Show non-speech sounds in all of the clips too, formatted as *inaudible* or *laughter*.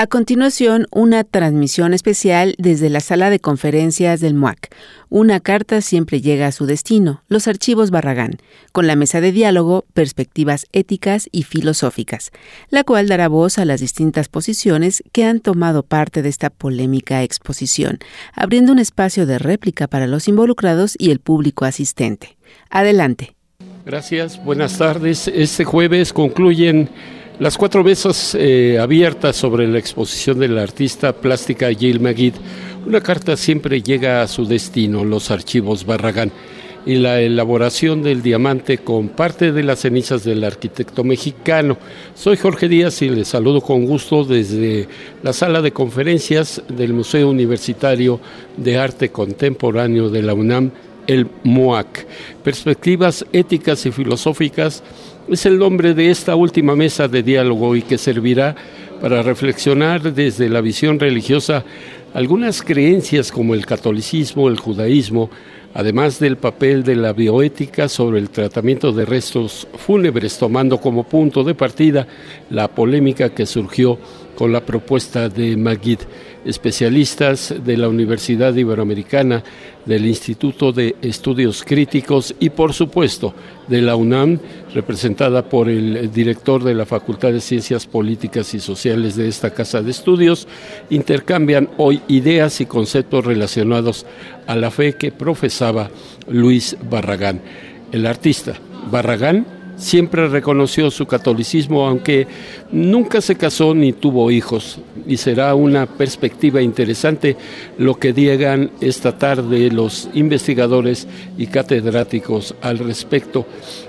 A continuación, una transmisión especial desde la sala de conferencias del MUAC. Una carta siempre llega a su destino, los archivos Barragán, con la mesa de diálogo, perspectivas éticas y filosóficas, la cual dará voz a las distintas posiciones que han tomado parte de esta polémica exposición, abriendo un espacio de réplica para los involucrados y el público asistente. Adelante. Gracias, buenas tardes. Este jueves concluyen las cuatro mesas eh, abiertas sobre la exposición de la artista plástica Jill Magid, una carta siempre llega a su destino, los archivos Barragán, y la elaboración del diamante con parte de las cenizas del arquitecto mexicano. Soy Jorge Díaz y les saludo con gusto desde la sala de conferencias del Museo Universitario de Arte Contemporáneo de la UNAM, el MOAC. Perspectivas éticas y filosóficas es el nombre de esta última mesa de diálogo y que servirá para reflexionar desde la visión religiosa algunas creencias como el catolicismo, el judaísmo, además del papel de la bioética sobre el tratamiento de restos fúnebres, tomando como punto de partida la polémica que surgió con la propuesta de Magid. Especialistas de la Universidad Iberoamericana, del Instituto de Estudios Críticos y, por supuesto, de la UNAM, representada por el director de la Facultad de Ciencias Políticas y Sociales de esta Casa de Estudios, intercambian hoy ideas y conceptos relacionados a la fe que profesaba Luis Barragán. El artista Barragán siempre reconoció su catolicismo, aunque nunca se casó ni tuvo hijos, y será una perspectiva interesante lo que digan esta tarde los investigadores y catedráticos al respecto.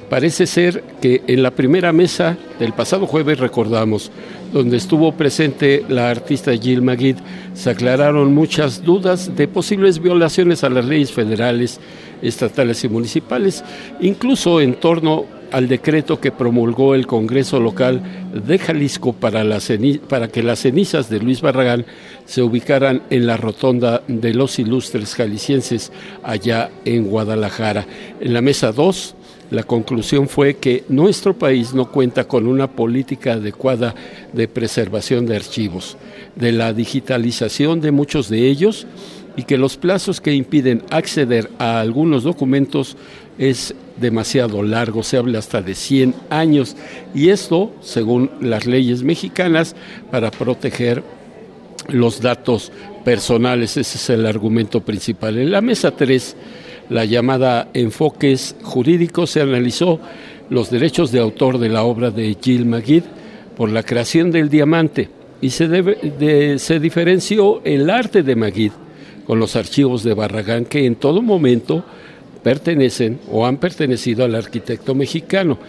Parece ser que en la primera mesa del pasado jueves recordamos, donde estuvo presente la artista Jill Magid, se aclararon muchas dudas de posibles violaciones a las leyes federales, estatales y municipales, incluso en torno al decreto que promulgó el Congreso local de Jalisco para, para que las cenizas de Luis Barragán se ubicaran en la rotonda de los ilustres jaliscienses allá en Guadalajara. En la mesa 2, la conclusión fue que nuestro país no cuenta con una política adecuada de preservación de archivos, de la digitalización de muchos de ellos y que los plazos que impiden acceder a algunos documentos es demasiado largo, se habla hasta de 100 años y esto, según las leyes mexicanas, para proteger los datos personales, ese es el argumento principal. En la mesa 3, la llamada enfoques jurídicos, se analizó los derechos de autor de la obra de Gil Magid por la creación del diamante y se, se diferenció el arte de Magid con los archivos de Barragán que en todo momento pertenecen o han pertenecido al arquitecto mexicano,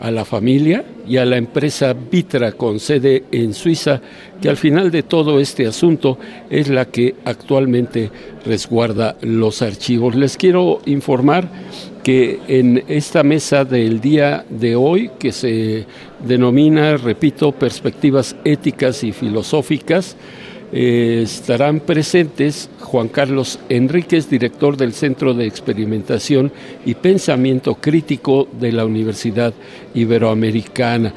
a la familia y a la empresa Vitra con sede en Suiza, que al final de todo este asunto es la que actualmente resguarda los archivos. Les quiero informar que en esta mesa del día de hoy, que se denomina, repito, perspectivas éticas y filosóficas, eh, estarán presentes Juan Carlos Enríquez, director del Centro de Experimentación y Pensamiento Crítico de la Universidad Iberoamericana.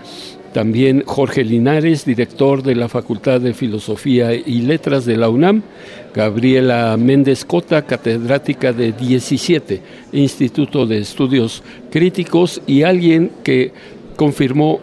También Jorge Linares, director de la Facultad de Filosofía y Letras de la UNAM. Gabriela Méndez Cota, catedrática de 17 Instituto de Estudios Críticos y alguien que confirmó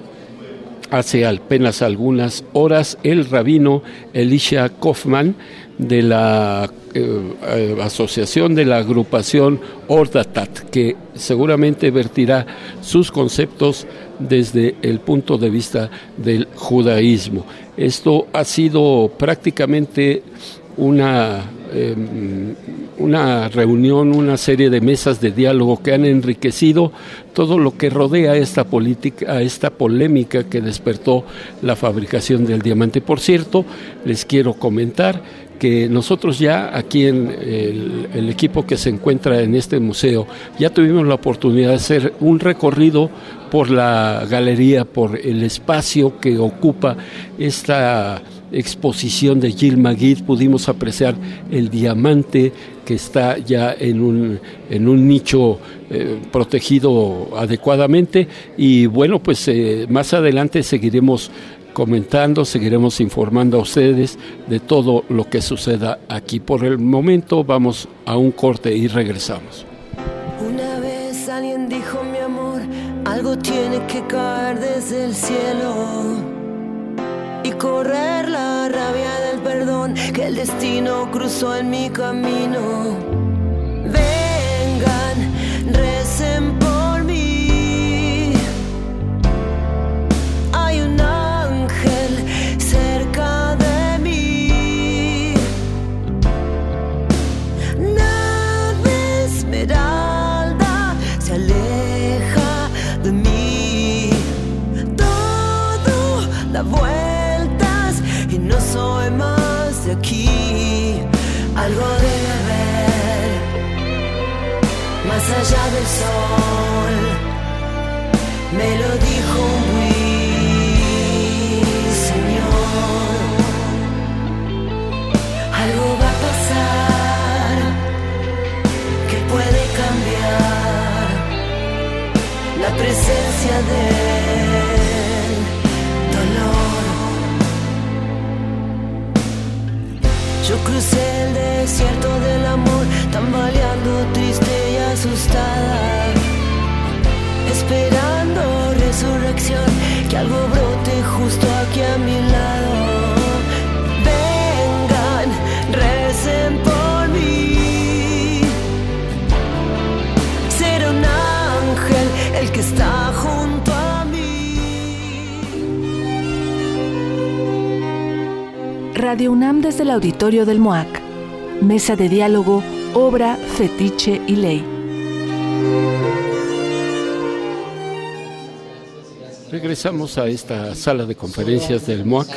hace apenas algunas horas el rabino Elisha Kaufman de la eh, eh, asociación de la agrupación Ordatat, que seguramente vertirá sus conceptos desde el punto de vista del judaísmo. Esto ha sido prácticamente una Em, una reunión, una serie de mesas de diálogo que han enriquecido todo lo que rodea esta política, esta polémica que despertó la fabricación del diamante. Por cierto, les quiero comentar que nosotros ya aquí en el, el, equipo que se encuentra en este museo ya tuvimos la oportunidad de hacer un recorrido por la galería, por el espacio que ocupa esta exposición de Gil Magid pudimos apreciar el diamante que está ya en un, en un nicho eh, protegido adecuadamente y bueno, pues eh, más adelante seguiremos comentando, seguiremos informando a ustedes de todo lo que suceda aquí. Por el momento vamos a un corte y regresamos. Una vez alguien dijo mi amor, algo tiene que caer desde el cielo y correr la rabia del perdón que el destino cruzó en mi camino. Vengan, recen Algo debe haber más allá del sol. Me lo dijo un señor. Algo va a pasar que puede cambiar la presencia del Yo crucé el desierto del amor, tambaleando triste y asustada, esperando resurrección, que algo brote justo aquí a mi lado. Radio UNAM desde el auditorio del MOAC. Mesa de diálogo, obra, fetiche y ley. Regresamos a esta sala de conferencias del MOAC,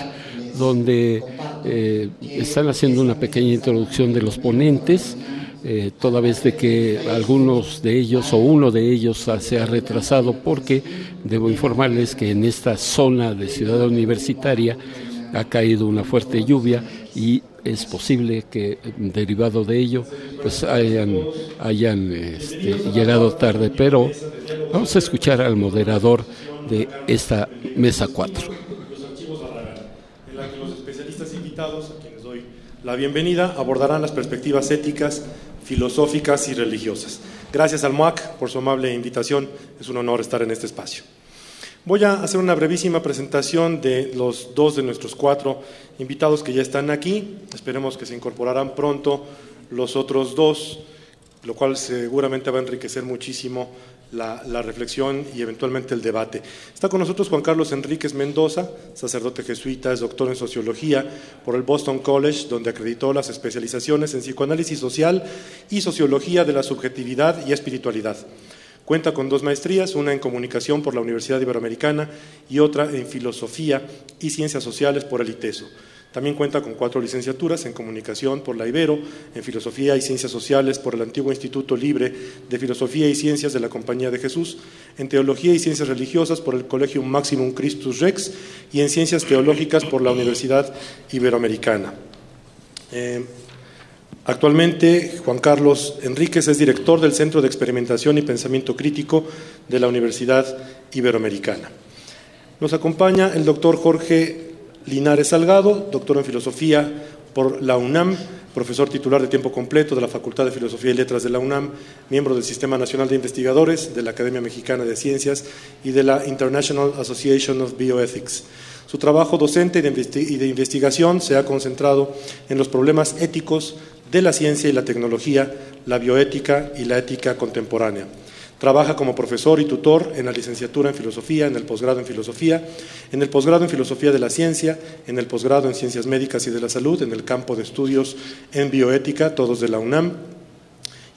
donde eh, están haciendo una pequeña introducción de los ponentes, eh, toda vez de que algunos de ellos o uno de ellos se ha retrasado, porque debo informarles que en esta zona de ciudad universitaria ha caído una fuerte lluvia y es posible que derivado de ello pues hayan, hayan este, llegado tarde, pero vamos a escuchar al moderador de esta mesa 4. En la que los especialistas invitados, a quienes doy la bienvenida, abordarán las perspectivas éticas, filosóficas y religiosas. Gracias al MOAC por su amable invitación, es un honor estar en este espacio. Voy a hacer una brevísima presentación de los dos de nuestros cuatro invitados que ya están aquí. Esperemos que se incorporarán pronto los otros dos, lo cual seguramente va a enriquecer muchísimo la, reflexión y eventualmente el debate. Está con nosotros Juan Carlos Enríquez Mendoza, sacerdote jesuita, es doctor en sociología por el Boston College, donde acreditó las especializaciones en psicoanálisis social y sociología de la subjetividad y espiritualidad. Cuenta con dos maestrías, una en comunicación por la Universidad Iberoamericana y otra en filosofía y ciencias sociales por el ITESO. También cuenta con cuatro licenciaturas en comunicación por la Ibero, en filosofía y ciencias sociales por el antiguo Instituto Libre de Filosofía y Ciencias de la Compañía de Jesús, en teología y ciencias religiosas por el Colegio Maximum Christus Rex y en ciencias teológicas por la Universidad Iberoamericana. Eh, Actualmente, Juan Carlos Enríquez es director del Centro de Experimentación y Pensamiento Crítico de la Universidad Iberoamericana. Nos acompaña el doctor Jorge Linares Salgado, doctor en Filosofía por la UNAM, profesor titular de tiempo completo de la Facultad de Filosofía y Letras de la UNAM, miembro del Sistema Nacional de Investigadores, de la Academia Mexicana de Ciencias y de la International Association of Bioethics. Su trabajo docente y de investigación se ha concentrado en los problemas éticos de la ciencia y la tecnología, la bioética y la ética contemporánea. Trabaja como profesor y tutor en la licenciatura en filosofía, en el posgrado en filosofía, en el posgrado en filosofía de la ciencia, en el posgrado en ciencias médicas y de la salud, en el campo de estudios en bioética, todos de la UNAM.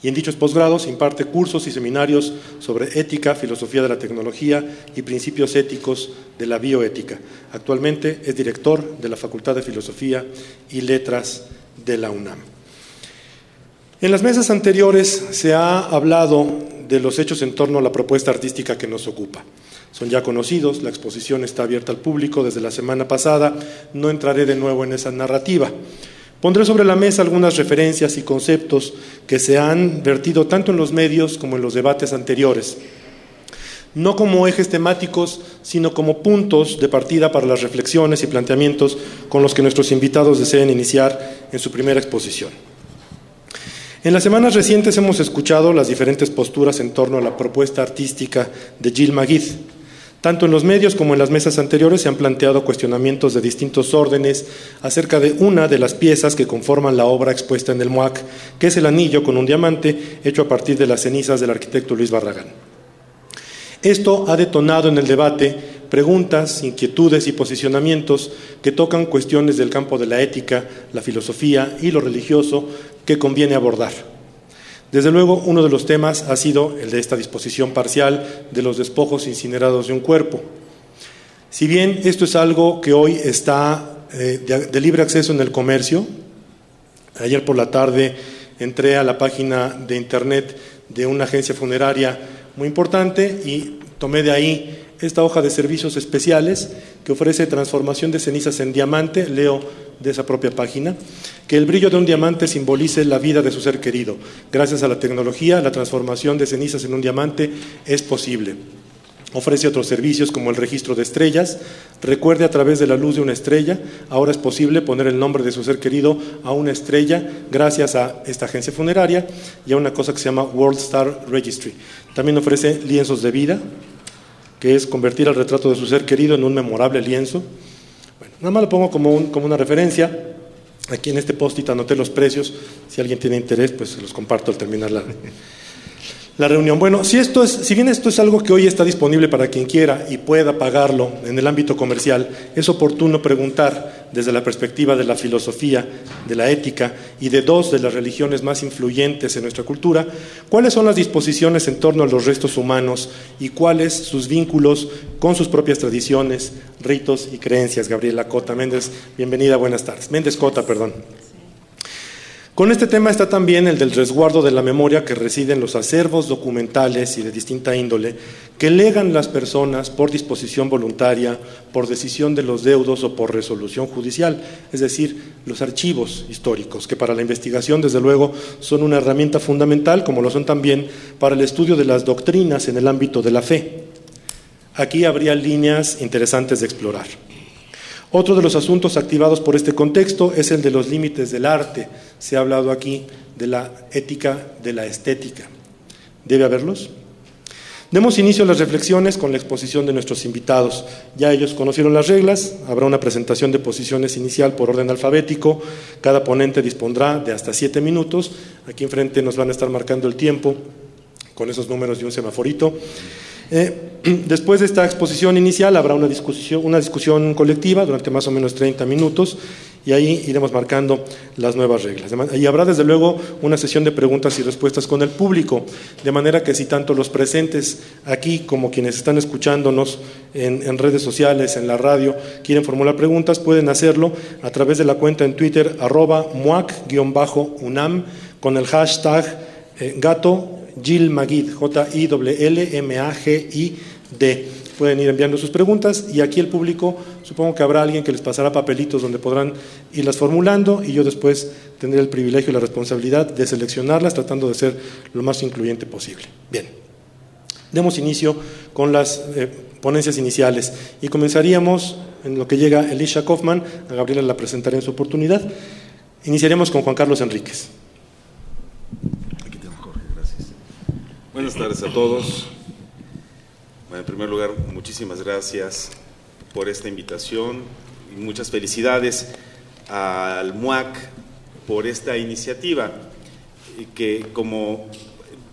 Y en dichos posgrados imparte cursos y seminarios sobre ética, filosofía de la tecnología y principios éticos de la bioética. Actualmente es director de la Facultad de Filosofía y Letras de la UNAM. En las mesas anteriores se ha hablado de los hechos en torno a la propuesta artística que nos ocupa. Son ya conocidos, la exposición está abierta al público desde la semana pasada, no entraré de nuevo en esa narrativa. Pondré sobre la mesa algunas referencias y conceptos que se han vertido tanto en los medios como en los debates anteriores. no como ejes temáticos, sino como puntos de partida para las reflexiones y planteamientos con los que nuestros invitados deseen iniciar en su primera exposición. En las semanas recientes hemos escuchado las diferentes posturas en torno a la propuesta artística de Gilles Magid. Tanto en los medios como en las mesas anteriores se han planteado cuestionamientos de distintos órdenes acerca de una de las piezas que conforman la obra expuesta en el MOAC, que es el anillo con un diamante hecho a partir de las cenizas del arquitecto Luis Barragán. Esto ha detonado en el debate preguntas, inquietudes y posicionamientos que tocan cuestiones del campo de la ética, la filosofía y lo religioso que conviene abordar. Desde luego, uno de los temas ha sido el de esta disposición parcial de los despojos incinerados de un cuerpo. Si bien esto es algo que hoy está eh, de, libre acceso en el comercio, ayer por la tarde entré a la página de internet de una agencia funeraria muy importante y tomé de ahí esta hoja de servicios especiales que ofrece transformación de cenizas en diamante, leo de esa propia página, que el brillo de un diamante simbolice la vida de su ser querido. Gracias a la tecnología, la transformación de cenizas en un diamante es posible. Ofrece otros servicios como el registro de estrellas. Recuerde a través de la luz de una estrella. Ahora es posible poner el nombre de su ser querido a una estrella gracias a esta agencia funeraria y a una cosa que se llama World Star Registry. También ofrece lienzos de vida, que es convertir el retrato de su ser querido en un memorable lienzo. Bueno, nada más lo pongo como, como una referencia. Aquí en este post-it anoté los precios. Si alguien tiene interés, pues se los comparto al terminar la, la reunión. Bueno, si, esto es, si bien esto es algo que hoy está disponible para quien quiera y pueda pagarlo en el ámbito comercial, es oportuno preguntar desde la perspectiva de la filosofía, de la ética y de dos de las religiones más influyentes en nuestra cultura, cuáles son las disposiciones en torno a los restos humanos y cuáles sus vínculos con sus propias tradiciones, ritos y creencias. Gabriela Cota Méndez, bienvenida, buenas tardes. Méndez Cota, perdón. Con este tema está también el del resguardo de la memoria que reside en los acervos documentales y de distinta índole que legan las personas por disposición voluntaria, por decisión de los deudos o por resolución judicial, es decir, los archivos históricos, que para la investigación, desde luego, son una herramienta fundamental, como lo son también para el estudio de las doctrinas en el ámbito de la fe. Aquí habría líneas interesantes de explorar. Otro de los asuntos activados por este contexto es el de los límites del arte. Se ha hablado aquí de la ética de la estética. ¿Debe haberlos? Demos inicio a las reflexiones con la exposición de nuestros invitados. Ya ellos conocieron las reglas, habrá una presentación de posiciones inicial por orden alfabético, cada ponente dispondrá de hasta siete minutos, aquí enfrente nos van a estar marcando el tiempo con esos números y un semaforito. Eh, *clears throat* después de esta exposición inicial habrá una discusión, una discusión colectiva durante más o menos 30 minutos y ahí iremos marcando las nuevas reglas. Y habrá desde luego una sesión de preguntas y respuestas con el público, de manera que si tanto los presentes aquí como quienes están escuchándonos en, redes sociales, en la radio, quieren formular preguntas, pueden hacerlo a través de la cuenta en Twitter arroba muac-unam con el hashtag eh, gato Jill Magid, J-I-L-M-A-G-I-D. Pueden ir enviando sus preguntas y aquí el público, supongo que habrá alguien que les pasará papelitos donde podrán irlas formulando y yo después tendré el privilegio y la responsabilidad de seleccionarlas tratando de ser lo más incluyente posible. Bien, demos inicio con las eh, ponencias iniciales y comenzaríamos en lo que llega Elisha Kaufman, a Gabriela la presentaré en su oportunidad. Iniciaremos con Juan Carlos Enríquez. Buenas tardes a todos. en primer lugar, muchísimas gracias por esta invitación y muchas felicidades al MUAC por esta iniciativa que, como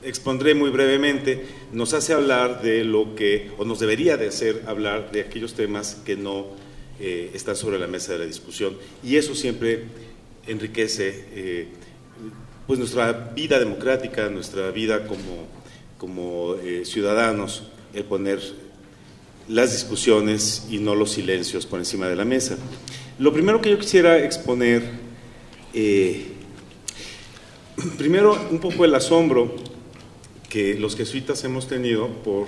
expondré muy brevemente, nos hace hablar de lo que, o nos debería de hacer hablar de aquellos temas que no eh, están sobre la mesa de la discusión. Y eso siempre enriquece eh, pues nuestra vida democrática, nuestra vida como como eh, ciudadanos el poner las discusiones y no los silencios por encima de la mesa. Lo primero que yo quisiera exponer, eh, *clears throat* primero un poco el asombro que los jesuitas hemos tenido por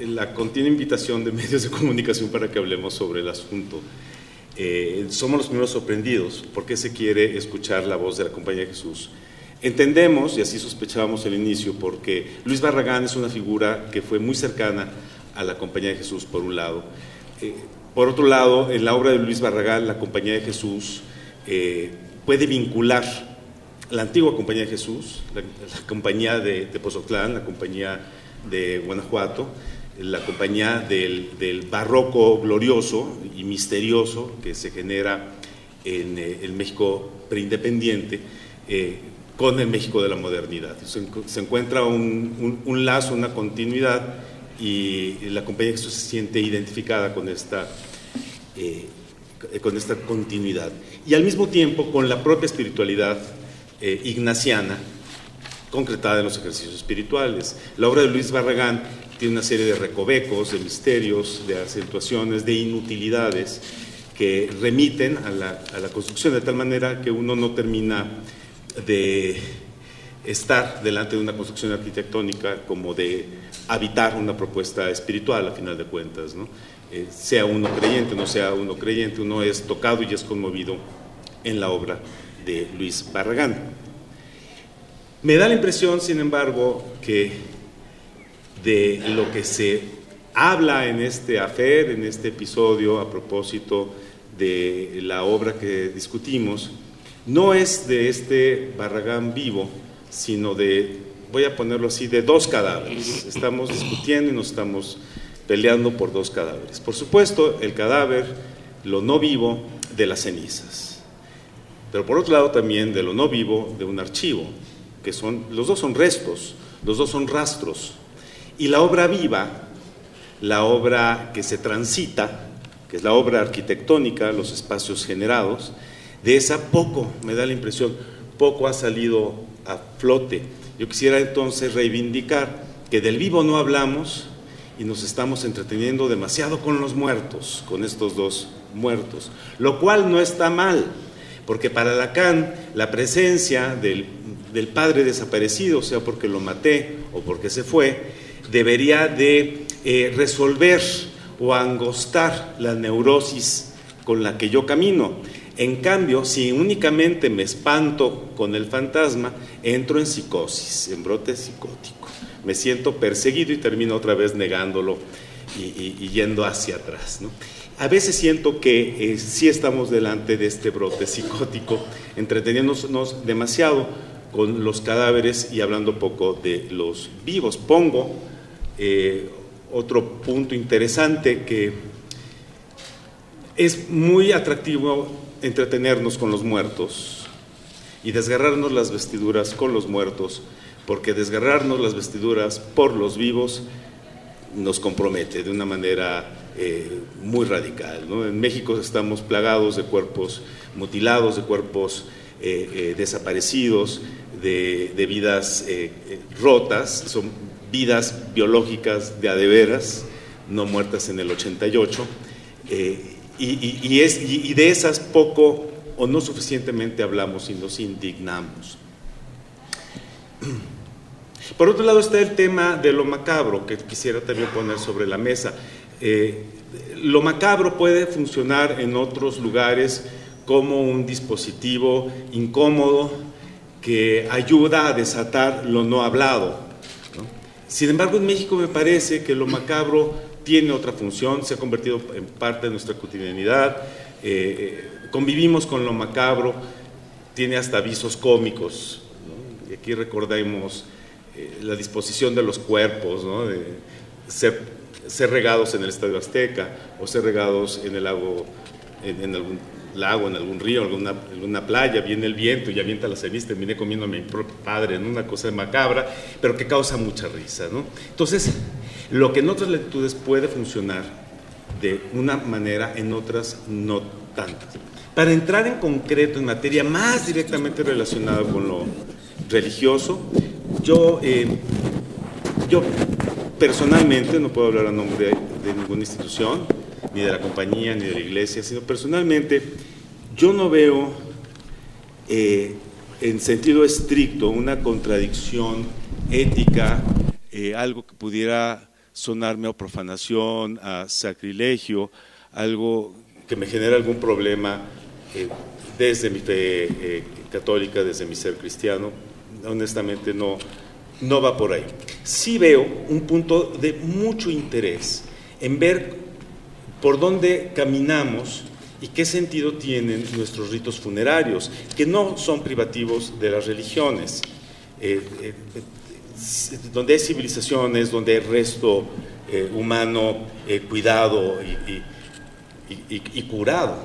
la continua invitación de *laughs* medios de comunicación para que hablemos sobre el asunto. Eh, somos los primeros sorprendidos porque se quiere escuchar la voz de la Compañía de Jesús Entendemos, y así sospechábamos al inicio, porque Luis Barragán es una figura que fue muy cercana a la Compañía de Jesús, por un lado. Eh, por otro lado, en la obra de Luis Barragán, la Compañía de Jesús eh, puede vincular la antigua Compañía de Jesús, la, Compañía de, de Pozotlán, la Compañía de Guanajuato, la compañía del, barroco glorioso y misterioso que se genera en eh, el México preindependiente eh, con el México de la modernidad. Se, encuentra un, lazo, una continuidad y la compañía se siente identificada con esta, eh, con esta continuidad. Y al mismo tiempo con la propia espiritualidad ignaciana concretada en los ejercicios espirituales. La obra de Luis Barragán tiene una serie de recovecos, de misterios, de acentuaciones, de inutilidades que remiten a la, a la construcción de tal manera que uno no termina de estar delante de una construcción arquitectónica como de habitar una propuesta espiritual a final de cuentas, ¿no? Eh, sea uno creyente, no sea uno creyente, uno es tocado y es conmovido en la obra de Luis Barragán. Me da la impresión, sin embargo, que de lo que se habla en este afer, en este episodio, a propósito de la obra que discutimos, no es de este Barragán vivo, sino de, voy a ponerlo así, de dos cadáveres. Estamos discutiendo y nos estamos peleando por dos cadáveres. Por supuesto, el cadáver, lo no vivo, de las cenizas. Pero por otro lado también de lo no vivo, de un archivo que son, los dos son restos, los dos son rastros. Y la obra viva, la obra que se transita, que es la obra arquitectónica, los espacios generados, de esa poco, me da la impresión, poco ha salido a flote. Yo quisiera entonces reivindicar que del vivo no hablamos y nos estamos entreteniendo demasiado con los muertos, con estos dos muertos, lo cual no está mal, porque para Lacan la presencia del del padre desaparecido, sea porque lo maté o porque se fue, debería de eh, resolver o angostar la neurosis con la que yo camino. En cambio, si únicamente me espanto con el fantasma, entro en psicosis, en brote psicótico. Me siento perseguido y termino otra vez negándolo y, yendo hacia atrás. A veces siento que eh, sí estamos delante de este brote psicótico, entreteniéndonos demasiado con los cadáveres y hablando poco de los vivos. Pongo eh, otro punto interesante que es muy atractivo entretenernos con los muertos y desgarrarnos las vestiduras con los muertos, porque desgarrarnos las vestiduras por los vivos nos compromete de una manera eh, muy radical. En México estamos plagados de cuerpos mutilados, de cuerpos eh, desaparecidos, de, vidas eh, eh, rotas, son vidas biológicas de adeveras, no muertas en el 88, eh, y, y de esas poco o no suficientemente hablamos y nos indignamos. Por otro lado está el tema de lo macabro, que quisiera también poner sobre la mesa. lo macabro puede funcionar en otros lugares como un dispositivo incómodo, que ayuda a desatar lo no hablado. Sin embargo, en México me parece que lo macabro tiene otra función, se ha convertido en parte de nuestra cotidianidad, eh, eh, convivimos con lo macabro, tiene hasta avisos cómicos. Y aquí recordemos eh, la disposición de los cuerpos, de ser, regados en el Estadio Azteca o ser regados en el lago, en, algún lago, en algún río, alguna, alguna playa, viene el viento y avienta la ceniza, terminé comiendo a mi propio padre en una cosa macabra, pero que causa mucha risa. Entonces, lo que en otras lectudes puede funcionar de una manera, en otras no tanto. Para entrar en concreto en materia más directamente relacionada con lo religioso, yo, eh, yo personalmente, no puedo hablar a nombre de ninguna institución, ni de la compañía, ni de la iglesia, sino personalmente yo no veo eh, en sentido estricto una contradicción ética, eh, algo que pudiera sonarme a profanación, a sacrilegio, algo que me genera algún problema eh, desde mi fe católica, desde mi ser cristiano. honestamente no, no va por ahí. Sí veo un punto de mucho interés en ver por dónde caminamos y qué sentido tienen nuestros ritos funerarios, que no son privativos de las religiones. Eh, eh, donde hay civilizaciones, donde hay resto eh, humano cuidado y, curado.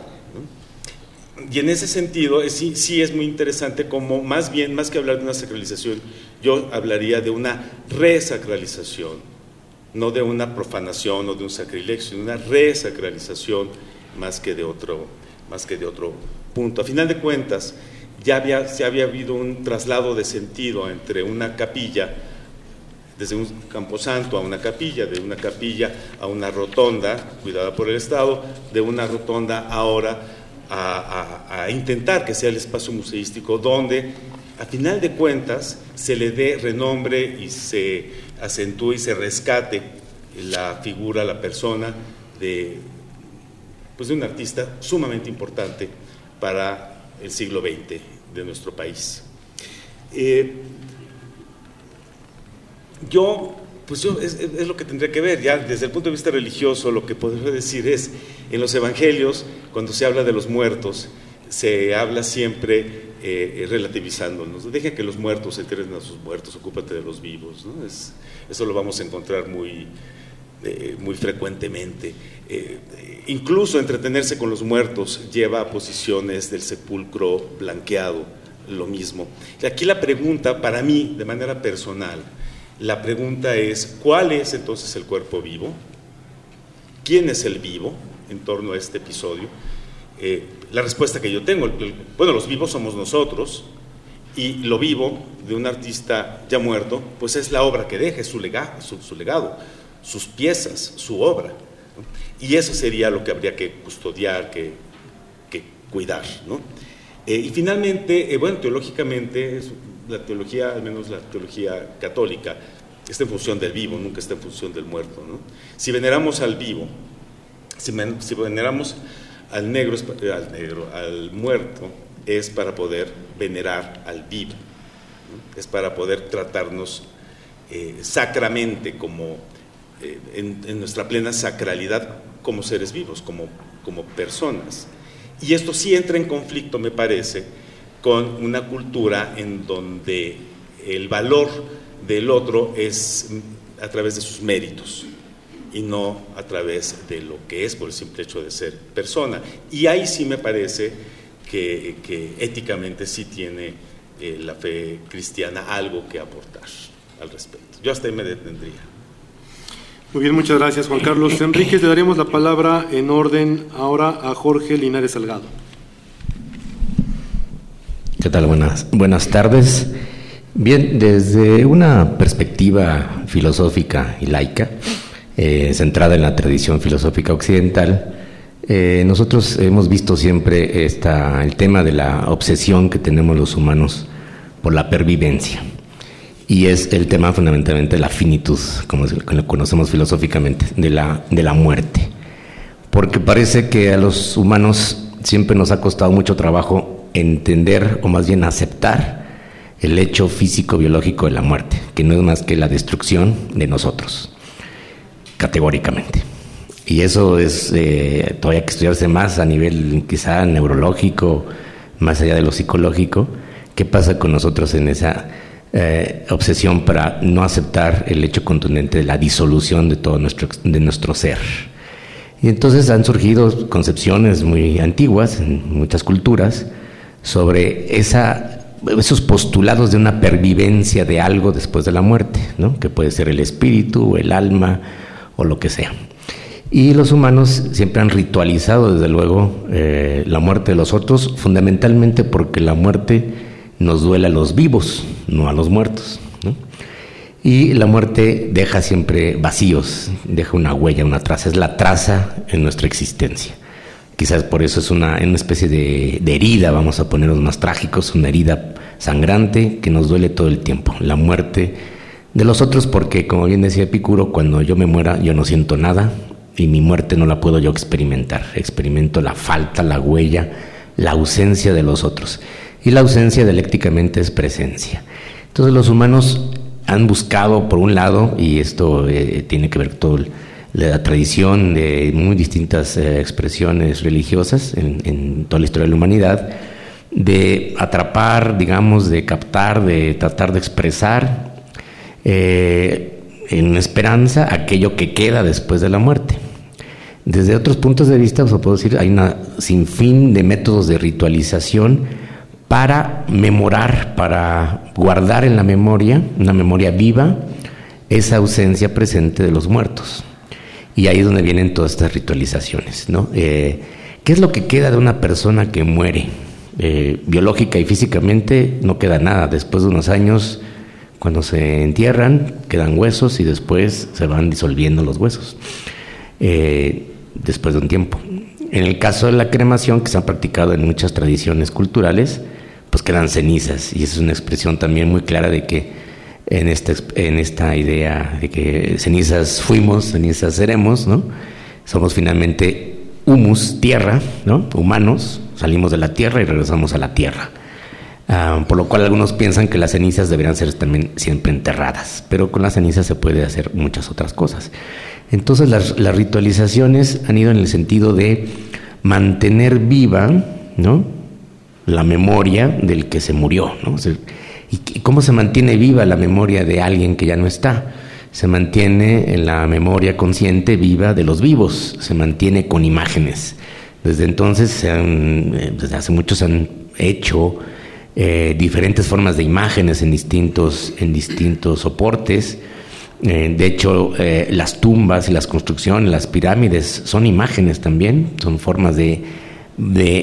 Y en ese sentido sí, sí, es muy interesante como más bien, más que hablar de una sacralización, yo hablaría de una resacralización, no de una profanación o de un sacrilegio, sino una resacralización más que de otro, más que de otro punto. A final de cuentas, ya había, ya había habido un traslado de sentido entre una capilla, desde un camposanto a una capilla, de una capilla a una rotonda cuidada por el Estado, de una rotonda ahora a, a intentar que sea el espacio museístico donde, a final de cuentas, se le dé renombre y se acentúe y se rescate la figura, la persona de pues de un artista sumamente importante para el siglo XX de nuestro país. Eh, yo, pues yo, es, lo que tendría que ver, ya desde el punto de vista religioso, lo que podría decir es, en los evangelios, cuando se habla de los muertos, se habla siempre eh, relativizándonos. Deja que los muertos se enteren a sus muertos, ocúpate de los vivos. eso lo vamos a encontrar muy, eh, muy frecuentemente. Eh, incluso entretenerse con los muertos lleva a posiciones del sepulcro blanqueado, lo mismo. Aquí la pregunta, para mí, de manera personal, la pregunta es, ¿cuál es entonces el cuerpo vivo? ¿Quién es el vivo en torno a este episodio? Eh, la respuesta que yo tengo, bueno, los vivos somos nosotros, y lo vivo de un artista ya muerto, pues es la obra que deja, su, legado, su legado sus piezas, su obra. Y eso sería lo que habría que custodiar, que, cuidar. Eh, y finalmente, eh, bueno, teológicamente, la teología, al menos la teología católica, está en función del vivo, nunca está en función del muerto. Si veneramos al vivo, si, veneramos al negro, al negro, al muerto, es para poder venerar al vivo, es para poder tratarnos eh, sacramente como eh, en, nuestra plena sacralidad como seres vivos, como, como personas. Y esto sí entra en conflicto, me parece, con una cultura en donde el valor del otro es a través de sus méritos y no a través de lo que es por el simple hecho de ser persona. Y ahí sí me parece que, éticamente sí tiene eh, la fe cristiana algo que aportar al respecto. Yo hasta ahí me detendría. Muy bien, muchas gracias Juan Carlos Enríquez. Le daremos la palabra en orden ahora a Jorge Linares Salgado. ¿Qué tal? Buenas, buenas tardes. Bien, desde una perspectiva filosófica y laica, eh, centrada en la tradición filosófica occidental, eh, nosotros hemos visto siempre esta, el tema de la obsesión que tenemos los humanos por la pervivencia y es el tema fundamentalmente de la finitud, como lo conocemos filosóficamente, de la, de la muerte. Porque parece que a los humanos siempre nos ha costado mucho trabajo entender o más bien aceptar el hecho físico-biológico de la muerte, que no es más que la destrucción de nosotros, categóricamente. Y eso es eh, todavía que estudiarse más a nivel quizá neurológico, más allá de lo psicológico, qué pasa con nosotros en esa eh, obsesión para no aceptar el hecho contundente de la disolución de todo nuestro, de nuestro ser. Y entonces han surgido concepciones muy antiguas en muchas culturas sobre esa, esos postulados de una pervivencia de algo después de la muerte, ¿no? que puede ser el espíritu, el alma o lo que sea. Y los humanos siempre han ritualizado, desde luego, eh, la muerte de los otros, fundamentalmente porque la muerte nos duele a los vivos, no a los muertos. Y la muerte deja siempre vacíos, deja una huella, una traza, es la traza en nuestra existencia. Quizás por eso es una, una especie de, herida, vamos a ponernos más trágicos, una herida sangrante que nos duele todo el tiempo. La muerte de los otros, porque como bien decía Epicuro, cuando yo me muera yo no siento nada y mi muerte no la puedo yo experimentar. Experimento la falta, la huella, la ausencia de los otros y la ausencia dialécticamente es presencia. Entonces los humanos han buscado, por un lado, y esto eh, tiene que ver con toda la tradición de muy distintas eh, expresiones religiosas en, toda la historia de la humanidad, de atrapar, digamos, de captar, de tratar de expresar eh, en esperanza aquello que queda después de la muerte. Desde otros puntos de vista, os puedo decir, hay una sinfín de métodos de ritualización para memorar, para guardar en la memoria, una memoria viva, esa ausencia presente de los muertos. Y ahí es donde vienen todas estas ritualizaciones. ¿no? Eh, ¿Qué es lo que queda de una persona que muere? Eh, biológica y físicamente no queda nada. Después de unos años, cuando se entierran, quedan huesos y después se van disolviendo los huesos. Eh, después de un tiempo. En el caso de la cremación, que se ha practicado en muchas tradiciones culturales, pues quedan cenizas. Y es una expresión también muy clara de que en esta, en esta idea de que cenizas fuimos, cenizas seremos, ¿no? Somos finalmente humus, tierra, ¿no? Humanos, salimos de la tierra y regresamos a la tierra. Ah, por lo cual algunos piensan que las cenizas deberían ser también siempre enterradas, pero con las cenizas se puede hacer muchas otras cosas. Entonces las, ritualizaciones han ido en el sentido de mantener viva ¿no? La memoria del que se murió. ¿no? ¿Y cómo se mantiene viva la memoria de alguien que ya no está? Se mantiene en la memoria consciente viva de los vivos, se mantiene con imágenes. Desde entonces, eh, desde hace muchos han hecho eh, diferentes formas de imágenes en distintos, en distintos soportes eh, de hecho, las tumbas y las construcciones, las pirámides, son imágenes también, son formas de,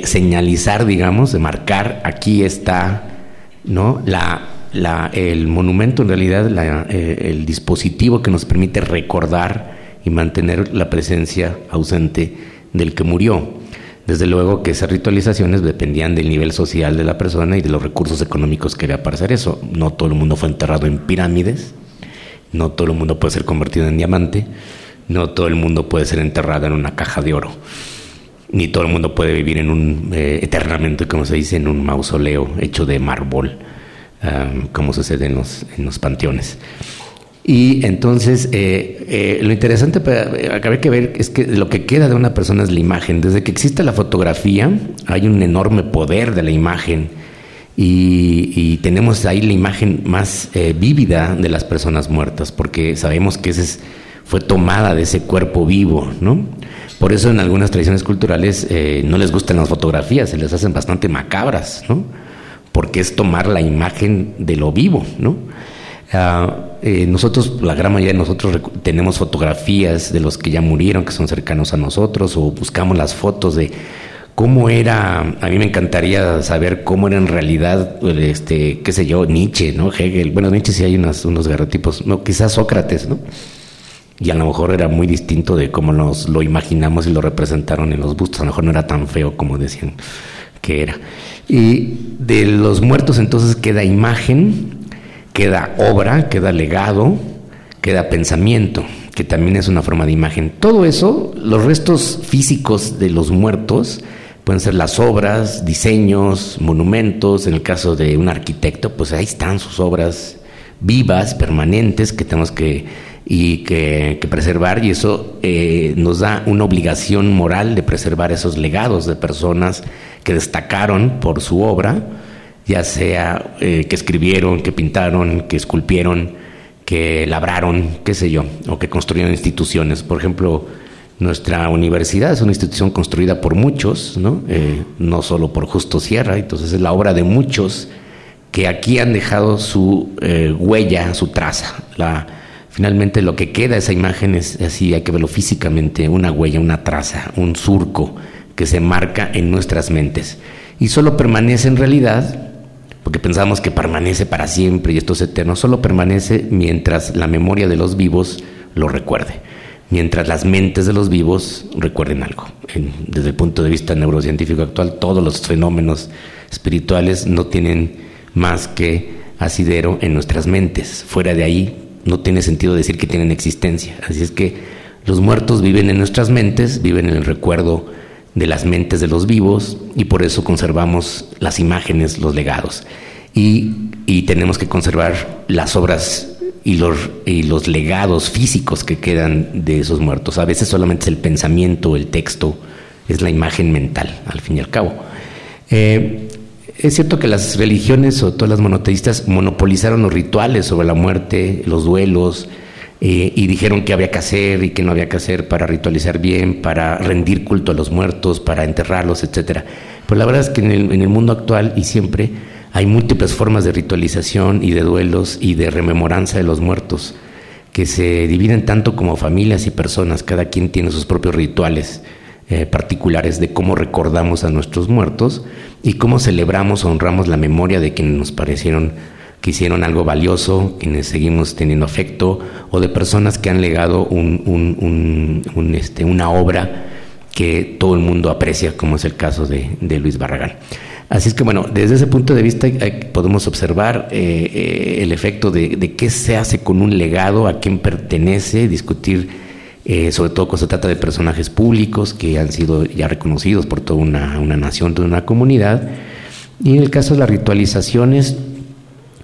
señalizar, digamos, de marcar, aquí está, ¿no? La, la, el monumento, en realidad, eh, el dispositivo que nos permite recordar y mantener la presencia ausente del que murió. Desde luego que esas ritualizaciones dependían del nivel social de la persona y de los recursos económicos que había para hacer eso. No todo el mundo fue enterrado en pirámides, no todo el mundo puede ser convertido en diamante, no todo el mundo puede ser enterrado en una caja de oro, ni todo el mundo puede vivir en un, eh, eternamente, como se dice, en un mausoleo hecho de mármol, como sucede en los, en los panteones. Y entonces, eh, eh, lo interesante para que ver es que lo que queda de una persona es la imagen. Desde que existe la fotografía, hay un enorme poder de la imagen y, tenemos ahí la imagen más vívida de las personas muertas, porque sabemos que ese fue tomada de ese cuerpo vivo, ¿no? Por eso en algunas tradiciones culturales eh, no les gustan las fotografías, se les hacen bastante macabras, ¿no? Porque es tomar la imagen de lo vivo, ¿no? Ah, eh, nosotros, la gran mayoría de nosotros tenemos fotografías de los que ya murieron, que son cercanos a nosotros, o buscamos las fotos de cómo era, a mí me encantaría saber cómo era en realidad, este, qué sé yo, Nietzsche, ¿no? Hegel, bueno, Nietzsche sí hay unos, unos garrotipos, no, quizás Sócrates, ¿no? Y a lo mejor era muy distinto de cómo nos lo imaginamos y lo representaron en los bustos, a lo mejor no era tan feo como decían que era. Y de los muertos entonces queda imagen, queda obra, queda legado, queda pensamiento, que también es una forma de imagen. Todo eso, los restos físicos de los muertos, pueden ser las obras, diseños, monumentos, en el caso de un arquitecto, pues ahí están sus obras vivas, permanentes, que tenemos que, y que, preservar, y eso eh, nos da una obligación moral de preservar esos legados de personas que destacaron por su obra, ya sea eh, que escribieron, que pintaron, que esculpieron, que labraron, qué sé yo, o que construyeron instituciones. Por ejemplo, nuestra universidad es una institución construida por muchos, ¿no? Eh, no solo por Justo Sierra, entonces es la obra de muchos que aquí han dejado su eh, huella, su traza. La, finalmente lo que queda esa imagen es así, hay que verlo físicamente, una huella, una traza, un surco que se marca en nuestras mentes. Y solo permanece en realidad, porque pensamos que permanece para siempre y esto es eterno, solo permanece mientras la memoria de los vivos lo recuerde mientras las mentes de los vivos recuerden algo. desde el punto de vista neurocientífico actual, todos los fenómenos espirituales no tienen más que asidero en nuestras mentes. Fuera de ahí no tiene sentido decir que tienen existencia. Así es que los muertos viven en nuestras mentes, viven en el recuerdo de las mentes de los vivos y por eso conservamos las imágenes, los legados. y, tenemos que conservar las obras y los, y los legados físicos que quedan de esos muertos. A veces solamente es el pensamiento, el texto, es la imagen mental, al fin y al cabo. Eh, es cierto que las religiones o todas las monoteístas monopolizaron los rituales sobre la muerte, los duelos, eh, y dijeron qué había que hacer y qué no había que hacer para ritualizar bien, para rendir culto a los muertos, para enterrarlos, etcétera. Pero la verdad es que en el mundo actual y siempre hay múltiples formas de ritualización y de duelos y de rememoranza de los muertos que se dividen tanto como familias y personas, cada quien tiene sus propios rituales eh, particulares de cómo recordamos a nuestros muertos y cómo celebramos o honramos la memoria de quienes nos parecieron que hicieron algo valioso, quienes seguimos teniendo afecto, o de personas que han legado un, este, una obra que todo el mundo aprecia, como es el caso de, de Luis Barragán. Así es que bueno, desde ese punto de vista podemos observar eh, eh, el efecto de, qué se hace con un legado, a quién pertenece, discutir eh, sobre todo cuando se trata de personajes públicos que han sido ya reconocidos por toda una, nación, toda una comunidad. Y en el caso de las ritualizaciones,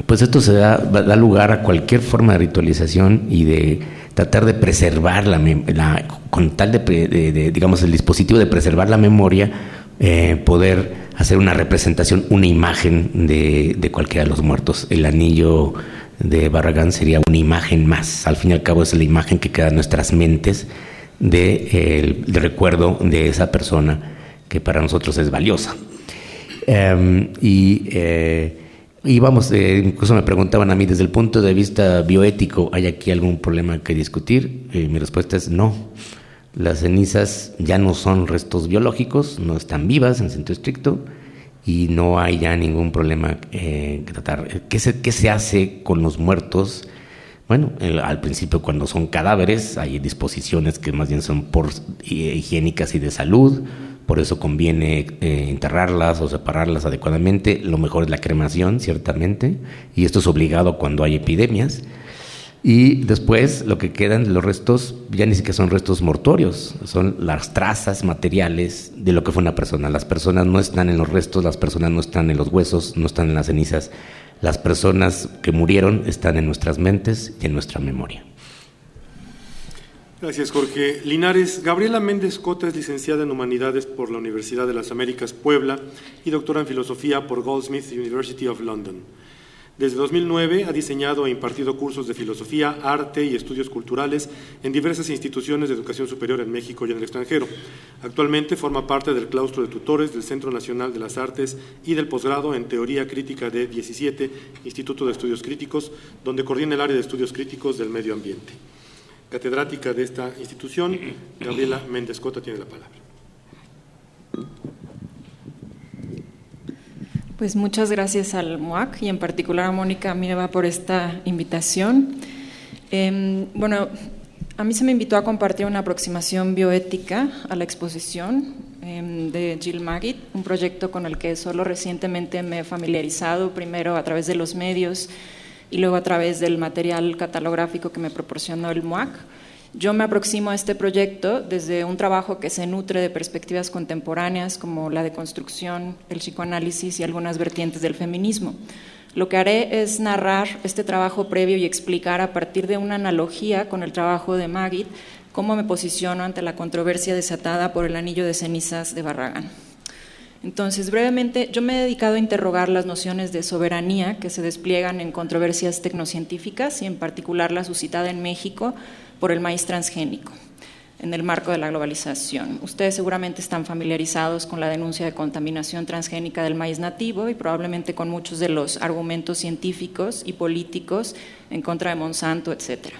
pues esto se da, da lugar a cualquier forma de ritualización y de tratar de preservar la, la con tal de, digamos, el dispositivo de preservar la memoria, poder hacer una representación, una imagen de, de cualquiera de los muertos. El anillo de Barragán sería una imagen más. Al fin y al cabo es la imagen que queda en nuestras mentes de, el, recuerdo de esa persona que para nosotros es valiosa. Em, y, eh, y, vamos, eh, incluso me preguntaban a mí desde el punto de vista bioético, ¿hay aquí algún problema que discutir? Eh, mi respuesta es no. Las cenizas ya no son restos biológicos, no están vivas en sentido estricto y no hay ya ningún problema eh, que tratar. ¿Qué se, ¿Qué se hace con los muertos? Bueno, al principio cuando son cadáveres hay disposiciones que más bien son por higiénicas y de salud, por eso conviene eh, enterrarlas o separarlas adecuadamente. Lo mejor es la cremación, ciertamente, y esto es obligado cuando hay epidemias. Y después lo que quedan los restos ya ni siquiera son restos mortuorios, son las trazas materiales de lo que fue una persona. Las personas no están en los restos, las personas no están en los huesos, no están en las cenizas. Las personas que murieron están en nuestras mentes y en nuestra memoria. Gracias, Jorge. Linares, Gabriela Méndez Cota es licenciada en Humanidades por la Universidad de las Américas Puebla y doctora en Filosofía por Goldsmith University of London. Desde 2009 ha diseñado e impartido cursos de filosofía, arte y estudios culturales en diversas instituciones de educación superior en México y en el extranjero. Actualmente forma parte del claustro de tutores del Centro Nacional de las Artes y del posgrado en Teoría Crítica de 17, Instituto de Estudios Críticos, donde coordina el área de estudios críticos del medio ambiente. Catedrática de esta institución, Gabriela Méndez Cota tiene la palabra. Pues muchas gracias al MUAC y en particular a Mónica Mieva por esta invitación. Em, bueno, a mí se me invitó a compartir una aproximación bioética a la exposición em, de Jill Magid, un proyecto con el que solo recientemente me he familiarizado, primero a través de los medios y luego a través del material catalográfico que me proporcionó el MUAC. Yo me aproximo a este proyecto desde un trabajo que se nutre de perspectivas contemporáneas como la deconstrucción, el psicoanálisis y algunas vertientes del feminismo. Lo que haré es narrar este trabajo previo y explicar a partir de una analogía con el trabajo de Magid cómo me posiciono ante la controversia desatada por el anillo de cenizas de Barragán. Entonces, brevemente, yo me he dedicado a interrogar las nociones de soberanía que se despliegan en controversias tecnocientíficas y en particular la suscitada en México por el maíz transgénico en el marco de la globalización. Ustedes seguramente están familiarizados con la denuncia de contaminación transgénica del maíz nativo y probablemente con muchos de los argumentos científicos y políticos en contra de Monsanto, etc.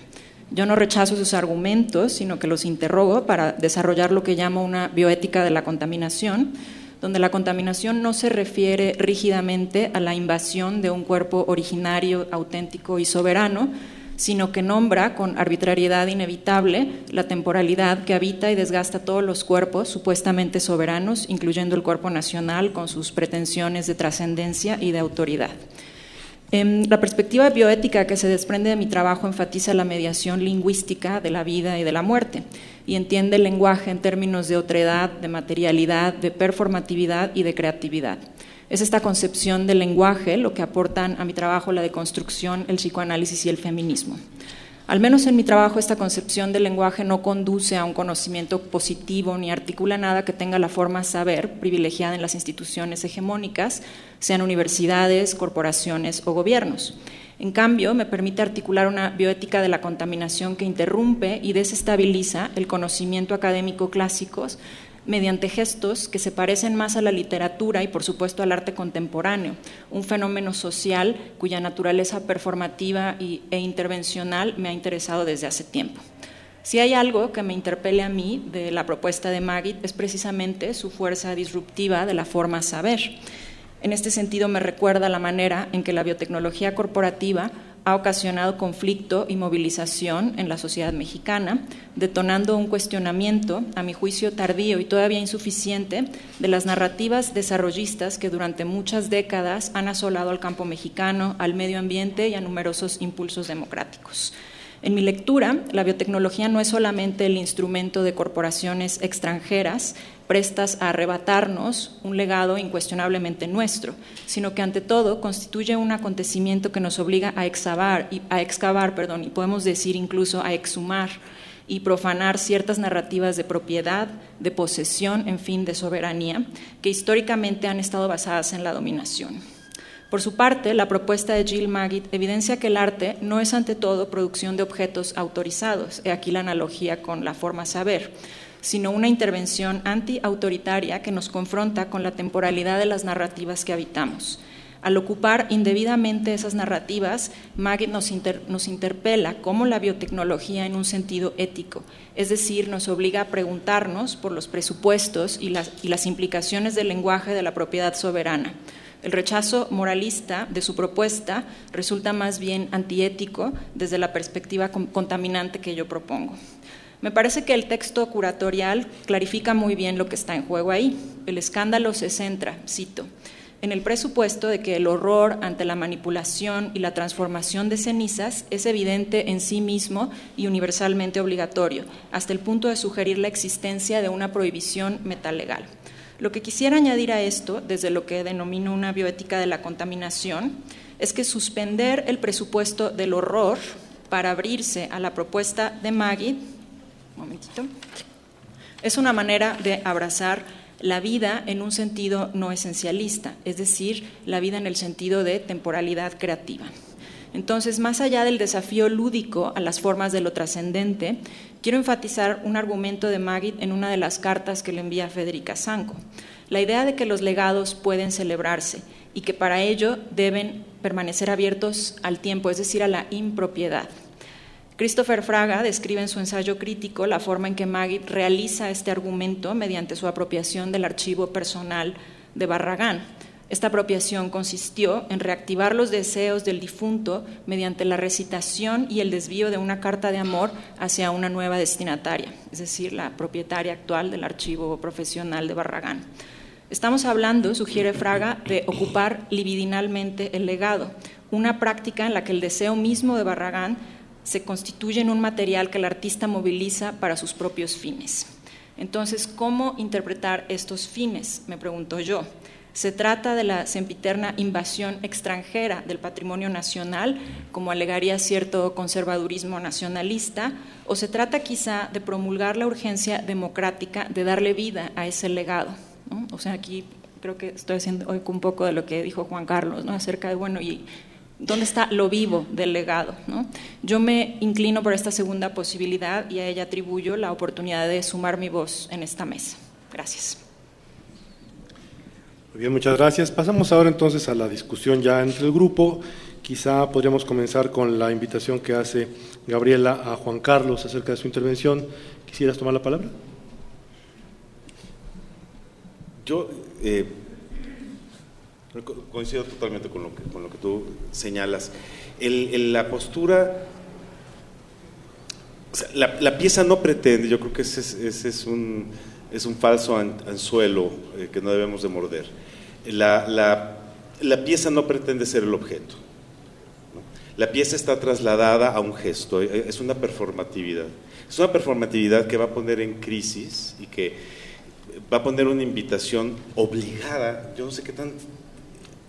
Yo no rechazo sus argumentos, sino que los interrogo para desarrollar lo que llamo una bioética de la contaminación, donde la contaminación no se refiere rígidamente a la invasión de un cuerpo originario, auténtico y soberano, sino que nombra con arbitrariedad inevitable la temporalidad que habita y desgasta todos los cuerpos supuestamente soberanos, incluyendo el cuerpo nacional con sus pretensiones de trascendencia y de autoridad. Em, la perspectiva bioética que se desprende de mi trabajo enfatiza la mediación lingüística de la vida y de la muerte y entiende el lenguaje en términos de otredad, de materialidad, de performatividad y de creatividad. Es esta concepción del lenguaje lo que aportan a mi trabajo la deconstrucción, el psicoanálisis y el feminismo. Al menos en mi trabajo esta concepción del lenguaje no conduce a un conocimiento positivo ni articula nada que tenga la forma saber privilegiada en las instituciones hegemónicas, sean universidades, corporaciones o gobiernos. En cambio, me permite articular una bioética de la contaminación que interrumpe y desestabiliza el conocimiento académico clásico mediante gestos que se parecen más a la literatura y por supuesto al arte contemporáneo, un fenómeno social cuya naturaleza performativa e intervencional me ha interesado desde hace tiempo. Si hay algo que me interpele a mí de la propuesta de Magid es precisamente su fuerza disruptiva de la forma saber. En este sentido me recuerda la manera en que la biotecnología corporativa ha ocasionado conflicto y movilización en la sociedad mexicana, detonando un cuestionamiento, a mi juicio tardío y todavía insuficiente, de las narrativas desarrollistas que durante muchas décadas han asolado al campo mexicano, al medio ambiente y a numerosos impulsos democráticos. En mi lectura, la biotecnología no es solamente el instrumento de corporaciones extranjeras prestas a arrebatarnos un legado incuestionablemente nuestro, sino que ante todo constituye un acontecimiento que nos obliga a excavar, y, a excavar perdón, y podemos decir incluso a exhumar y profanar ciertas narrativas de propiedad, de posesión, en fin, de soberanía, que históricamente han estado basadas en la dominación. Por su parte, la propuesta de Jill Magid evidencia que el arte no es ante todo producción de objetos autorizados, he aquí la analogía con la forma saber, sino una intervención anti-autoritaria que nos confronta con la temporalidad de las narrativas que habitamos. Al ocupar indebidamente esas narrativas, Magid nos, interpela como la biotecnología en un sentido ético, es decir, nos obliga a preguntarnos por los presupuestos y las, y las implicaciones del lenguaje de la propiedad soberana. El rechazo moralista de su propuesta resulta más bien antiético desde la perspectiva contaminante que yo propongo. Me parece que el texto curatorial clarifica muy bien lo que está en juego ahí. El escándalo se centra, cito, en el presupuesto de que el horror ante la manipulación y la transformación de cenizas es evidente en sí mismo y universalmente obligatorio, hasta el punto de sugerir la existencia de una prohibición metalegal. Lo que quisiera añadir a esto, desde lo que denomino una bioética de la contaminación, es que suspender el presupuesto del horror para abrirse a la propuesta de Maggie momentito, es una manera de abrazar la vida en un sentido no esencialista, es decir, la vida en el sentido de temporalidad creativa. Entonces, más allá del desafío lúdico a las formas de lo trascendente, quiero enfatizar un argumento de Magid en una de las cartas que le envía Federica Sanco, la idea de que los legados pueden celebrarse y que para ello deben permanecer abiertos al tiempo, es decir, a la impropiedad. Christopher Fraga describe en su ensayo crítico la forma en que Magid realiza este argumento mediante su apropiación del archivo personal de Barragán. Esta apropiación consistió en reactivar los deseos del difunto mediante la recitación y el desvío de una carta de amor hacia una nueva destinataria, es decir, la propietaria actual del archivo profesional de Barragán. Estamos hablando, sugiere Fraga, de ocupar libidinalmente el legado, una práctica en la que el deseo mismo de Barragán se constituyen un material que el artista moviliza para sus propios fines. Entonces, ¿cómo interpretar estos fines? Me pregunto yo. ¿Se trata de la sempiterna invasión extranjera del patrimonio nacional, como alegaría cierto conservadurismo nacionalista, o se trata quizá de promulgar la urgencia democrática de darle vida a ese legado? O sea, aquí creo que estoy haciendo hoy un poco de lo que dijo Juan Carlos, ¿no? acerca de, bueno, y ¿Dónde está lo vivo del legado? Yo me inclino por esta segunda posibilidad y a ella atribuyo la oportunidad de sumar mi voz en esta mesa. Gracias. Bien, muchas gracias. Pasamos ahora entonces a la discusión ya entre el grupo. Quizá podríamos comenzar con la invitación que hace Gabriela a Juan Carlos acerca de su intervención. ¿Quisieras tomar la palabra? Yo eh, Coincido totalmente con lo que, con lo que tú señalas. la postura, la, pieza no pretende, yo creo que ese, es, un, es, un, falso anzuelo eh, que no debemos de morder. La, pieza no pretende ser el objeto. La pieza está trasladada a un gesto, eh, es una performatividad. Es una performatividad que va a poner en crisis y que va a poner una invitación obligada, yo no sé qué tan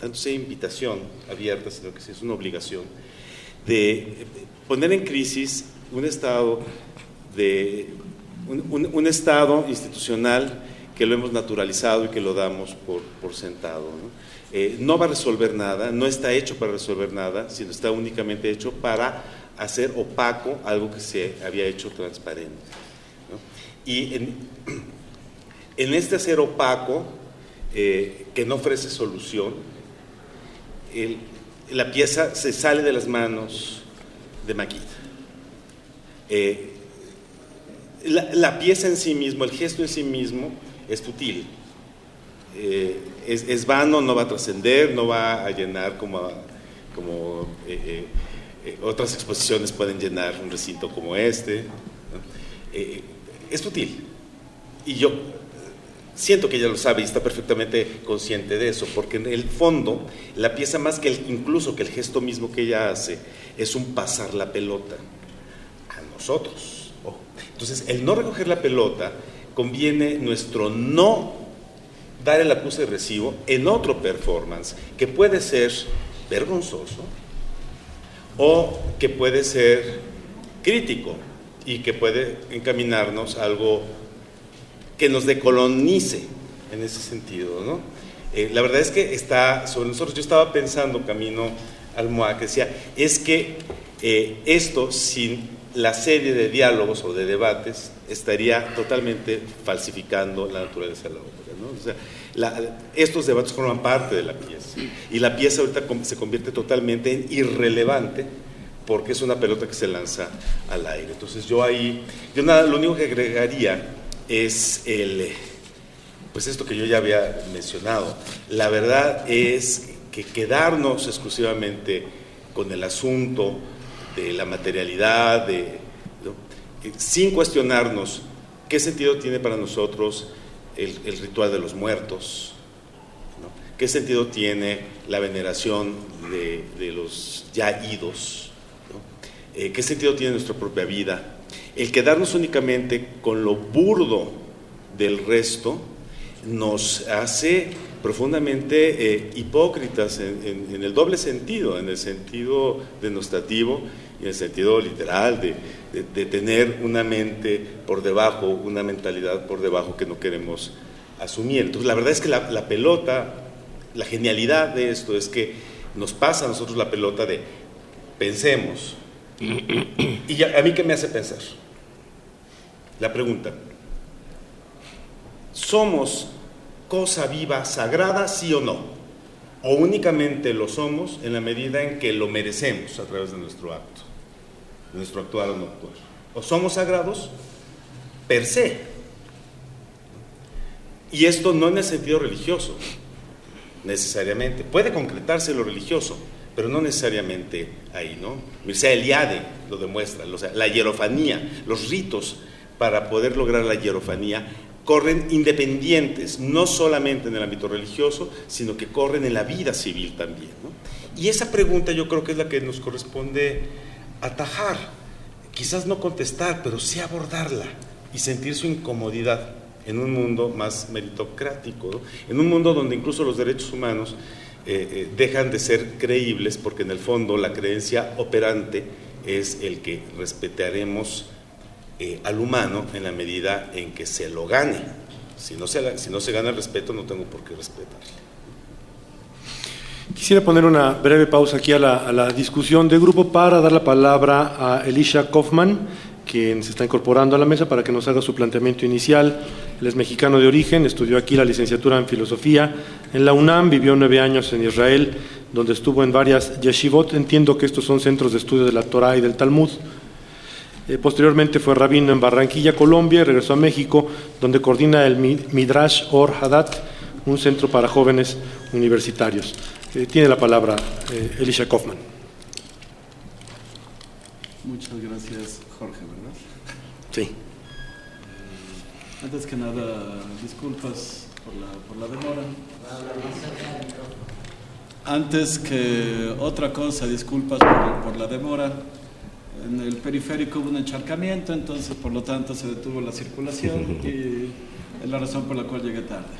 tanto sea invitación abierta, sino que es una obligación, de poner en crisis un estado de un, estado institucional que lo hemos naturalizado y que lo damos por, sentado. Eh, ¿no? va a resolver nada, no está hecho para resolver nada, sino está únicamente hecho para hacer opaco algo que se había hecho transparente. Y *clears throat* en, este hacer opaco, eh, que no ofrece solución, la pieza se sale de las manos de Maquita. Eh, la, pieza en sí mismo, el gesto en sí mismo, es futil. Eh, es, vano, no va a trascender, no va a llenar como, como eh, otras exposiciones pueden llenar un recinto como este. es futil. Y yo siento que ella lo sabe y está perfectamente consciente de eso, porque en el fondo, la pieza más que incluso que el gesto mismo que ella hace, es un pasar la pelota a nosotros. Entonces, el no recoger la pelota conviene nuestro no dar el acuse de recibo en otro performance, que puede ser vergonzoso o que puede ser crítico y que puede encaminarnos a algo que nos decolonice en ese sentido. ¿no? Eh, la verdad es que está sobre nosotros, yo estaba pensando camino al que decía, es que eh, esto sin la serie de diálogos o de debates estaría totalmente falsificando la naturaleza de la obra. O sea, estos debates forman parte de la pieza y la pieza ahorita se convierte totalmente en irrelevante porque es una pelota que se lanza al aire. Entonces yo ahí, yo nada, lo único que agregaría es el, pues esto que yo ya había mencionado. La verdad es que quedarnos exclusivamente con el asunto de la materialidad, de, sin cuestionarnos qué sentido tiene para nosotros el, ritual de los muertos, qué sentido tiene la veneración de, los ya idos, eh, qué sentido tiene nuestra propia vida. El quedarnos únicamente con lo burdo del resto nos hace profundamente eh, hipócritas en, el doble sentido, en el sentido denostativo y en el sentido literal de, tener una mente por debajo, una mentalidad por debajo que no queremos asumir. Entonces, la verdad es que la, pelota, la genialidad de esto es que nos pasa a nosotros la pelota de pensemos. ¿Y a mí qué me hace pensar? La pregunta, ¿somos cosa viva, sagrada, sí o no? ¿O únicamente lo somos en la medida en que lo merecemos a través de nuestro acto, de nuestro actuar o no actuar? ¿O somos sagrados per se? Y esto no en el sentido religioso, necesariamente. Puede concretarse lo religioso, pero no necesariamente ahí, ¿no? Mircea Eliade lo demuestra, la hierofanía, los ritos para poder lograr la hierofanía corren independientes, no solamente en el ámbito religioso, sino que corren en la vida civil también. Y esa pregunta yo creo que es la que nos corresponde atajar, quizás no contestar, pero sí abordarla y sentir su incomodidad en un mundo más meritocrático, en un mundo donde incluso los derechos humanos eh, eh, dejan de ser creíbles porque en el fondo la creencia operante es el que respetaremos eh, al humano en la medida en que se lo gane. Si no se, si no se gana el respeto, no tengo por qué respetarle. Quisiera poner una breve pausa aquí a la, discusión de grupo para dar la palabra a Elisha Kaufman, quien se está incorporando a la mesa para que nos haga su planteamiento inicial. Él es mexicano de origen, estudió aquí la licenciatura en filosofía en la UNAM, vivió nueve años en Israel, donde estuvo en varias yeshivot. Entiendo que estos son centros de estudio de la Torah y del Talmud. Eh, posteriormente fue rabino en Barranquilla, Colombia, y regresó a México, donde coordina el Midrash Or Hadat, un centro para jóvenes universitarios. Eh, tiene la palabra eh, Elisha Kaufman. Muchas gracias, Jorge, ¿verdad? Sí. antes que nada, disculpas por la, demora. Antes que otra cosa, disculpas por la demora en el periférico hubo un encharcamiento, entonces por lo tanto se detuvo la circulación *laughs* y es la razón por la cual llegué tarde.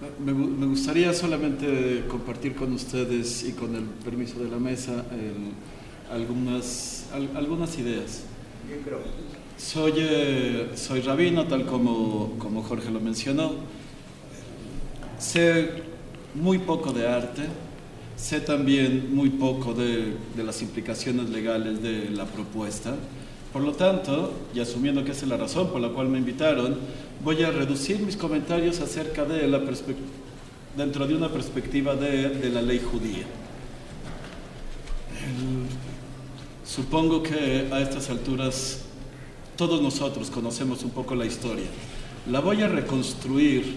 Me, gustaría solamente compartir con ustedes y con el permiso de la mesa algunas, algunas ideas. Soy, eh, soy rabino, tal como, como Jorge lo mencionó. Sé muy poco de arte, sé también muy poco de, de las implicaciones legales de la propuesta. Por lo tanto, y asumiendo que esa es la razón por la cual me invitaron, voy a reducir mis comentarios acerca de la dentro de una perspectiva de, de la ley judía. supongo que a estas alturas todos nosotros conocemos un poco la historia. La voy a reconstruir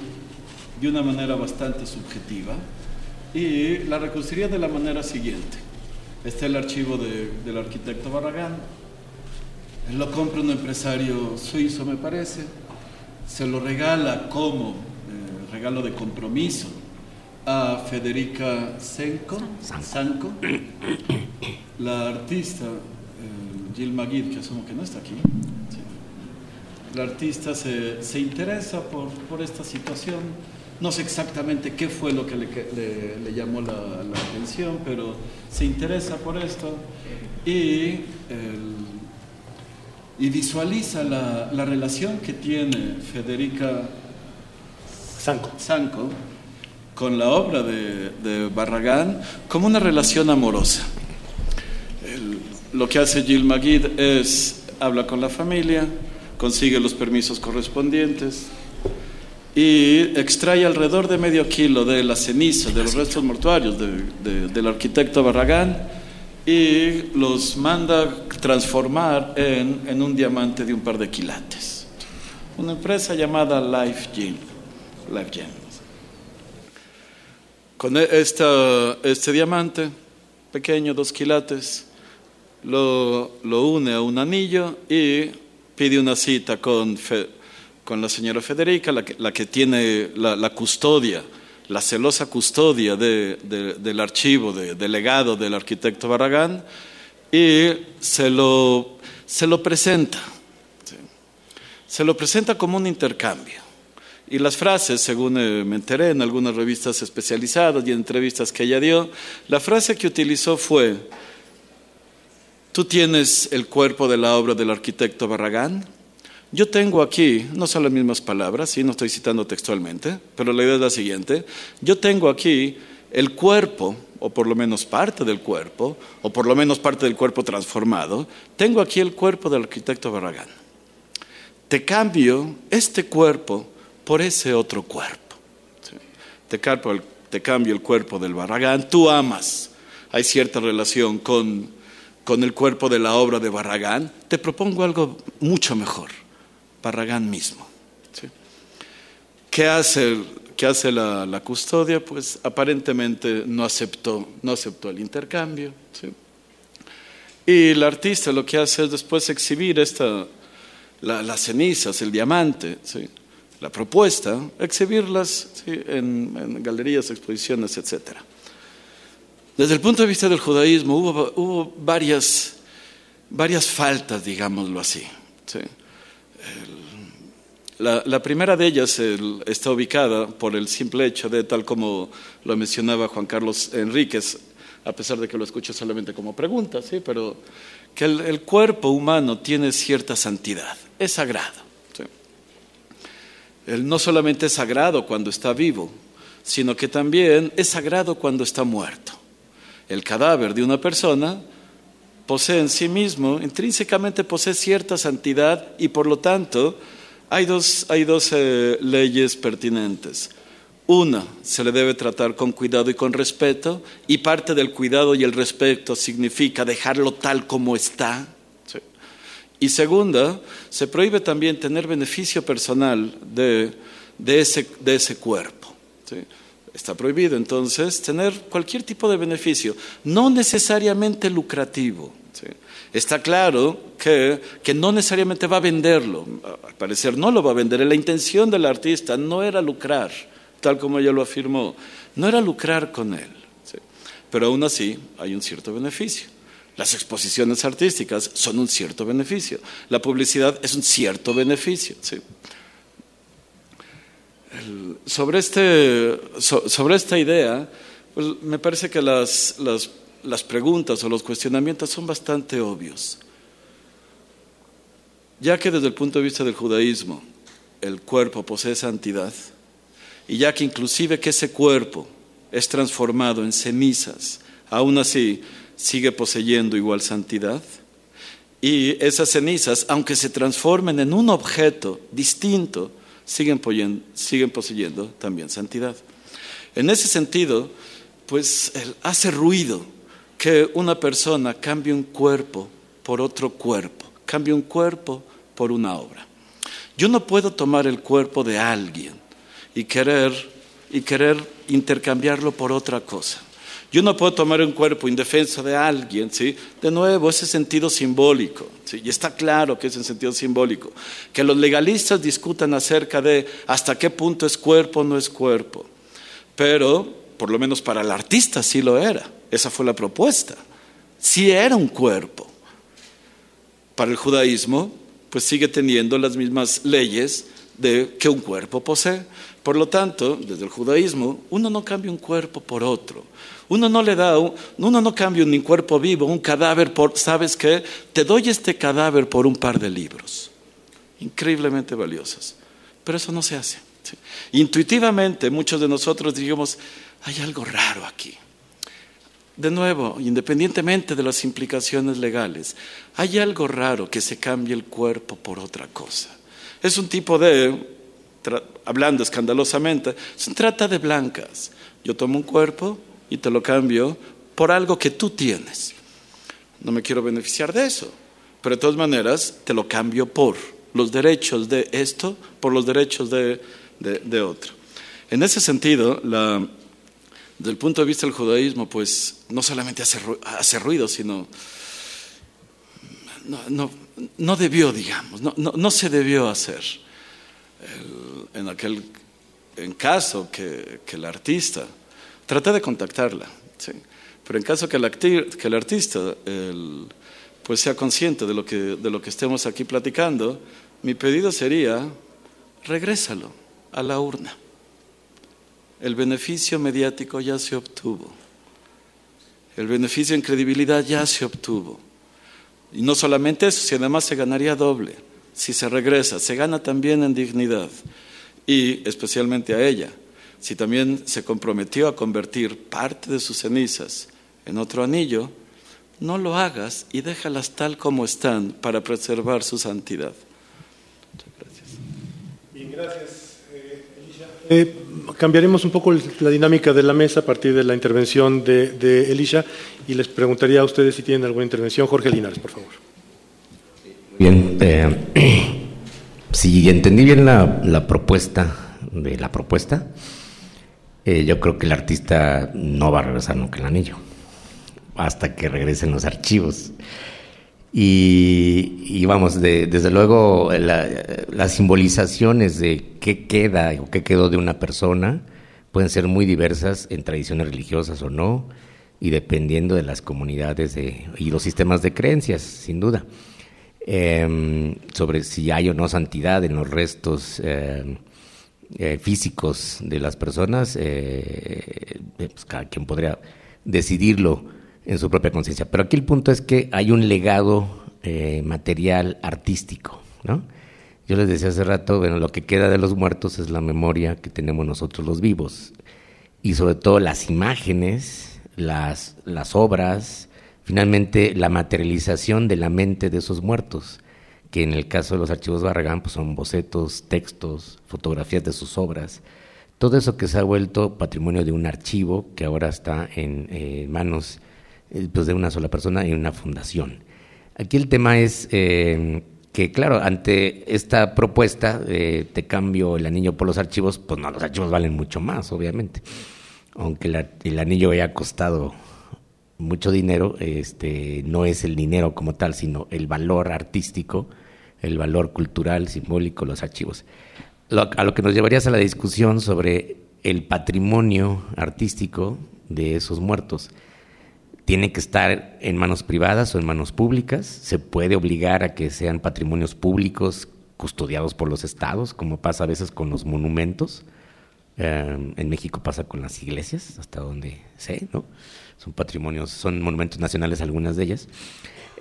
de una manera bastante subjetiva y la reconstruiría de la manera siguiente. Está el archivo del arquitecto Barragán, lo compra un empresario suizo, me parece, se lo regala como eh, regalo de compromiso a Federica Senko, la artista eh, Jill Magid, que asumo que no está aquí. La artista se, se interesa por, por, esta situación. No sé exactamente qué fue lo que le, le, llamó la, la, atención, pero se interesa por esto y el, y visualiza la, la relación que tiene Federica Sanco, con la obra de, de, Barragán como una relación amorosa. lo que hace Gil Magid es habla con la familia, consigue los permisos correspondientes y extrae alrededor de medio kilo de la ceniza de los restos mortuarios de, del arquitecto Barragán y los manda transformar en, en, un diamante de un par de quilates. Una empresa llamada Life Gem. Life. Con e, esta, este diamante pequeño, dos quilates, lo, lo, une a un anillo y pide una cita con, con la señora Federica, la que, la que tiene la, la custodia la celosa custodia de, de, del archivo, de, del legado del arquitecto Barragán, y se lo, se lo presenta. Se lo presenta como un intercambio. Y las frases, según eh, me enteré en algunas revistas especializadas y en entrevistas que ella dio, la frase que utilizó fue, tú tienes el cuerpo de la obra del arquitecto Barragán, yo tengo aquí, no son las mismas palabras, ¿sí? no estoy citando textualmente, pero la idea es la siguiente. Yo tengo aquí el cuerpo, o por lo menos parte del cuerpo, o por lo menos parte del cuerpo transformado. Tengo aquí el cuerpo del arquitecto Barragán. Te cambio este cuerpo por ese otro cuerpo. Te, te, cambio el cuerpo del Barragán. Tú amas. Hay cierta relación con, con el cuerpo de la obra de Barragán. Te propongo algo mucho mejor Barragán mismo. ¿Qué hace, qué hace la, custodia? Pues aparentemente no aceptó, no aceptó el intercambio. Y el artista lo que hace es después exhibir esta, la, las cenizas, el diamante, la propuesta, exhibirlas en, galerías, exposiciones, etc. Desde el punto de vista del judaísmo hubo, varias, varias faltas, digámoslo así. ¿sí? La, primera de ellas el, está ubicada por el simple hecho de, tal como lo mencionaba Juan Carlos Enríquez, a pesar de que lo escucho solamente como pregunta, ¿sí? pero que el, el cuerpo humano tiene cierta santidad, es sagrado. ¿sí? Él no solamente es sagrado cuando está vivo, sino que también es sagrado cuando está muerto. El cadáver de una persona posee en sí mismo, intrínsecamente posee cierta santidad y por lo tanto hay dos, hay dos eh, leyes pertinentes. Una, se le debe tratar con cuidado y con respeto, y parte del cuidado y el respeto significa dejarlo tal como está. ¿sí? Y segunda, se prohíbe también tener beneficio personal de, de, ese, de ese, cuerpo. ¿sí? Está prohibido entonces tener cualquier tipo de beneficio, no necesariamente lucrativo. Está claro que, que, no necesariamente va a venderlo, al parecer no lo va a vender. La intención del artista no era lucrar, tal como ella lo afirmó, no era lucrar con él. ¿sí? Pero aún así hay un cierto beneficio. Las exposiciones artísticas son un cierto beneficio. La publicidad es un cierto beneficio. sobre, este, sobre esta idea, pues me parece que las, las, las preguntas o los cuestionamientos son bastante obvios. Ya que desde el punto de vista del judaísmo el cuerpo posee santidad, y ya que inclusive que ese cuerpo es transformado en cenizas, aún así sigue poseyendo igual santidad, y esas cenizas, aunque se transformen en un objeto distinto, siguen, poseyendo también santidad. En ese sentido, pues hace ruido que una persona cambie un cuerpo por otro cuerpo, cambie un cuerpo por una obra. Yo no puedo tomar el cuerpo de alguien y querer, y querer intercambiarlo por otra cosa. Yo no puedo tomar un cuerpo indefenso de alguien, ¿sí? De nuevo, ese sentido simbólico, ¿sí? Y está claro que es en sentido simbólico. Que los legalistas discutan acerca de hasta qué punto es cuerpo o no es cuerpo. Pero, por lo menos para el artista sí lo era. Esa fue la propuesta. Sí era un cuerpo. Para el judaísmo, pues sigue teniendo las mismas leyes de que un cuerpo posee. Por lo tanto, desde el judaísmo, uno no cambia un cuerpo por otro. Uno no le da, uno no cambia un cuerpo vivo, un cadáver por, ¿sabes qué? Te doy este cadáver por un par de libros, increíblemente valiosos. Pero eso no se hace. Intuitivamente, muchos de nosotros digamos, hay algo raro aquí. De nuevo, independientemente de las implicaciones legales, hay algo raro que se cambie el cuerpo por otra cosa. Es un tipo de, hablando escandalosamente, se trata de blancas. Yo tomo un cuerpo y te lo cambio por algo que tú tienes. No me quiero beneficiar de eso, pero de todas maneras te lo cambio por los derechos de esto, por los derechos de, de, otro. En ese sentido, la, desde el punto de vista del judaísmo, pues no solamente hace, hace ruido, sino no, no, no debió, digamos, no, no, se debió hacer. en aquel en caso que, que, el artista, trate de contactarla, ¿sí? pero en caso que el, que el artista pues sea consciente de lo, que, de lo que estemos aquí platicando, mi pedido sería, regrésalo a la urna. El beneficio mediático ya se obtuvo. El beneficio en credibilidad ya se obtuvo. Y no solamente eso, si además se ganaría doble, si se regresa, se gana también en dignidad y especialmente a ella, si también se comprometió a convertir parte de sus cenizas en otro anillo, no lo hagas y déjalas tal como están para preservar su santidad. Muchas gracias. Bien, gracias. Eh, cambiaremos un poco la dinámica de la mesa a partir de la intervención de, de Elisha y les preguntaría a ustedes si tienen alguna intervención. Jorge Linares, por favor. Bien, eh, *clears throat* si entendí bien la, propuesta de la propuesta, eh, yo creo que el artista no va a regresar nunca el anillo hasta que regresen los archivos. Y, vamos, desde luego las simbolizaciones de qué queda o qué quedó de una persona pueden ser muy diversas en tradiciones religiosas o no, y dependiendo de las comunidades y los sistemas de creencias, sin duda. Em, sobre si hay o no santidad en los restos em, eh, físicos de las personas, eh, pues cada quien podría decidirlo en su propia conciencia. Pero aquí el punto es que hay un legado eh, material artístico, ¿no? Yo les decía hace rato, bueno, lo que queda de los muertos es la memoria que tenemos nosotros los vivos y sobre todo las imágenes, las, las obras, finalmente la materialización de la mente de esos muertos, que en el caso de los archivos Barragán pues son bocetos, textos, fotografías de sus obras, todo eso que se ha vuelto patrimonio de un archivo que ahora está en eh, manos pues de una sola persona y una fundación. Aquí el tema es eh, que, claro, ante esta propuesta de te cambio el anillo por los archivos, pues no, los archivos valen mucho más, obviamente. Aunque el anillo haya costado mucho dinero, este, no es el dinero como tal, sino el valor artístico, el valor cultural, simbólico, los archivos. a lo que nos llevarías a la discusión sobre el patrimonio artístico de esos muertos tiene que estar en manos privadas o en manos públicas, se puede obligar a que sean patrimonios públicos custodiados por los estados, como pasa a veces con los monumentos, Eh, en México pasa con las iglesias, hasta donde sé, ¿no? Son patrimonios, son monumentos nacionales algunas de ellas.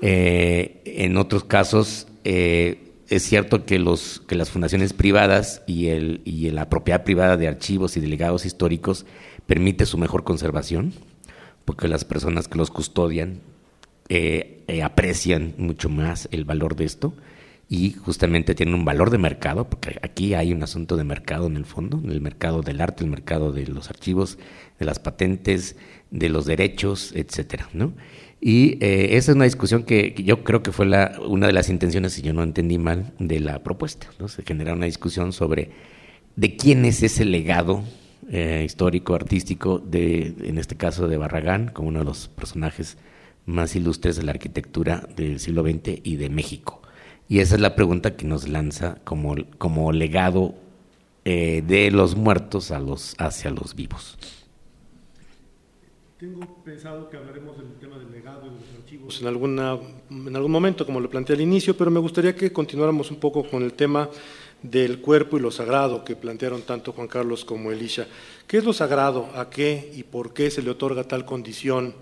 Eh, en otros casos, eh, es cierto que, los, que las fundaciones privadas y, el, y la propiedad privada de archivos y delegados históricos permite su mejor conservación, porque las personas que los custodian aprecian mucho más el valor de esto y justamente tienen un valor de mercado, porque aquí hay un asunto de mercado en el fondo, en el mercado del arte, el mercado de los archivos, de las patentes, de los derechos, etcétera, ¿no? Y eh, esa es una discusión que, yo creo que fue una de las intenciones, si yo no entendí mal, de la propuesta. Se genera una discusión sobre de quién es ese legado eh, histórico, artístico, de, en este caso de Barragán, como uno de los personajes más ilustres de la arquitectura del siglo XX y de México. Y esa es la pregunta que nos lanza como, como legado eh, de los muertos a los, hacia los vivos. Tengo pensado que hablaremos del tema del legado y de los archivos en, alguna, en algún momento, como lo planteé al inicio, pero me gustaría que continuáramos un poco con el tema del cuerpo y lo sagrado que plantearon tanto Juan Carlos como Elisha. ¿Qué es lo sagrado? ¿A qué y por qué se le otorga tal condición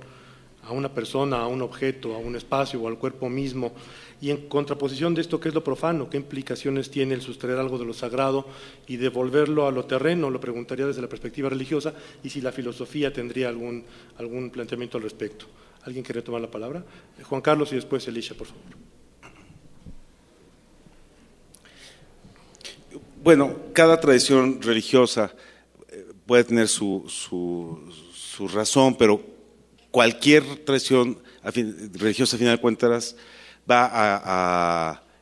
a una persona, a un objeto, a un espacio o al cuerpo mismo? Y en contraposición de esto, ¿qué es lo profano? ¿Qué implicaciones tiene el sustraer algo de lo sagrado y devolverlo a lo terreno? Lo preguntaría desde la perspectiva religiosa y si la filosofía tendría algún, algún planteamiento al respecto. ¿Alguien quiere tomar la palabra? Eh, Juan Carlos y después Elisha, por favor. Bueno, cada tradición religiosa eh, puede tener su, su, razón, pero cualquier tradición religiosa, a final de cuentas, va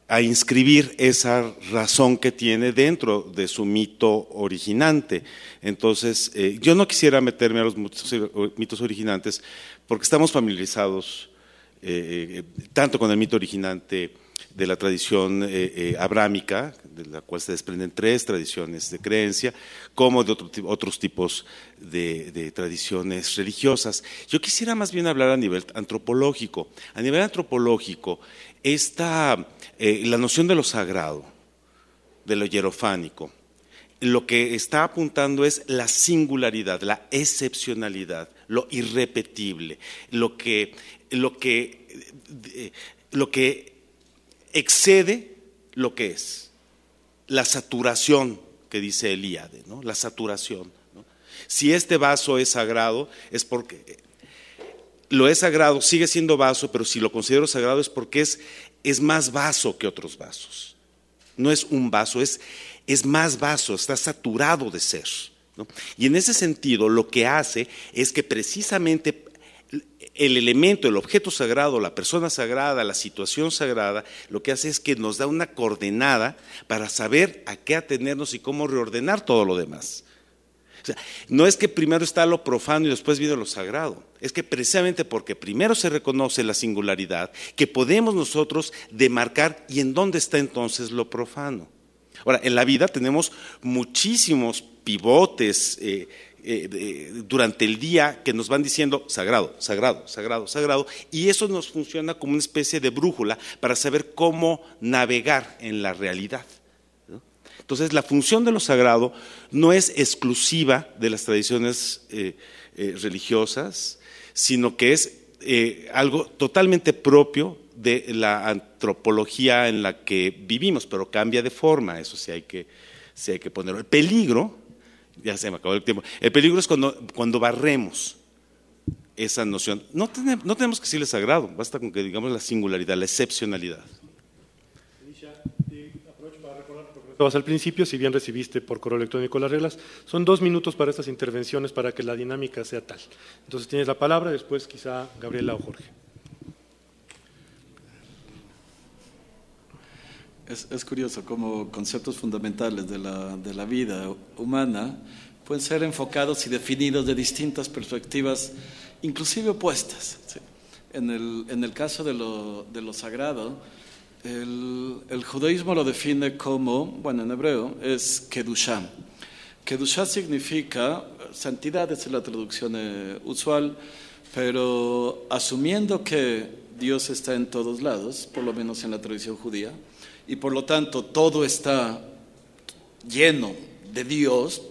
a, inscribir esa razón que tiene dentro de su mito originante. Entonces, eh, yo no quisiera meterme a los mitos, originantes porque estamos familiarizados eh, tanto con el mito originante de la tradición abrámica, de la cual se desprenden tres tradiciones de creencia, como de otros tipos de, de, tradiciones religiosas. Yo quisiera más bien hablar a nivel antropológico. A nivel antropológico, esta, eh, la noción de lo sagrado, de lo hierofánico, lo que está apuntando es la singularidad, la excepcionalidad, lo irrepetible, lo que, lo que, eh, lo que excede lo que es, la saturación que dice Elíade, ¿no? la saturación. Si este vaso es sagrado, es porque lo es sagrado, sigue siendo vaso, pero si lo considero sagrado es porque es, es más vaso que otros vasos. No es un vaso, es, es más vaso, está saturado de ser. Y en ese sentido, lo que hace es que precisamente el elemento, el objeto sagrado, la persona sagrada, la situación sagrada, lo que hace es que nos da una coordenada para saber a qué atenernos y cómo reordenar todo lo demás no es que primero está lo profano y después viene lo sagrado. Es que precisamente porque primero se reconoce la singularidad, que podemos nosotros demarcar y en dónde está entonces lo profano. Ahora, en la vida tenemos muchísimos pivotes eh, eh, durante el día que nos van diciendo sagrado, sagrado, sagrado, sagrado, y eso nos funciona como una especie de brújula para saber cómo navegar en la realidad. Entonces, la función de lo sagrado no es exclusiva de las tradiciones eh, eh, religiosas, sino que es algo totalmente propio de la antropología en la que vivimos, pero cambia de forma, eso sí hay que, sí hay que ponerlo. El peligro, ya se me acabó el tiempo, el peligro es cuando, cuando barremos esa noción. No tenemos, que decirle sagrado, basta con que digamos la singularidad, la excepcionalidad al principio, si bien recibiste por correo electrónico las reglas, son dos minutos para estas intervenciones para que la dinámica sea tal. Entonces tienes la palabra, después quizá Gabriela o Jorge. Es, curioso cómo conceptos fundamentales de la, de la, vida humana pueden ser enfocados y definidos de distintas perspectivas, inclusive opuestas. En, el, en, el, caso de lo, de lo sagrado, el, judaísmo lo define como, bueno, en hebreo es Kedushá. Kedushá significa, santidad es la traducción eh, usual, pero asumiendo que Dios está en todos lados, por lo menos en la tradición judía, y por lo tanto todo está lleno de Dios,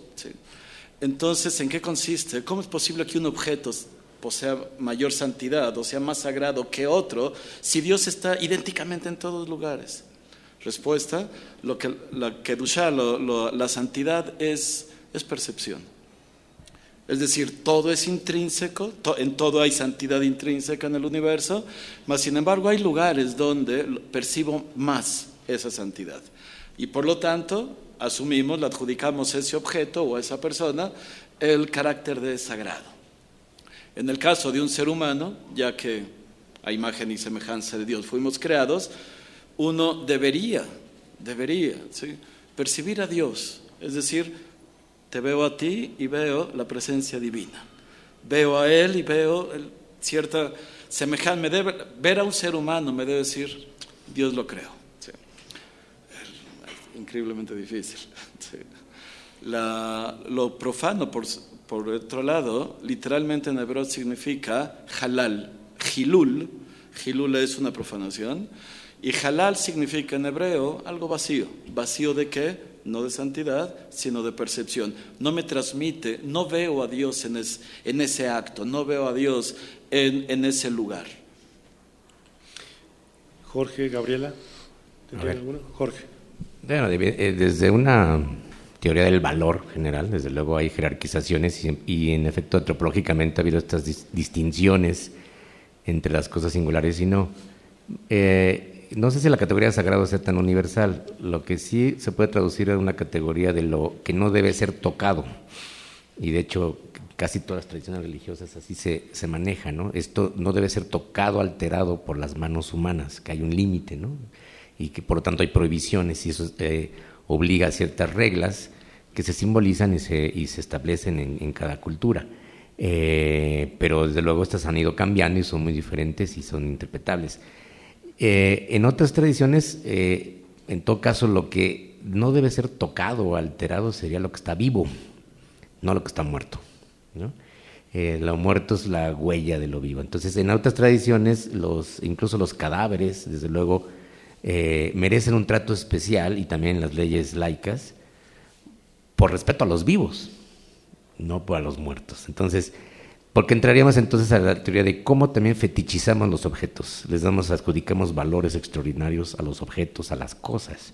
Entonces, ¿en qué consiste? ¿Cómo es posible que un objeto posea mayor santidad o sea más sagrado que otro si Dios está idénticamente en todos lugares? Respuesta, lo que, la Kedushá, la santidad es, es percepción. Es decir, todo es intrínseco, en todo hay santidad intrínseca en el universo, mas sin embargo hay lugares donde percibo más esa santidad. Y por lo tanto, asumimos, le adjudicamos a ese objeto o a esa persona el carácter de sagrado. En el caso de un ser humano, ya que a imagen y semejanza de Dios fuimos creados, uno debería, debería percibir a Dios, es decir, te veo a ti y veo la presencia divina, veo a Él y veo cierta semejanza, me ver a un ser humano me debe decir, Dios lo creo. Increíblemente difícil. *laughs* lo profano, por, por otro lado, literalmente en hebreo significa halal, hilul, hilul es una profanación, y halal significa en hebreo algo vacío. ¿Vacío de qué? No de santidad, sino de percepción. No me transmite, no veo a Dios en, en ese acto, no veo a Dios en, en ese lugar. Jorge, Gabriela, alguno? Jorge. Bueno, eh, desde una teoría del valor general, desde luego hay jerarquizaciones y, en efecto antropológicamente ha habido estas distinciones entre las cosas singulares y no. Eh, no sé si la categoría de sagrado sea tan universal, lo que sí se puede traducir en una categoría de lo que no debe ser tocado. Y de hecho, casi todas las tradiciones religiosas así se, se manejan, ¿no? Esto no debe ser tocado, alterado por las manos humanas, que hay un límite, ¿no? Y que por lo tanto hay prohibiciones y eso eh, obliga a ciertas reglas que se simbolizan y se, y se establecen en, cada cultura. Eh, pero desde luego estas han ido cambiando y son muy diferentes y son interpretables. Eh, en otras tradiciones, en todo caso, lo que no debe ser tocado o alterado sería lo que está vivo, no lo que está muerto. Lo muerto es la huella de lo vivo. Entonces, en otras tradiciones, los, incluso los cadáveres, desde luego, merecen un trato especial y también las leyes laicas por respeto a los vivos, no por a los muertos. Entonces, porque entraríamos entonces a la teoría de cómo también fetichizamos los objetos. Les damos, adjudicamos valores extraordinarios a los objetos, a las cosas.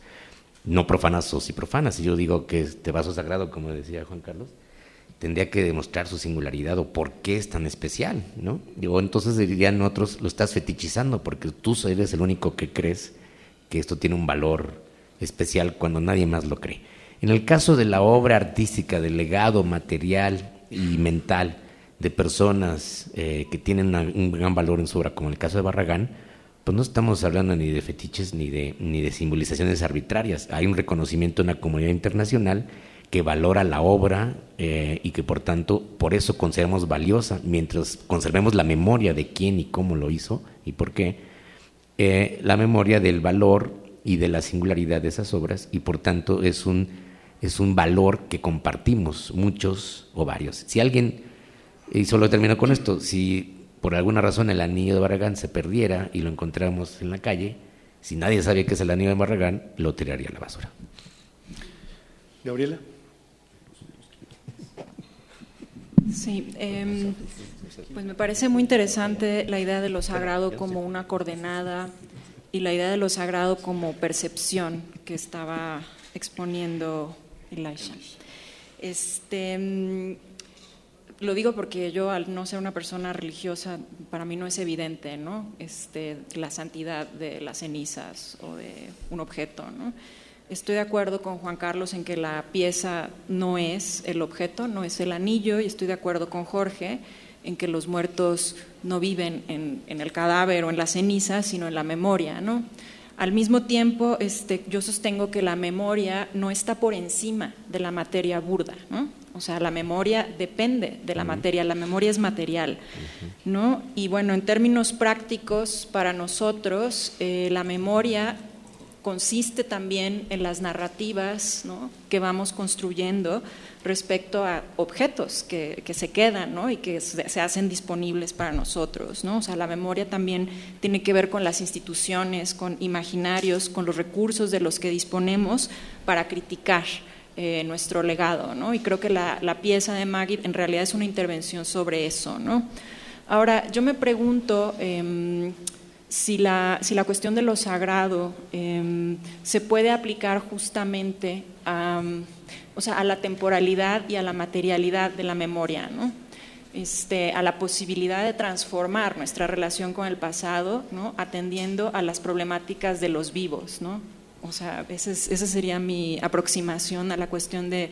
No profanas o sí profanas. Si yo digo que este vaso sagrado, como decía Juan Carlos, tendría que demostrar su singularidad o por qué es tan especial, ¿no? Digo, entonces dirían otros, lo estás fetichizando porque tú eres el único que crees que esto tiene un valor especial cuando nadie más lo cree. En el caso de la obra artística, del legado material y mental, de personas eh, que tienen un gran valor en su obra, como en el caso de Barragán, pues no estamos hablando ni de fetiches ni de, ni de simbolizaciones arbitrarias. Hay un reconocimiento en la comunidad internacional que valora la obra eh, y que por tanto por eso consideramos valiosa, mientras conservemos la memoria de quién y cómo lo hizo y por qué, eh, la memoria del valor y de la singularidad de esas obras y por tanto es un, es un valor que compartimos muchos o varios. Si alguien y solo termino con esto. Si por alguna razón el anillo de Barragán se perdiera y lo encontramos en la calle, si nadie sabe que es el anillo de Barragán, lo tiraría a la basura. Gabriela. Sí, em, pues me parece muy interesante la idea de lo sagrado como una coordenada y la idea de lo sagrado como percepción que estaba exponiendo Elisha. Este, em, lo digo porque yo, al no ser una persona religiosa, para mí no es evidente ¿no? Este, la santidad de las cenizas o de un objeto. ¿no? Estoy de acuerdo con Juan Carlos en que la pieza no es el objeto, no es el anillo, y estoy de acuerdo con Jorge en que los muertos no viven en, en el cadáver o en la ceniza, sino en la memoria. ¿no? Al mismo tiempo, este, yo sostengo que la memoria no está por encima de la materia burda. ¿no? O sea, la memoria depende de la materia, la memoria es material, ¿no? Y bueno, en términos prácticos, para nosotros, eh, la memoria consiste también en las narrativas que vamos construyendo respecto a objetos que, se quedan y que se, hacen disponibles para nosotros. ¿no? O sea, la memoria también tiene que ver con las instituciones, con imaginarios, con los recursos de los que disponemos para criticar eh, nuestro legado, ¿no? Y creo que la, pieza de Maggie en realidad es una intervención sobre eso, ¿no? Ahora, yo me pregunto em, si, la, si, la, cuestión de lo sagrado em, se puede aplicar justamente a, o sea, a la temporalidad y a la materialidad de la memoria, ¿no? Este, a la posibilidad de transformar nuestra relación con el pasado, ¿no? atendiendo a las problemáticas de los vivos, ¿no? O sea, esa, sería mi aproximación a la cuestión de,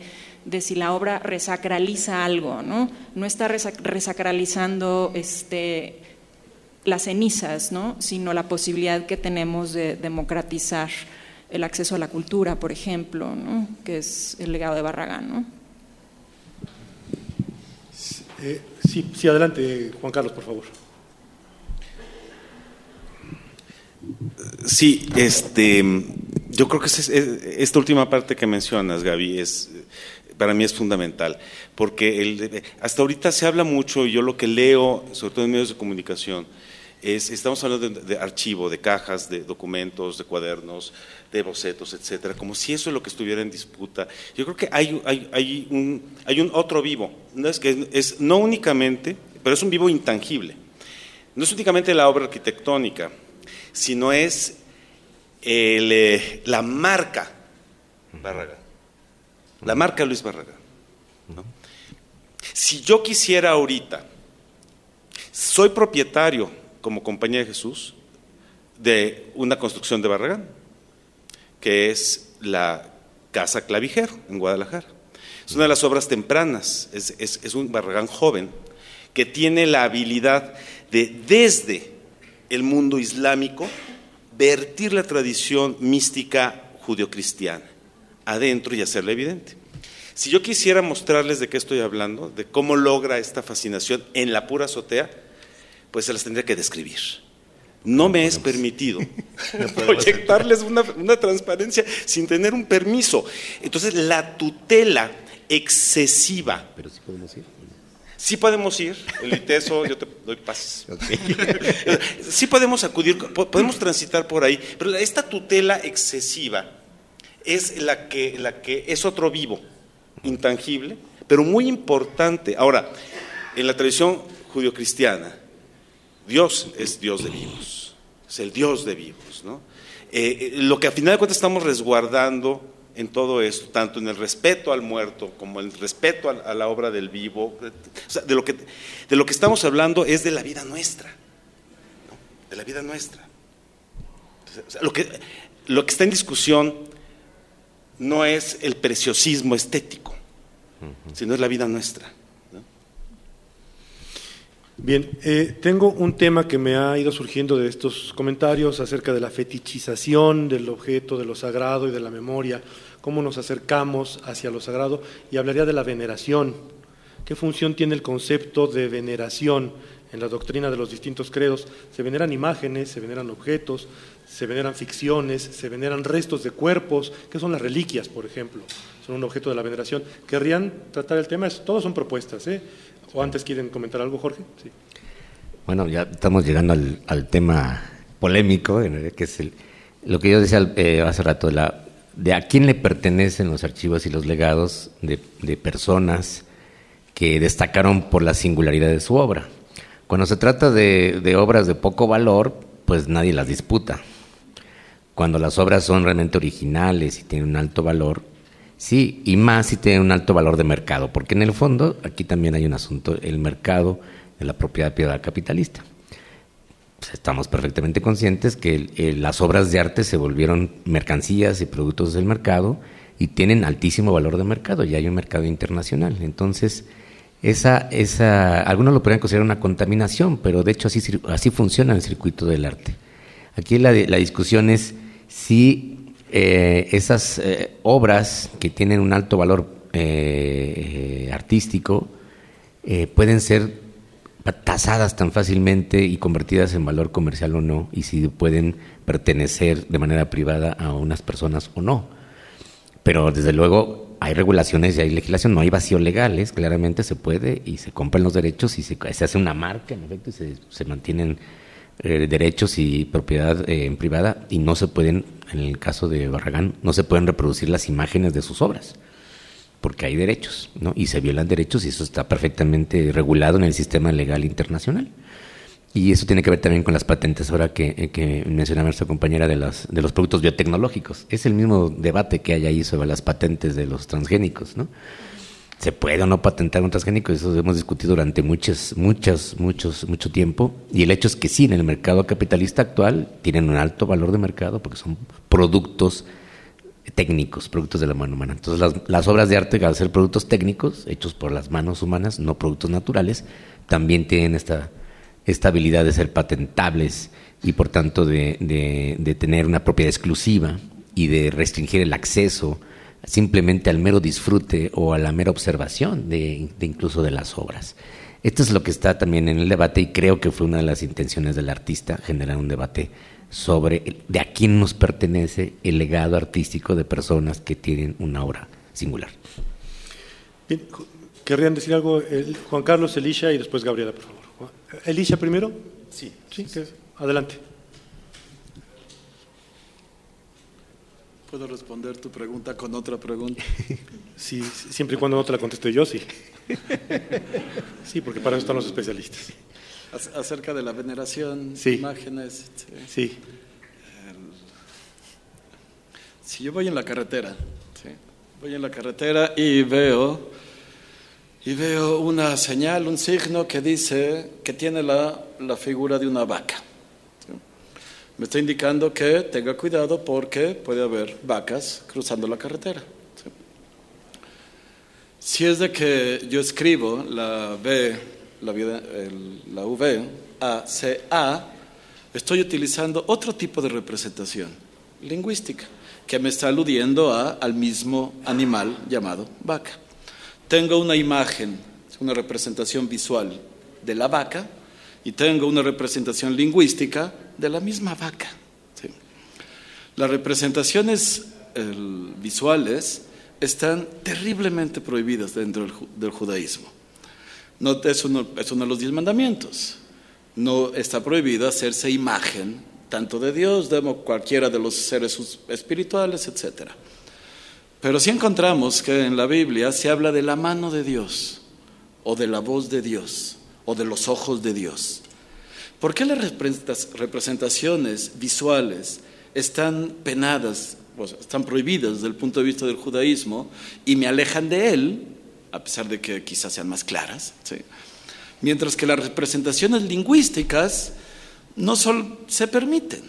si la obra resacraliza algo, ¿no? No está resacralizando este, las cenizas, ¿no? Sino la posibilidad que tenemos de democratizar el acceso a la cultura, por ejemplo, ¿no? que es el legado de Barragán. ¿no? Eh, sí, sí, adelante, Juan Carlos, por favor. Sí, este, yo creo que esta última parte que mencionas, Gaby, es, para mí es fundamental, porque el, hasta ahorita se habla mucho, y yo lo que leo, sobre todo en medios de comunicación, es, estamos hablando de, archivo, de cajas, de documentos, de cuadernos, de bocetos, etcétera, como si eso es lo que estuviera en disputa. Yo creo que hay, hay, un, hay un otro vivo, no es que es no únicamente, pero es un vivo intangible. No es únicamente la obra arquitectónica, sino es eh, la marca Barragán, la marca Luis Barragán. Si yo quisiera ahorita, soy propietario como Compañía de Jesús de una construcción de Barragán, que es la Casa Clavijero en Guadalajara. Es una de las obras tempranas, es, un Barragán joven que tiene la habilidad de desde el mundo islámico vertir la tradición mística judio-cristiana adentro y hacerla evidente. Si yo quisiera mostrarles de qué estoy hablando, de cómo logra esta fascinación en la pura azotea, pues se las tendría que describir. No me es permitido *laughs* proyectarles una, transparencia sin tener un permiso. Entonces, la tutela excesiva. Pero sí podemos ir. Sí podemos ir, el ITESO, yo te doy pases. *laughs* Sí podemos acudir, podemos transitar por ahí, pero esta tutela excesiva es la que, la que es otro vivo, intangible, pero muy importante. Ahora, en la tradición judio-cristiana, Dios es Dios de vivos, es el Dios de vivos. ¿no? Eh, eh, lo que a final de cuentas estamos resguardando en todo esto, tanto en el respeto al muerto como en el respeto a, la obra del vivo, de, lo que, de lo que estamos hablando es de la vida nuestra, de la vida nuestra. lo, que, lo que está en discusión no es el preciosismo estético, sino es la vida nuestra. Bien, eh, tengo un tema que me ha ido surgiendo de estos comentarios acerca de la fetichización del objeto, de lo sagrado y de la memoria, cómo nos acercamos hacia lo sagrado, y hablaría de la veneración. ¿Qué función tiene el concepto de veneración en la doctrina de los distintos credos? Se veneran imágenes, se veneran objetos, se veneran ficciones, se veneran restos de cuerpos, que son las reliquias, por ejemplo, son un objeto de la veneración. ¿Querrían tratar el tema? Todos son propuestas, ¿eh? ¿O antes quieren comentar algo, Jorge? Sí. Bueno, ya estamos llegando al, tema polémico, que es lo que yo decía eh, hace rato, de a quién le pertenecen los archivos y los legados de, personas que destacaron por la singularidad de su obra. Cuando se trata de, obras de poco valor, pues nadie las disputa. Cuando las obras son realmente originales y tienen un alto valor, Sí, y más si tiene un alto valor de mercado, porque en el fondo aquí también hay un asunto, el mercado de la propiedad privada capitalista. Pues estamos perfectamente conscientes que las obras de arte se volvieron mercancías y productos del mercado y tienen altísimo valor de mercado, y hay un mercado internacional. Entonces, esa, esa, algunos lo podrían considerar una contaminación, pero de hecho así, así funciona el circuito del arte. Aquí la, la discusión es si eh, esas eh, obras que tienen un alto valor eh, artístico pueden ser tasadas tan fácilmente y convertidas en valor comercial o no, y si pueden pertenecer de manera privada a unas personas o no. Pero desde luego hay regulaciones y hay legislación, no hay vacíos legales, claramente se puede y se compran los derechos y se, hace una marca, en efecto, y se, se mantienen derechos y propiedad en privada y no se pueden en el caso de Barragán, no se pueden reproducir las imágenes de sus obras. porque hay derechos, ¿no? Y se violan derechos y eso está perfectamente regulado en el sistema legal internacional. Y eso tiene que ver también con las patentes, ahora que, eh, que mencionaba nuestra compañera de, las, de los productos biotecnológicos. Es el mismo debate que hay ahí sobre las patentes de los transgénicos, ¿no? ¿Se puede o no patentar un transgénico? Eso hemos discutido durante muchas, muchas, muchos, mucho tiempo. Y el hecho es que sí, en el mercado capitalista actual tienen un alto valor de mercado porque son productos técnicos, productos de la mano humana. Entonces las, las obras de arte, al ser productos técnicos, hechos por las manos humanas, no productos naturales, también tienen esta, esta habilidad de ser patentables y por tanto de, tener una propiedad exclusiva y de restringir el acceso simplemente al mero disfrute o a la mera observación de, incluso de las obras. Esto es lo que está también en el debate y creo que fue una de las intenciones del artista, generar un debate sobre de a quién nos pertenece el legado artístico de personas que tienen una obra singular. ¿Querrían decir algo el, Juan Carlos, Elisha y después Gabriela, por favor? ¿Elisha primero? Sí. sí adelante. ¿Puedo responder tu pregunta con otra pregunta? *laughs* Sí, siempre y cuando no te la conteste yo, sí. *laughs* Sí, porque para eso están los especialistas. Acerca de la veneración, sí. imágenes. Sí. Si yo voy en la carretera, ¿sí? voy en la carretera y veo, y veo una señal, un signo que dice que tiene la, la figura de una vaca me está indicando que tenga cuidado porque puede haber vacas cruzando la carretera. Si es de que yo escribo la V, la, el, la V, A, C, A, estoy utilizando otro tipo de representación lingüística que me está aludiendo a, al mismo animal llamado vaca. Tengo una imagen, una representación visual de la vaca y tengo una representación lingüística de la misma vaca. Las representaciones el, visuales están terriblemente prohibidas dentro del, judaísmo. No, es, uno, de los diez mandamientos. No está prohibido hacerse imagen tanto de Dios, de cualquiera de los seres espirituales, etc. Pero sí encontramos que en la Biblia se habla de la mano de Dios, o de la voz de Dios, o de los ojos de Dios. ¿Por qué las representaciones visuales están penadas, están prohibidas desde el punto de vista del judaísmo y me alejan de él, a pesar de que quizás sean más claras? Mientras que las representaciones lingüísticas no solo se permiten.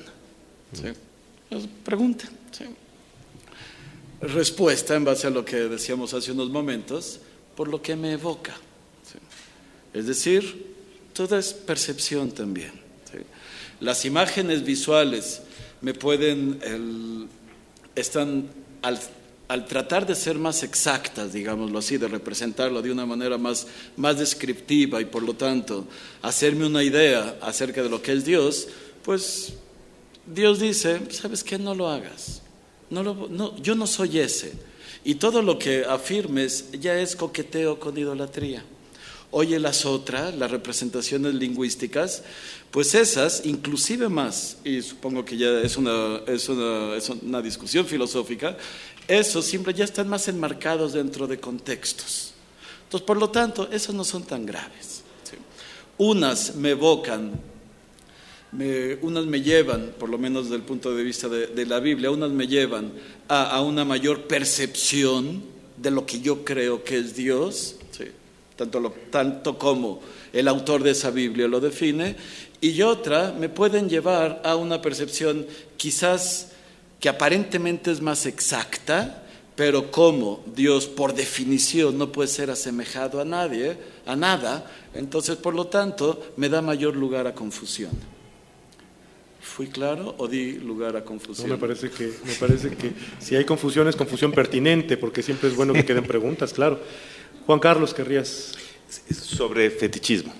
¿sí? Pregunten. Respuesta en base a lo que decíamos hace unos momentos, por lo que me evoca. Es decir, todo es percepción también. Las imágenes visuales me pueden, están al, al, tratar de ser más exactas, digámoslo así, de representarlo de una manera más, más descriptiva y por lo tanto hacerme una idea acerca de lo que es Dios, pues Dios dice, ¿sabes qué? No lo hagas. No lo, no, yo no soy ese. Y todo lo que afirmes ya es coqueteo con idolatría. Oye las otras, las representaciones lingüísticas, pues esas, inclusive más, y supongo que ya es una, es una, es una discusión filosófica, esos siempre ya están más enmarcados dentro de contextos. Entonces, por lo tanto, esos no son tan graves. Unas me evocan, unas me llevan, por lo menos desde el punto de vista de, la Biblia, unas me llevan a, una mayor percepción de lo que yo creo que es Dios, tanto, tanto como el autor de esa Biblia lo define, y otra me pueden llevar a una percepción quizás que aparentemente es más exacta, pero como Dios por definición no puede ser asemejado a nadie, a nada, entonces por lo tanto me da mayor lugar a confusión. ¿Fui claro o di lugar a confusión? No, me parece que, me parece que si hay confusión es confusión pertinente, porque siempre es bueno que queden preguntas, claro. Juan Carlos, querrías. Sobre fetichismo.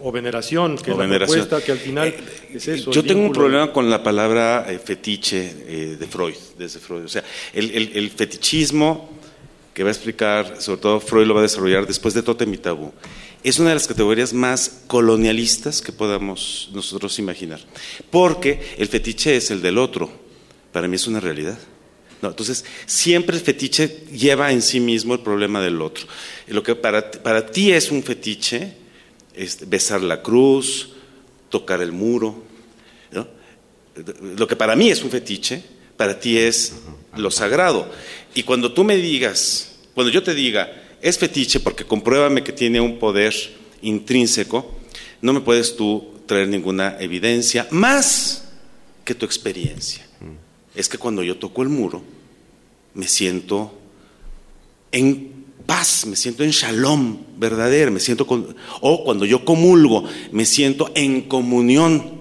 O veneración, que o es la veneración. propuesta, que al final es eso. Yo tengo un problema con la palabra eh, fetiche eh, de Freud, desde Freud. O sea, el, el, el, fetichismo que va a explicar, sobre todo Freud lo va a desarrollar después de Totem y Tabú, es una de las categorías más colonialistas que podamos nosotros imaginar. Porque el fetiche es el del otro. Para mí es una realidad. No, entonces, siempre el fetiche lleva en sí mismo el problema del otro. Lo que para, para ti es un fetiche, es besar la cruz, tocar el muro. Lo que para mí es un fetiche, para ti es lo sagrado. Y cuando tú me digas, cuando yo te diga, es fetiche porque compruébame que tiene un poder intrínseco, no me puedes tú traer ninguna evidencia más que tu experiencia. Es que cuando yo toco el muro, me siento en paz, me siento en shalom verdadero, me siento con, o cuando yo comulgo, me siento en comunión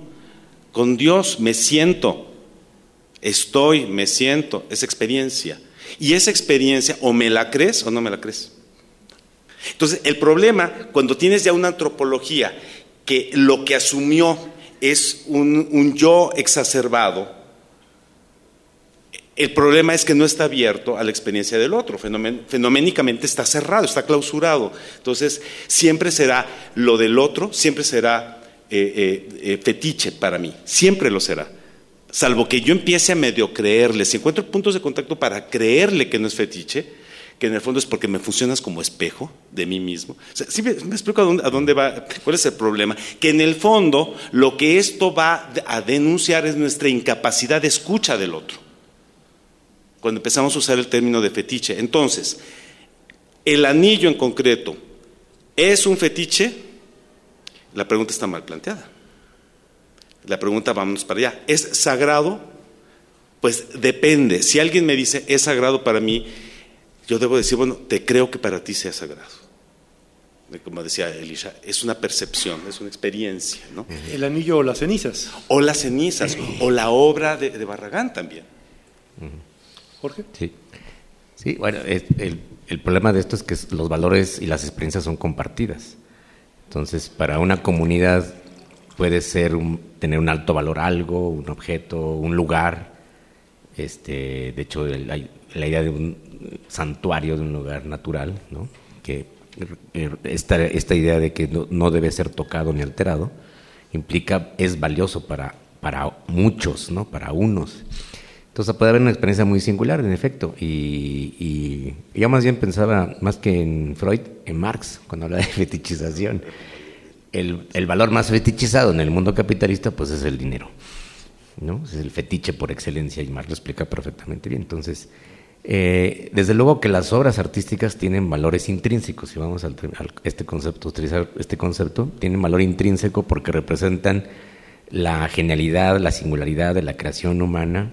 con Dios, me siento, estoy, me siento, es experiencia. Y esa experiencia o me la crees o no me la crees. Entonces, el problema, cuando tienes ya una antropología que lo que asumió es un, yo exacerbado, el problema es que no está abierto a la experiencia del otro, fenoménicamente está cerrado, está clausurado. Entonces, siempre será lo del otro, siempre será eh, eh, eh, fetiche para mí, siempre lo será. Salvo que yo empiece a medio creerle, si encuentro puntos de contacto para creerle que no es fetiche, que en el fondo es porque me funcionas como espejo de mí mismo. ¿Sí me, explico a dónde, va? ¿Cuál es el problema? Que en el fondo lo que esto va a denunciar es nuestra incapacidad de escucha del otro. Cuando empezamos a usar el término de fetiche. Entonces, el anillo en concreto, ¿es un fetiche? La pregunta está mal planteada. La pregunta, vámonos para allá. ¿Es sagrado? Pues depende. Si alguien me dice, es sagrado para mí, yo debo decir, bueno, te creo que para ti sea sagrado. Como decía Elisha, es una percepción, es una experiencia. ¿no? El anillo o las cenizas. O las cenizas, o la obra de, Barragán también. Jorge. Sí. Sí, bueno, el, el, problema de esto es que los valores y las experiencias son compartidas. Entonces, para una comunidad puede ser un, tener un alto valor algo, un objeto, un lugar. Este, de hecho, la, idea de un santuario de un lugar natural, ¿no? que eh, esta, esta idea de que no, debe ser tocado ni alterado implica, es valioso para, para muchos, ¿no? para unos. Entonces puede haber una experiencia muy singular, en efecto. Y, y, yo más bien pensaba, más que en Freud, en Marx, cuando habla de *laughs* fetichización. El, el, valor más fetichizado en el mundo capitalista, pues es el dinero. ¿no? Es el fetiche por excelencia, y Marx lo explica perfectamente bien. Entonces, eh, desde luego que las obras artísticas tienen valores intrínsecos, si vamos a este concepto, utilizar este concepto, tienen valor intrínseco porque representan la genialidad, la singularidad de la creación humana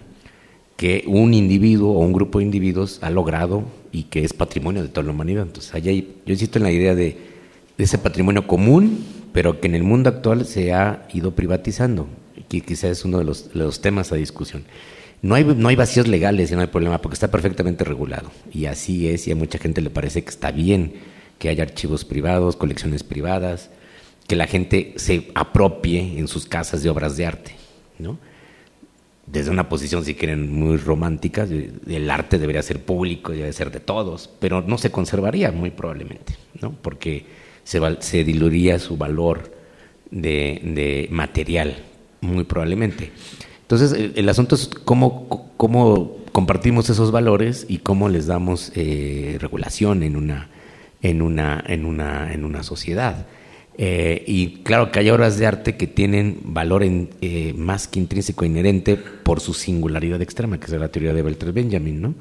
que un individuo o un grupo de individuos ha logrado y que es patrimonio de toda la humanidad. Entonces, allá yo insisto en la idea de, ese patrimonio común, pero que en el mundo actual se ha ido privatizando, que quizás es uno de los temas a discusión. No hay, no hay vacíos legales y no hay problema porque está perfectamente regulado. Y así es, y a mucha gente le parece que está bien que haya archivos privados, colecciones privadas, que la gente se apropie en sus casas de obras de arte, ¿no? Desde una posición, si quieren, muy romántica, el arte debería ser público, debe ser de todos, pero no se conservaría muy probablemente, ¿no? Porque se, se diluiría su valor de, material, muy probablemente. Entonces, el, asunto es cómo, compartimos esos valores y cómo les damos eh, regulación en una, en una, en una, en una sociedad. Eh, y claro que hay obras de arte que tienen valor en, eh, más que intrínseco e inherente por su singularidad extrema, que es la teoría de Walter Benjamin, ¿no?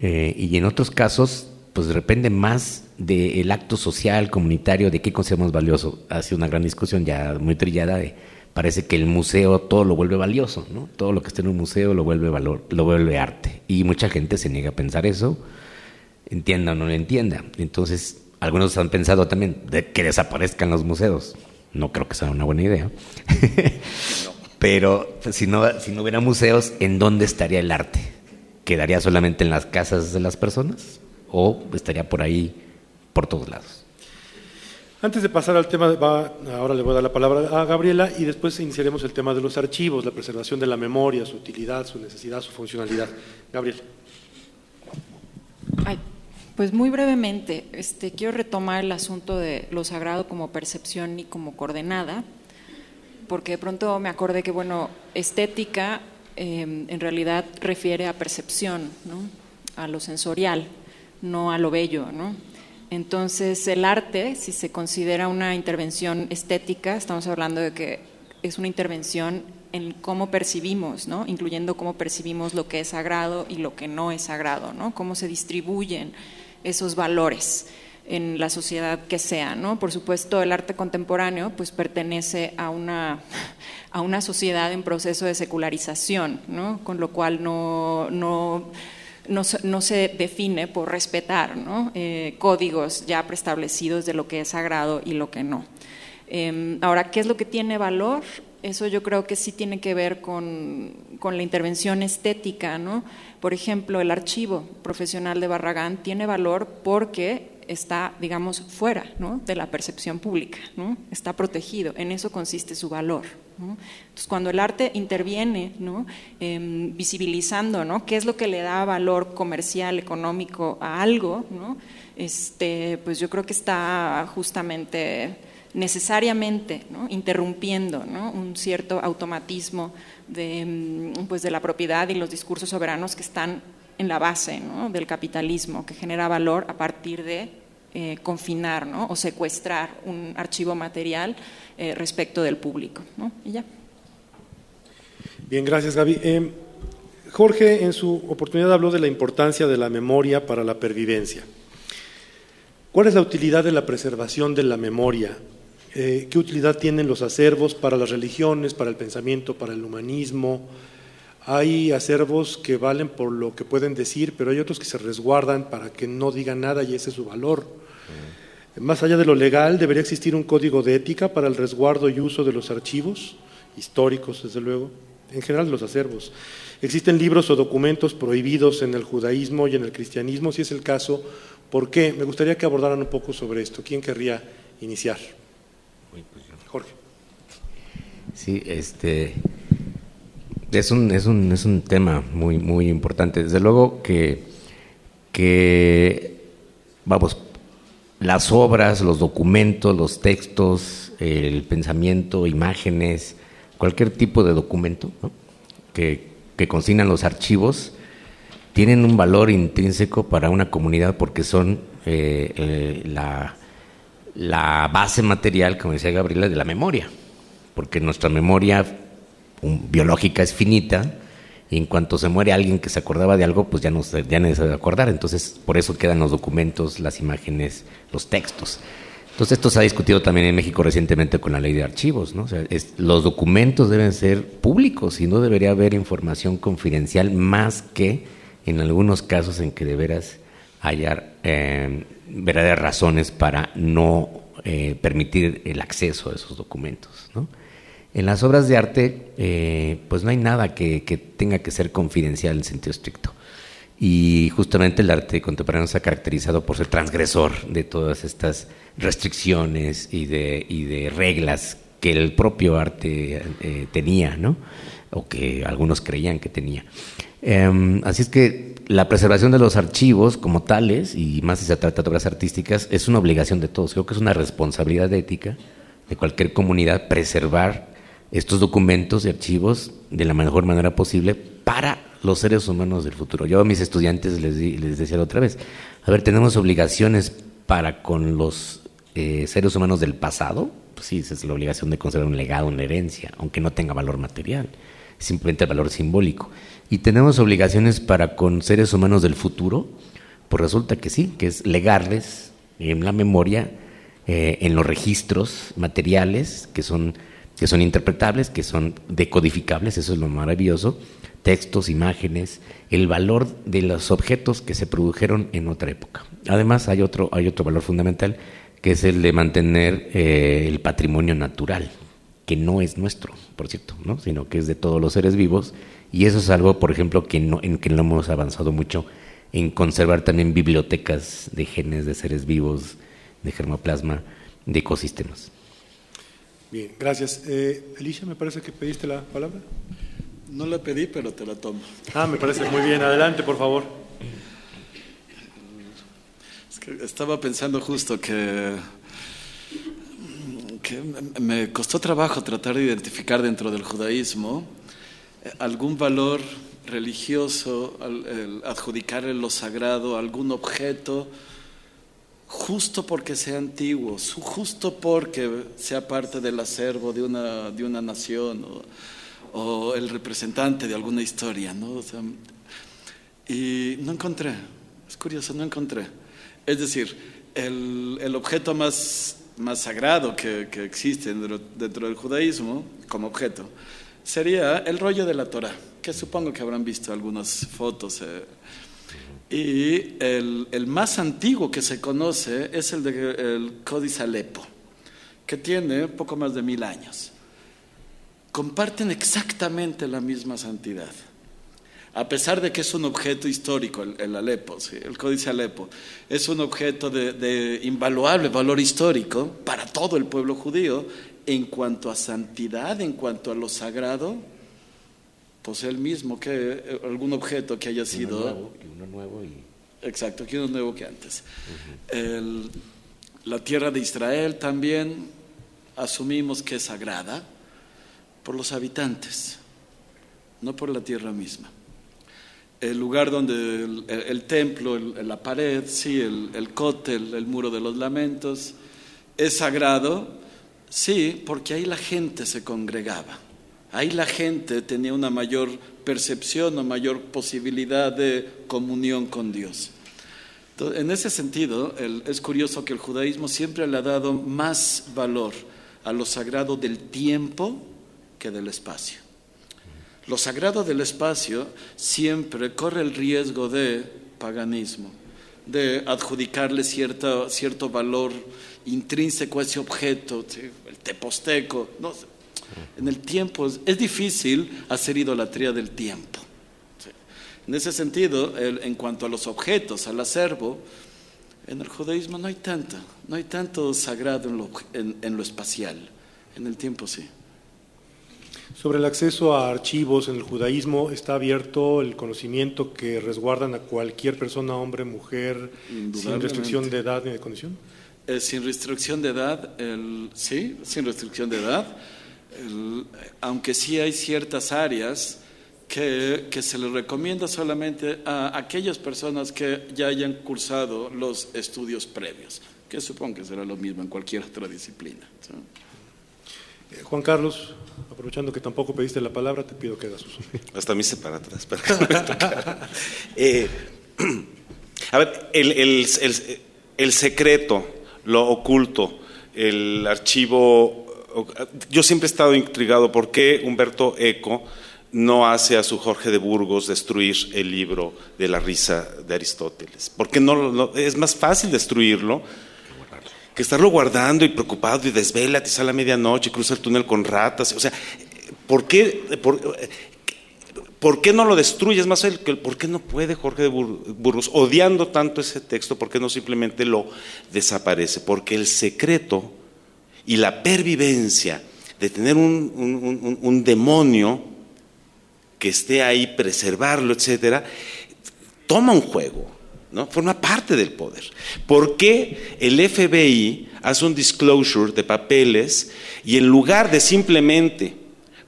y en otros casos, pues depende más del acto social, comunitario, de qué consideramos valioso. Ha sido una gran discusión ya muy trillada de parece que el museo todo lo vuelve valioso, ¿no? Todo lo que está en un museo lo vuelve valor, lo vuelve arte. Y mucha gente se niega a pensar eso, entienda o no lo entienda. Entonces, algunos han pensado también de que desaparezcan los museos. No creo que sea una buena idea. *laughs* Pero si no, si no hubiera museos, ¿en dónde estaría el arte? ¿Quedaría solamente en las casas de las personas? ¿O estaría por ahí, por todos lados? Antes de pasar al tema, ahora le voy a dar la palabra a Gabriela y después iniciaremos el tema de los archivos, la preservación de la memoria, su utilidad, su necesidad, su funcionalidad. Gabriela. pues muy brevemente, este, quiero retomar el asunto de lo sagrado como percepción y como coordenada, porque de pronto me acordé que, bueno, estética em, en realidad refiere a percepción, ¿no? a lo sensorial, no a lo bello. ¿no? Entonces, el arte, si se considera una intervención estética, estamos hablando de que es una intervención en cómo percibimos, ¿no? incluyendo cómo percibimos lo que es sagrado y lo que no es sagrado, ¿no? cómo se distribuyen esos valores en la sociedad que sea, ¿no? Por supuesto, el arte contemporáneo pues pertenece a una, a una sociedad en proceso de secularización, ¿no? Con lo cual no, no, no, no se define por respetar ¿no? Eh, códigos ya preestablecidos de lo que es sagrado y lo que no. Em, ahora, ¿qué es lo que tiene valor? Eso yo creo que sí tiene que ver con, con la intervención estética, ¿no? Por ejemplo, el archivo profesional de Barragán tiene valor porque está, digamos, fuera de la percepción pública, ¿no? está protegido, en eso consiste su valor. Entonces, cuando el arte interviene, ¿no? Em, visibilizando ¿no? qué es lo que le da valor comercial, económico a algo, ¿no? este, pues yo creo que está justamente necesariamente interrumpiendo un cierto automatismo de, em, pues de la propiedad y los discursos soberanos que están en la base del capitalismo, que genera valor a partir de eh, confinar o secuestrar un archivo material eh, respecto del público. Y ya. Bien, gracias Gaby. Eh, Jorge en su oportunidad habló de la importancia de la memoria para la pervivencia. ¿Cuál es la utilidad de la preservación de la memoria? ¿Qué utilidad tienen los acervos para las religiones, para el pensamiento, para el humanismo? Hay acervos que valen por lo que pueden decir, pero hay otros que se resguardan para que no digan nada y ese es su valor. Más allá de lo legal, debería existir un código de ética para el resguardo y uso de los archivos, históricos desde luego, en general los acervos. Existen libros o documentos prohibidos en el judaísmo y en el cristianismo, si es el caso, ¿por qué? Me gustaría que abordaran un poco sobre esto. ¿Quién querría iniciar? Jorge. Sí, este, es un, es un, es un tema muy, muy importante. Desde luego que, que, vamos, las obras, los documentos, los textos, el pensamiento, imágenes, cualquier tipo de documento que, que consignan los archivos, tienen un valor intrínseco para una comunidad porque son eh, eh, la, la base material, como decía Gabriela, de la memoria. Porque nuestra memoria biológica es finita y en cuanto se muere alguien que se acordaba de algo, pues ya no, ya no se debe acordar. Entonces, por eso quedan los documentos, las imágenes, los textos. Entonces, esto se ha discutido también en México recientemente con la ley de archivos. ¿no? O sea, los documentos deben ser públicos y no debería haber información confidencial más que en algunos casos en que deberás hallar eh, verdaderas razones para no eh, permitir el acceso a esos documentos. En las obras de arte, eh, pues no hay nada que, tenga que ser confidencial en sentido estricto. Y justamente el arte contemporáneo se ha caracterizado por ser transgresor de todas estas restricciones y de, reglas que el propio arte eh, tenía, ¿no? O que algunos creían que tenía. Em, así es que la preservación de los archivos como tales, y más si se trata de obras artísticas, es una obligación de todos. Creo que es una responsabilidad ética de cualquier comunidad preservar estos documentos y archivos de la mejor manera posible para los seres humanos del futuro. Yo a mis estudiantes les, les decía otra vez, a ver, tenemos obligaciones para con los eh, seres humanos del pasado, pues sí, esa es la obligación de conservar un legado, una herencia, aunque no tenga valor material, simplemente valor simbólico. Y tenemos obligaciones para con seres humanos del futuro, pues resulta que sí, que es legarles en la memoria, eh, en los registros materiales, que son que son interpretables, que son decodificables, eso es lo maravilloso, textos, imágenes, el valor de los objetos que se produjeron en otra época. Además, hay otro, hay otro valor fundamental, que es el de mantener eh, el patrimonio natural, que no es nuestro, por cierto, ¿no? sino que es de todos los seres vivos, y eso es algo, por ejemplo, que no, en que no hemos avanzado mucho en conservar también bibliotecas de genes de seres vivos, de germoplasma, de ecosistemas. Bien, gracias. Eh, Alicia, me parece que pediste la palabra. No la pedí, pero te la tomo. Ah, me parece muy bien. Adelante, por favor. estaba pensando justo que, que me costó trabajo tratar de identificar dentro del judaísmo eh, algún valor religioso, adjudicarle lo sagrado a algún objeto, justo porque sea antiguo, justo porque sea parte del acervo de una, de una nación o, el representante de alguna historia. ¿no? y no encontré, es curioso, no encontré. Es decir, el, el objeto más, más sagrado que, que existe dentro, dentro, del judaísmo, como objeto, sería el rollo de la Torah, que supongo que habrán visto algunas fotos. Eh, y el, el, más antiguo que se conoce es el del Códice Alepo, que tiene poco más de mil años. Comparten exactamente la misma santidad a pesar de que es un objeto histórico, el, Alepo, el Códice Alepo, es un objeto de, invaluable valor histórico para todo el pueblo judío, en cuanto a santidad, en cuanto a lo sagrado, pues el mismo que eh, algún objeto que haya sido... Uno nuevo, uno nuevo y... Exacto, que uno nuevo que antes. la tierra de Israel también asumimos que es sagrada por los habitantes, no por la tierra misma el lugar donde el, templo, la pared, sí, el, el cótel, el muro de los lamentos, es sagrado, sí, porque ahí la gente se congregaba. Ahí la gente tenía una mayor percepción o mayor posibilidad de comunión con Dios. en ese sentido, es curioso que el judaísmo siempre le ha dado más valor a lo sagrado del tiempo que del espacio. Lo sagrado del espacio siempre corre el riesgo de paganismo, de adjudicarle cierto, cierto valor intrínseco a ese objeto, el teposteco. No, en el tiempo es, difícil hacer idolatría del tiempo. En ese sentido, en cuanto a los objetos, al acervo, en el judaísmo no hay tanto, no hay tanto sagrado en lo espacial, en el tiempo sí. Sobre el acceso a archivos en el judaísmo, ¿está abierto el conocimiento que resguardan a cualquier persona, hombre, mujer, sin restricción de edad ni de condición? Eh, sin restricción de edad, sí, sin restricción de edad, aunque sí hay ciertas áreas que, que, se le recomienda solamente a aquellas personas que ya hayan cursado los estudios previos, que supongo que será lo mismo en cualquier otra disciplina. Eh, Juan Carlos, aprovechando que tampoco pediste la palabra, te pido que hagas uso. Hasta mí se para atrás. *laughs* eh, *clears throat* a ver, el, el, el, secreto, lo oculto, el archivo. Yo siempre he estado intrigado por qué Humberto Eco no hace a su Jorge de Burgos destruir el libro de la risa de Aristóteles. ¿Por qué no, es más fácil destruirlo? que estarlo guardando y preocupado y desvela, te sale a medianoche, cruza el túnel con ratas. O sea, ¿por qué, por, qué no lo destruyes? Más el, ¿por qué no puede Jorge de Burgos, odiando tanto ese texto, por qué no simplemente lo desaparece? Porque el secreto y la pervivencia de tener un, un demonio que esté ahí, preservarlo, etcétera, toma un juego. ¿no? Forma parte del poder. ¿Por qué el FBI hace un disclosure de papeles y en lugar de simplemente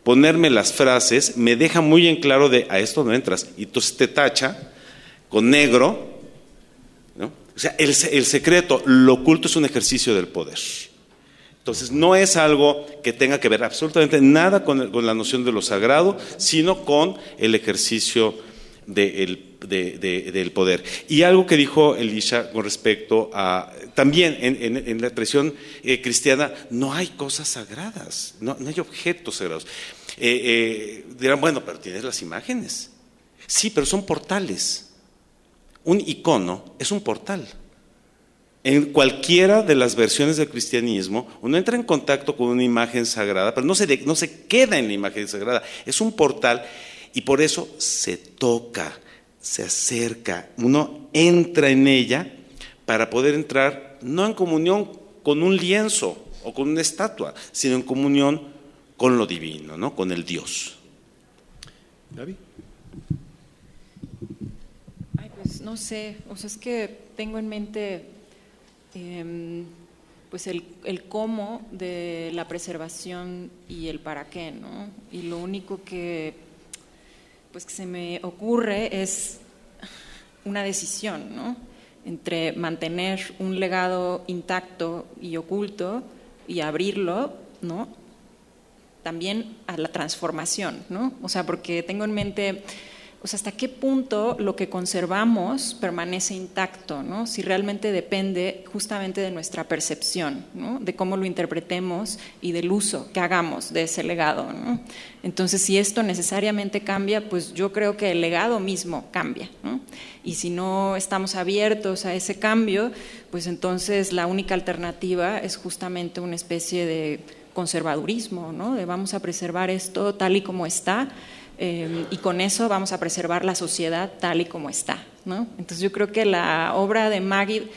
ponerme las frases, me deja muy en claro de a esto no entras? Y entonces te tacha con negro. O sea, el, secreto, lo oculto es un ejercicio del poder. Entonces, no es algo que tenga que ver absolutamente nada con, la noción de lo sagrado, sino con el ejercicio del poder. Y algo que dijo Elisha con respecto a, también en, la tradición eh, cristiana, no hay cosas sagradas, no, hay objetos sagrados. Eh, eh, dirán, bueno, pero tienes las imágenes. Sí, pero son portales. Un icono es un portal. En cualquiera de las versiones del cristianismo, uno entra en contacto con una imagen sagrada, pero no se, no se queda en la imagen sagrada. Es un portal y por eso se toca, se acerca, uno entra en ella para poder entrar no en comunión con un lienzo o con una estatua, sino en comunión con lo divino, ¿no? con el Dios. David. Ay, pues no sé, o sea, es que tengo en mente em, pues el, el, cómo de la preservación y el para qué, ¿no? Y lo único que pues que se me ocurre es una decisión, ¿no? Entre mantener un legado intacto y oculto y abrirlo, ¿no? También a la transformación, ¿no? O sea, porque tengo en mente o sea, hasta qué punto lo que conservamos permanece intacto, ¿no? Si realmente depende justamente de nuestra percepción, ¿no? De cómo lo interpretemos y del uso que hagamos de ese legado. Entonces, si esto necesariamente cambia, pues yo creo que el legado mismo cambia. Y si no estamos abiertos a ese cambio, pues entonces la única alternativa es justamente una especie de conservadurismo, ¿no? De vamos a preservar esto tal y como está Em, y con eso vamos a preservar la sociedad tal y como está. ¿no? Entonces yo creo que la obra de Maggie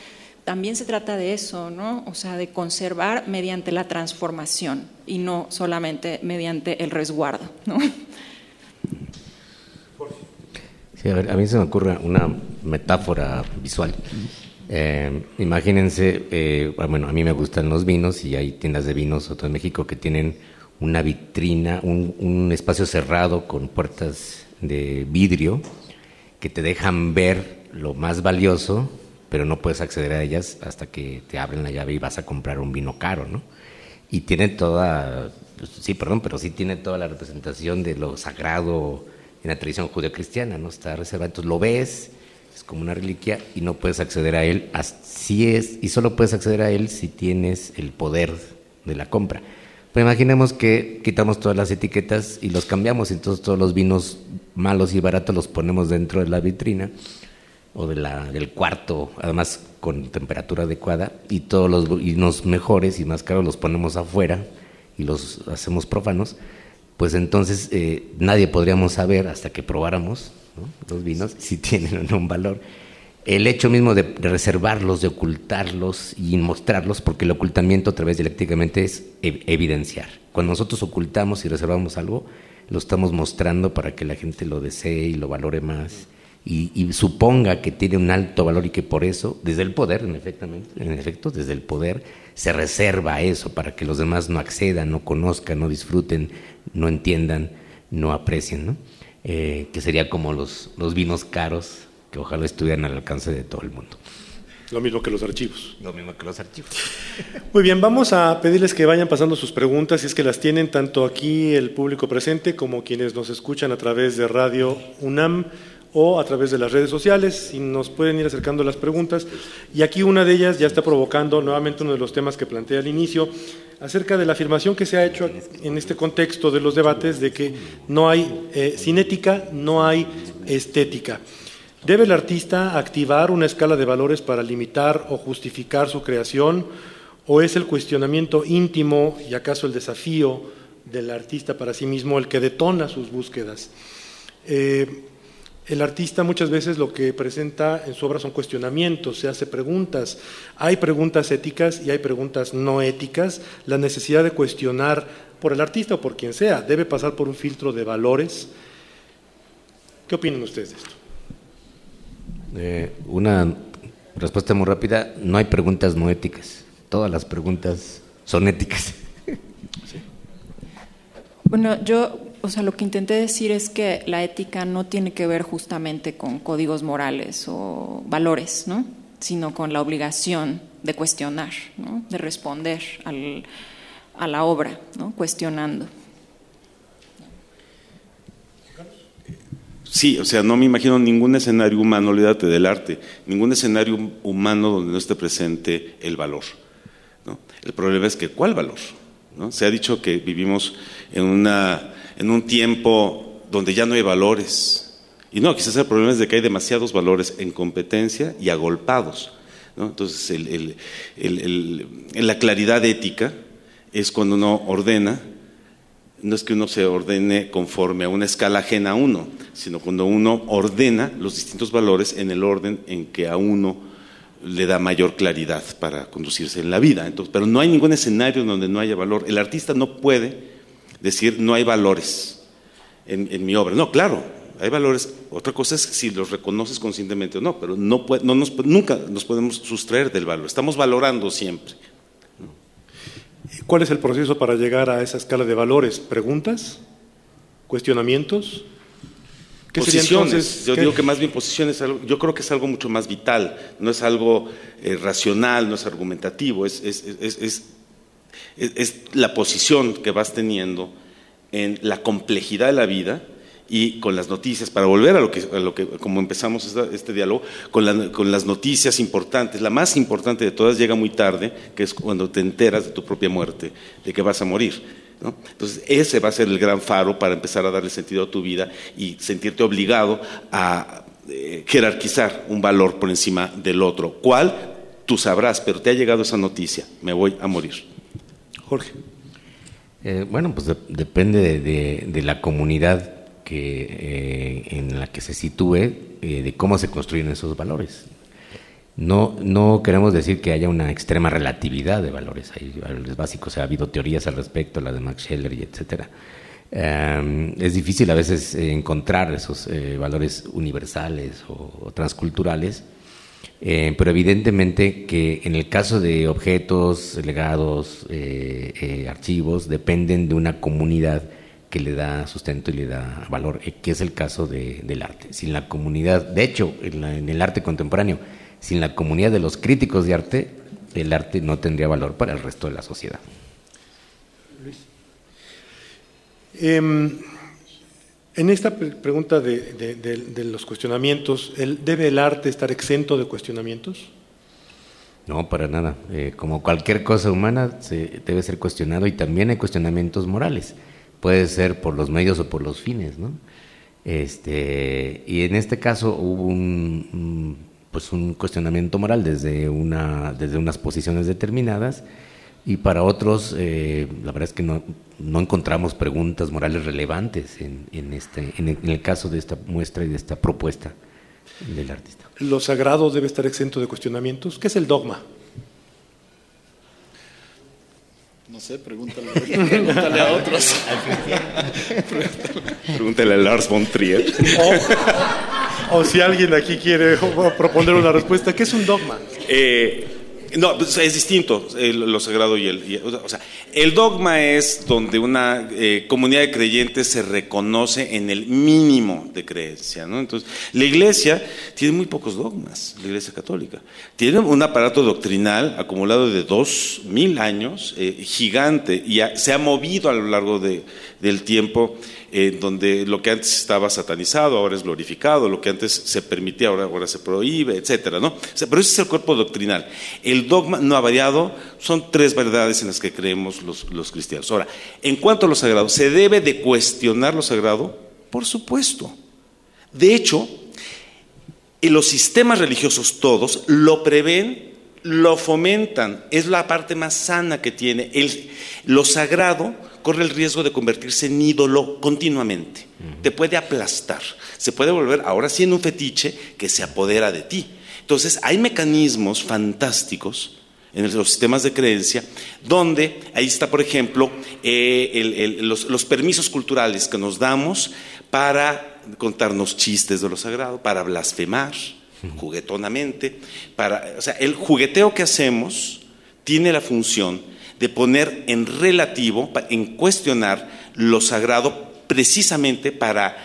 también se trata de eso, ¿no? o sea, de conservar mediante la transformación y no solamente mediante el resguardo. ¿no? Sí, a, ver, a mí se me ocurre una metáfora visual. Eh, imagínense, eh, bueno, a mí me gustan los vinos y hay tiendas de vinos, otro en México, que tienen una vitrina, un, espacio cerrado con puertas de vidrio que te dejan ver lo más valioso, pero no puedes acceder a ellas hasta que te abren la llave y vas a comprar un vino caro, ¿no? Y tiene toda, sí, perdón, pero sí tiene toda la representación de lo sagrado en la tradición judeocristiana, ¿no? Está reservado, entonces lo ves, es como una reliquia y no puedes acceder a él, así es, y solo puedes acceder a él si tienes el poder de la compra. Pero imaginemos que quitamos todas las etiquetas y los cambiamos, entonces todos los vinos malos y baratos los ponemos dentro de la vitrina o de la, del cuarto, además con temperatura adecuada, y todos los vinos mejores y más caros los ponemos afuera y los hacemos prófanos, pues entonces eh, nadie podríamos saber hasta que probáramos los vinos si tienen o no un valor el hecho mismo de, reservarlos, de ocultarlos y mostrarlos, porque el ocultamiento a través dialécticamente es evidenciar. Cuando nosotros ocultamos y reservamos algo, lo estamos mostrando para que la gente lo desee y lo valore más y, suponga que tiene un alto valor y que por eso, desde el poder, en efecto, en efecto, desde el poder, se reserva eso para que los demás no accedan, no conozcan, no disfruten, no entiendan, no aprecien, ¿no? Eh, que sería como los vinos caros que ojalá estuvieran al alcance de todo el mundo. Lo mismo que los archivos. Lo mismo que los archivos. *laughs* Muy bien, vamos a pedirles que vayan pasando sus preguntas, si es que las tienen tanto aquí el público presente como quienes nos escuchan a través de Radio UNAM o a través de las redes sociales, y nos pueden ir acercando las preguntas. Y aquí una de ellas ya está provocando nuevamente uno de los temas que planteé al inicio, acerca de la afirmación que se ha hecho en este contexto de los debates de que no hay eh, cinética, no hay estética. ¿Debe el artista activar una escala de valores para limitar o justificar su creación? ¿O es el cuestionamiento íntimo y acaso el desafío del artista para sí mismo el que detona sus búsquedas? Eh, el artista muchas veces lo que presenta en su obra son cuestionamientos, se hace preguntas. Hay preguntas éticas y hay preguntas no éticas. La necesidad de cuestionar por el artista o por quien sea debe pasar por un filtro de valores. ¿Qué opinan ustedes de esto? Eh, una respuesta muy rápida, no hay preguntas no éticas, todas las preguntas son éticas. *laughs* Bueno, yo, o sea, lo que intenté decir es que la ética no tiene que ver justamente con códigos morales o valores, ¿no? sino con la obligación de cuestionar, de responder al, a la obra, ¿no? cuestionando. Sí, o sea, no me imagino ningún escenario humano, olvídate del arte, ningún escenario humano donde no esté presente el valor. ¿no? El problema es que, ¿cuál valor? ¿no? Se ha dicho que vivimos en, una, en un tiempo donde ya no hay valores. Y no, quizás el problema es de que hay demasiados valores en competencia y agolpados. ¿no? Entonces, el, el, la claridad ética es cuando uno ordena no es que uno se ordene conforme a una escala ajena a uno, sino cuando uno ordena los distintos valores en el orden en que a uno le da mayor claridad para conducirse en la vida. Entonces, pero no hay ningún escenario donde no haya valor. El artista no puede decir no hay valores en, mi obra. No, claro, hay valores. Otra cosa es si los reconoces conscientemente o no, pero no, no nos, nunca nos podemos sustraer del valor. Estamos valorando siempre. ¿Cuál es el proceso para llegar a esa escala de valores? ¿Preguntas? ¿Cuestionamientos? posiciones. yo digo que más bien posiciones, yo creo que es algo mucho más vital, no es algo eh, racional, no es argumentativo, es, es, es, es, la posición que vas teniendo en la complejidad de la vida y con las noticias, para volver a lo que, a lo que como empezamos este diálogo, con, con, las noticias importantes, la más importante de todas llega muy tarde, que es cuando te enteras de tu propia muerte, de que vas a morir. Entonces, ese va a ser el gran faro para empezar a darle sentido a tu vida y sentirte obligado a eh, jerarquizar un valor por encima del otro. ¿Cuál? Tú sabrás, pero te ha llegado esa noticia, me voy a morir. Jorge. Eh, bueno, pues depende de, la comunidad que, eh, en la que se sitúe, de cómo se construyen esos valores. No, no queremos decir que haya una extrema relatividad de valores. Hay valores básicos, ha habido teorías al respecto, la de Max Scheller y etcétera. Em, es difícil a veces eh, encontrar esos eh, valores universales o, transculturales, eh, pero evidentemente que en el caso de objetos, legados, archivos, dependen de una comunidad que le da sustento y le da valor, que es el caso del arte. Sin la comunidad, de hecho, en el arte contemporáneo, sin la comunidad de los críticos de arte, el arte no tendría valor para el resto de la sociedad. Luis. Em, en esta pregunta de, los cuestionamientos, ¿debe el arte estar exento de cuestionamientos? No, para nada. Eh, como cualquier cosa humana, se debe ser cuestionado y también hay cuestionamientos morales. Puede ser por los medios o por los fines, ¿no? Este, y en este caso hubo un pues un cuestionamiento moral desde, una, desde unas posiciones determinadas y para otros eh, la verdad es que no, no encontramos preguntas morales relevantes en, en este, en el, caso de esta muestra y de esta propuesta del artista. ¿Lo sagrado debe estar exento de cuestionamientos? ¿Qué es el dogma? No sé, pregúntale, *laughs* pregúntale a otros. pregúntale a Lars von Trier. o si alguien aquí quiere proponer una respuesta, ¿qué es un dogma? Eh, no, pues, es distinto lo sagrado y el... o sea, el dogma es donde una eh, comunidad de creyentes se reconoce en el mínimo de creencia. ¿no? Entonces, la iglesia tiene muy pocos dogmas, la iglesia católica. Tiene un aparato doctrinal acumulado de dos mil años, eh, gigante, y se ha movido a lo largo de, del tiempo donde lo que antes estaba satanizado ahora es glorificado, lo que antes se permitía ahora, ahora se prohíbe, etcétera, ¿no? pero ese es el cuerpo doctrinal. El dogma no ha variado, son tres verdades en las que creemos los, los cristianos. Ahora, en cuanto a lo sagrado, ¿se debe de cuestionar lo sagrado? Por supuesto. De hecho, en los sistemas religiosos todos lo prevén, lo fomentan, es la parte más sana que tiene. El, lo sagrado corre el riesgo de convertirse en ídolo continuamente. Te puede aplastar. Se puede volver ahora sí en un fetiche que se apodera de ti. Entonces, hay mecanismos fantásticos en los sistemas de creencia, donde ahí está, por ejemplo, eh, los, permisos culturales que nos damos para contarnos chistes de lo sagrado, para blasfemar juguetonamente, para, o sea, el jugueteo que hacemos tiene la función de poner en relativo, en cuestionar lo sagrado precisamente para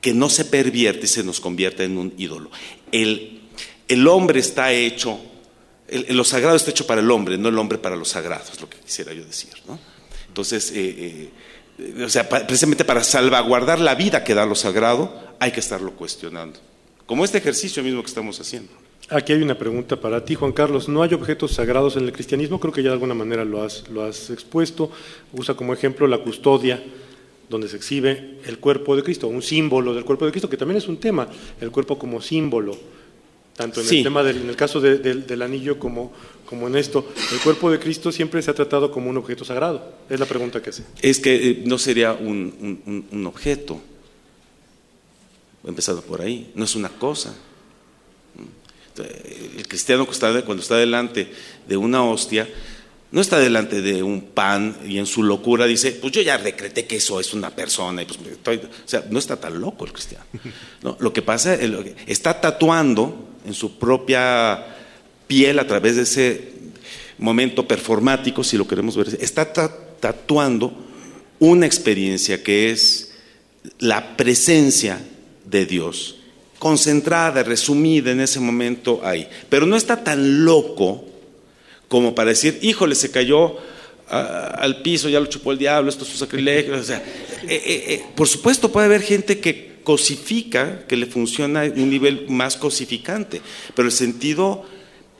que no se pervierte y se nos convierta en un ídolo. El, el hombre está hecho, lo sagrado está hecho para el hombre, no el hombre para lo sagrado, es lo que quisiera yo decir. Entonces, eh, eh, o sea, precisamente para salvaguardar la vida que da lo sagrado, hay que estarlo cuestionando. Como este ejercicio mismo que estamos haciendo. Aquí hay una pregunta para ti, Juan Carlos. ¿No hay objetos sagrados en el cristianismo? Creo que ya de alguna manera lo has, lo has expuesto. Usa como ejemplo la custodia, donde se exhibe el cuerpo de Cristo, un símbolo del cuerpo de Cristo, que también es un tema, el cuerpo como símbolo, tanto en el tema del, en el caso del anillo como, como en esto. El cuerpo de Cristo siempre se ha tratado como un objeto sagrado. Es la pregunta que hace. Es que eh, no sería un, un, un objeto, empezado por ahí, no es una cosa el cristiano cuando está delante de una hostia, no está delante de un pan y en su locura dice, pues yo ya decreté que eso es una persona. Pues o sea, no está tan loco el cristiano. ¿no? Lo que pasa, es está tatuando en su propia piel a través de ese momento performático, si lo queremos ver, está tatuando una experiencia que es la presencia de Dios, concentrada, resumida en ese momento ahí. Pero no está tan loco como para decir, híjole, se cayó ah, al piso, ya lo chupó el diablo, esto es un sacrilegio. O sea, eh, eh, eh, por supuesto puede haber gente que cosifica, que le funciona un nivel más cosificante, pero el sentido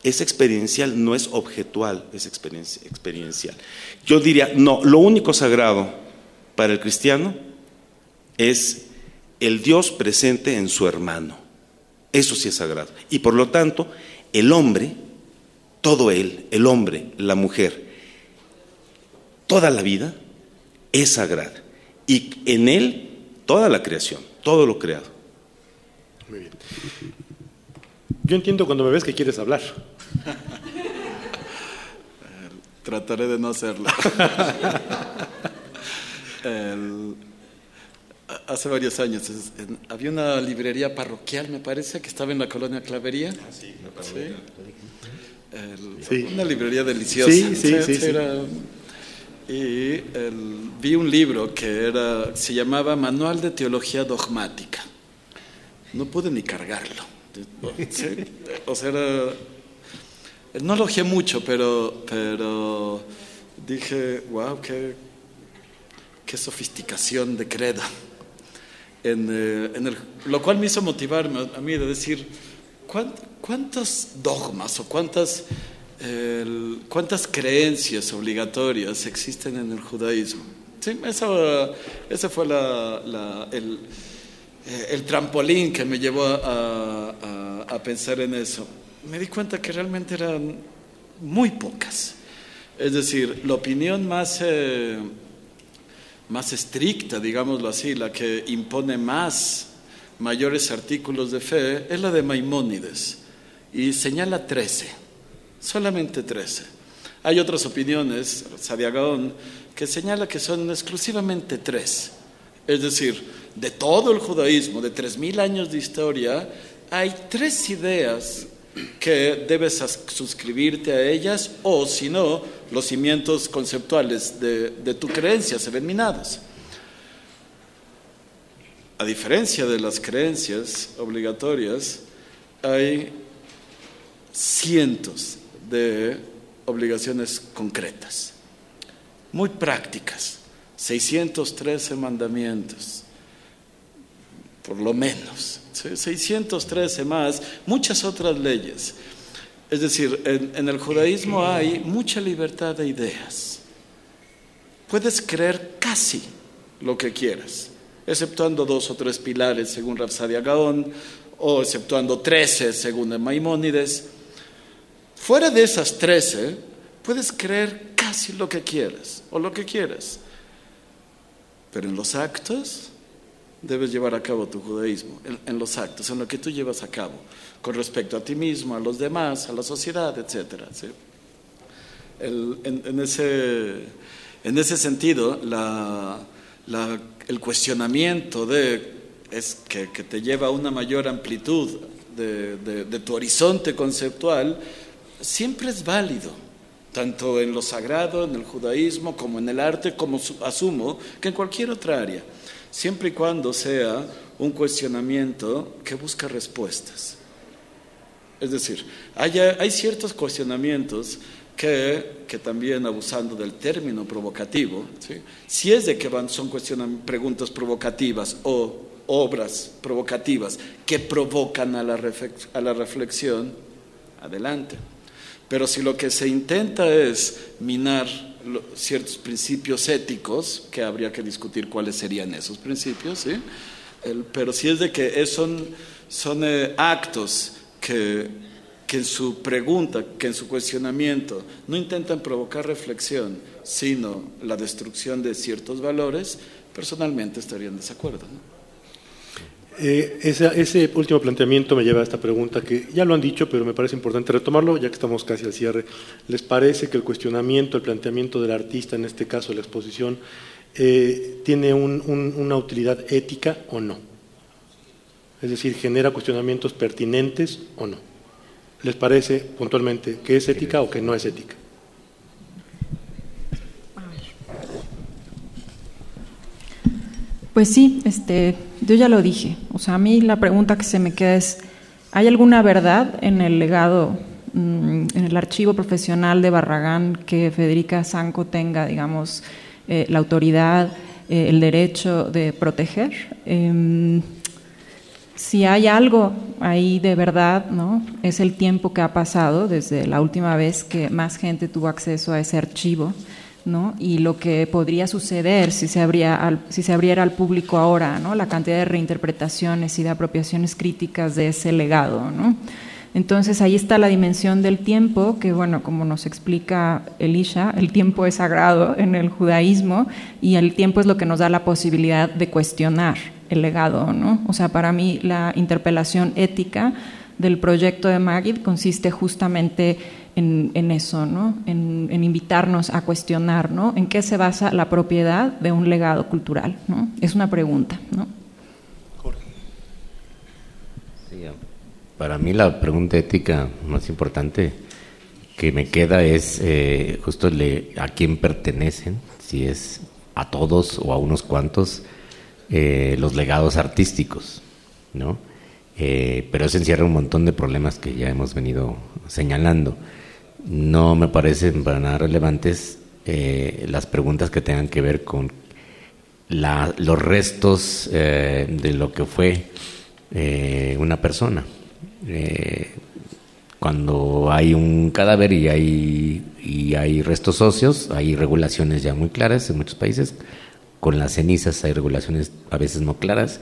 es experiencial, no es objetual, es experiencial. Yo diría, no, lo único sagrado para el cristiano es el Dios presente en su hermano. Eso sí es sagrado. Y por lo tanto, el hombre, todo él, el hombre, la mujer, toda la vida es sagrada. Y en él toda la creación todo lo creado. Muy bien. Yo entiendo cuando me ves que quieres hablar. *laughs* Trataré de no hacerlo. *laughs* hace varios años había una librería parroquial, me parece, que estaba en la colonia Clavería. Ah, sí, sí. Una librería deliciosa. Sí, sí, sí. Y vi un libro que era, se llamaba Manual de Teología Dogmática. No pude ni cargarlo. *laughs* O sea, no elogié mucho, pero, pero dije, wow, qué, qué sofisticación de credo. En, eh, en el, lo cual me hizo motivarme a mí de decir, ¿cuántos dogmas o cuántas cuántas creencias obligatorias existen en el judaísmo. Sí, ese fue el, eh, el, trampolín que me llevó a, a, pensar en eso. Me di cuenta que realmente eran muy pocas. Es decir, la opinión más, eh, más estricta, digámoslo así, la que impone más mayores artículos de fe, es la de Maimónides y señala 13 solamente 13. Hay otras opiniones, Sadiagaón, que señala que son exclusivamente tres. Es decir, de todo el judaísmo, de tres mil años de historia, hay tres ideas que debes suscribirte a ellas o, si no, los cimientos conceptuales de, tu creencia se ven minados. A diferencia de las creencias obligatorias, hay cientos de obligaciones concretas, muy prácticas, 613 mandamientos, por lo menos, 613 más, muchas otras leyes. Es decir, en, el judaísmo hay mucha libertad de ideas. Puedes creer casi lo que quieras, exceptuando dos o tres pilares según Rapsadia Gaón, o exceptuando trece según Maimónides, Fuera de esas trece, puedes creer casi lo que quieras o lo que quieras. Pero en los actos debes llevar a cabo tu judaísmo, en, los actos, en lo que tú llevas a cabo, con respecto a ti mismo, a los demás, a la sociedad, etc. en, ese, en, ese, sentido, el cuestionamiento de, que, te lleva a una mayor amplitud de tu horizonte conceptual, siempre es válido, tanto en lo sagrado, en el judaísmo, como en el arte, como asumo que en cualquier otra área, siempre y cuando sea un cuestionamiento que busca respuestas. Es decir, hay, ciertos cuestionamientos que, que, también abusando del término provocativo, si es de que van, son preguntas provocativas o obras provocativas que provocan a la, a la reflexión, adelante. Pero si lo que se intenta es minar ciertos principios éticos, que habría que discutir cuáles serían esos principios, ¿sí? pero si es de que son, son eh, actos que, en su pregunta, que en su cuestionamiento no intentan provocar reflexión, sino la destrucción de ciertos valores, personalmente estaría en desacuerdo. Eh, ese, último planteamiento me lleva a esta pregunta que ya lo han dicho, pero me parece importante retomarlo, ya que estamos casi al cierre. ¿Les parece que el cuestionamiento, el planteamiento del artista, en este caso la exposición, eh, tiene una utilidad ética o no? Es decir, genera cuestionamientos pertinentes o no. ¿Les parece puntualmente que es ética o que no es ética? Pues sí, este, yo ya lo dije. O sea, a mí la pregunta que se me queda es, ¿hay alguna verdad en el legado, mm, en el archivo profesional de Barragán que Federica Sanco tenga, digamos, eh, la autoridad, eh, el derecho de proteger? Em, si hay algo ahí de verdad, ¿no? Es el tiempo que ha pasado desde la última vez que más gente tuvo acceso a ese archivo, ¿no? Y lo que podría suceder si se, si se abriera al público ahora, ¿no? La cantidad de reinterpretaciones y de apropiaciones críticas de ese legado. Entonces ahí está la dimensión del tiempo, que bueno, como nos explica Elisha, el tiempo es sagrado en el judaísmo y el tiempo es lo que nos da la posibilidad de cuestionar, el legado. O sea, para mí la interpelación ética del proyecto de Magid consiste justamente en, eso, ¿no? En, invitarnos a cuestionar, ¿no? En qué se basa la propiedad de un legado cultural, ¿no? Es una pregunta, ¿no? para mí la pregunta ética más importante que me queda es eh, justo a quién pertenecen, si es a todos o a unos cuantos eh, los legados artísticos, ¿no? Eh, pero eso encierra un montón de problemas que ya hemos venido señalando. No me parecen para nada relevantes eh, las preguntas que tengan que ver con los restos de lo que fue una persona. cuando hay un cadáver y hay, y hay restos óseos, hay regulaciones ya muy claras en muchos países con las cenizas hay regulaciones a veces no claras,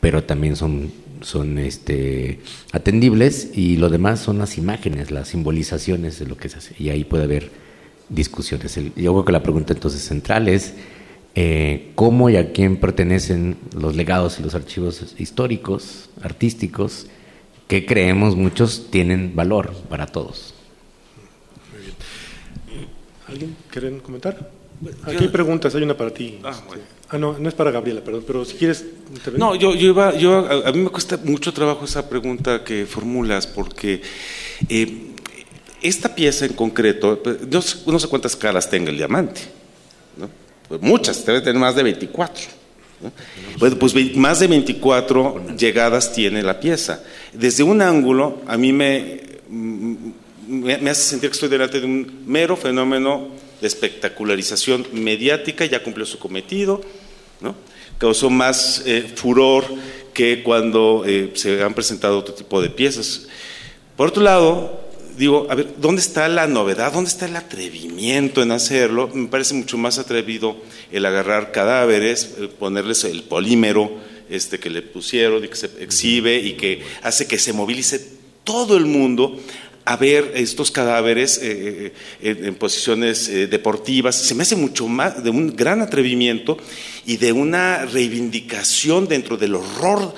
pero también son, son este, atendibles y lo demás son las imágenes, las simbolizaciones de lo que se hace. Y ahí puede haber discusiones. yo creo que la pregunta entonces central es eh, cómo y a quién pertenecen los legados y los archivos históricos, artísticos, que creemos muchos tienen valor para todos. ¿Alguien quiere comentar? Aquí hay preguntas, hay una para ti. Ah, ah, no, no es para Gabriela, perdón, pero si quieres No, yo, yo iba, yo, a, mí me cuesta mucho trabajo esa pregunta que formulas, porque eh, esta pieza en concreto, no, sé cuántas caras tenga el diamante, ¿no? Pues muchas, debe tener más de 24. Pues, pues, más de 24 llegadas tiene la pieza. Desde un ángulo, a mí me, me, me hace sentir que estoy delante de un mero fenómeno de espectacularización mediática, ya cumplió su cometido, ¿no? causó más eh, furor que cuando eh, se han presentado otro tipo de piezas. Por otro lado, digo, a ver, ¿dónde está la novedad? ¿Dónde está el atrevimiento en hacerlo? Me parece mucho más atrevido el agarrar cadáveres, ponerles el polímero este, que le pusieron y que se exhibe y que hace que se movilice todo el mundo a ver estos cadáveres eh, eh, en posiciones eh, deportivas. Se me hace mucho más de un gran atrevimiento y de una reivindicación dentro del horror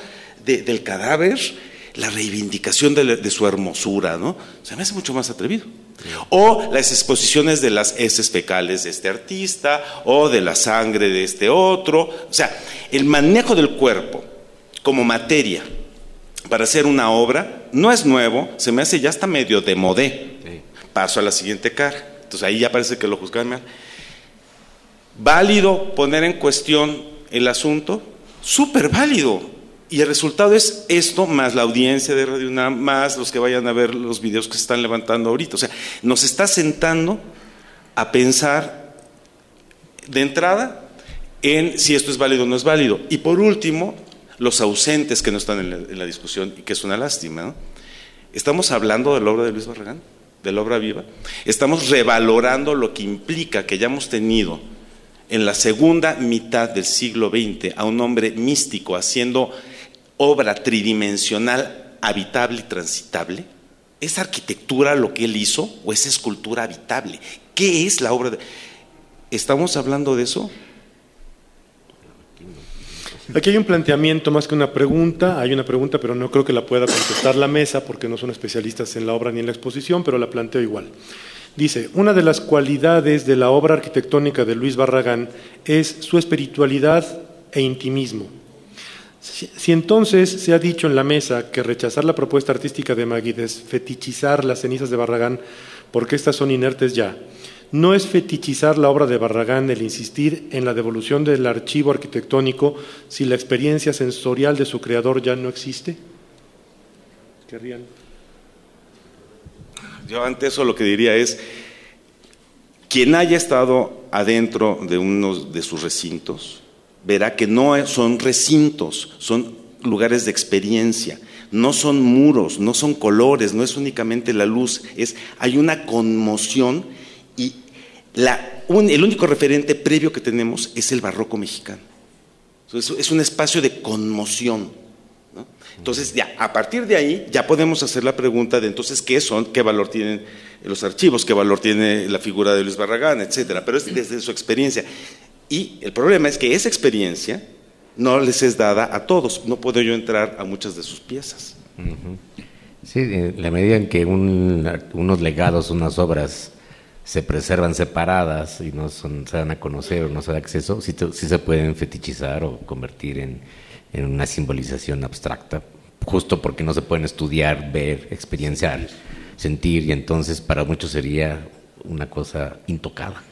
del cadáver, la reivindicación de, su hermosura, ¿no? Se me hace mucho más atrevido. O las exposiciones de las heces fecales de este artista, o de la sangre de este otro. O sea, el manejo del cuerpo como materia para hacer una obra, no es nuevo, se me hace ya hasta medio de modé. Paso a la siguiente cara. Entonces ahí ya parece que lo juzgan mal. Válido poner en cuestión el asunto, súper válido. Y el resultado es esto, más la audiencia de Radio UNAM, más los que vayan a ver los videos que se están levantando ahorita. O sea, nos está sentando a pensar de entrada en si esto es válido o no es válido. Y por último, los ausentes que no están en la, discusión y que es una lástima. Estamos hablando de la obra de Luis Barragán, de la obra viva. Estamos revalorando lo que implica que hayamos tenido en la segunda mitad del siglo XX a un hombre místico haciendo obra tridimensional habitable y transitable. ¿Es arquitectura lo que él hizo o es escultura habitable? ¿Qué es la obra de... ¿Estamos hablando de eso? Aquí hay un planteamiento más que una pregunta, hay una pregunta, pero no creo que la pueda contestar la mesa porque no son especialistas en la obra ni en la exposición, pero la planteo igual. Dice, una de las cualidades de la obra arquitectónica de Luis Barragán es su espiritualidad e intimismo. Si, entonces se ha dicho en la mesa que rechazar la propuesta artística de Magui es fetichizar las cenizas de Barragán porque éstas son inertes ya, ¿No es fetichizar la obra de Barragán el insistir en la devolución del archivo arquitectónico si la experiencia sensorial de su creador ya no existe? Yo ante eso lo que diría es, quien haya estado adentro de uno de sus recintos, verá que no son recintos, son lugares de experiencia, no son muros, no son colores, no es únicamente la luz, es, hay una conmoción el único referente previo que tenemos es el barroco mexicano. Es un espacio de conmoción. Entonces, ya, a partir de ahí, ya podemos hacer la pregunta de entonces qué son, qué valor tienen los archivos, qué valor tiene la figura de Luis Barragán, etcétera. Pero es desde su experiencia. Y el problema es que esa experiencia no les es dada a todos. No puedo yo entrar a muchas de sus piezas. Sí, en la medida en que unos legados, unas obras se preservan separadas y no son, se dan a conocer o no se da acceso, sí, se pueden fetichizar o convertir en, en, una simbolización abstracta, justo porque no se pueden estudiar, ver, experienciar, sentir, y entonces para muchos sería una cosa intocada.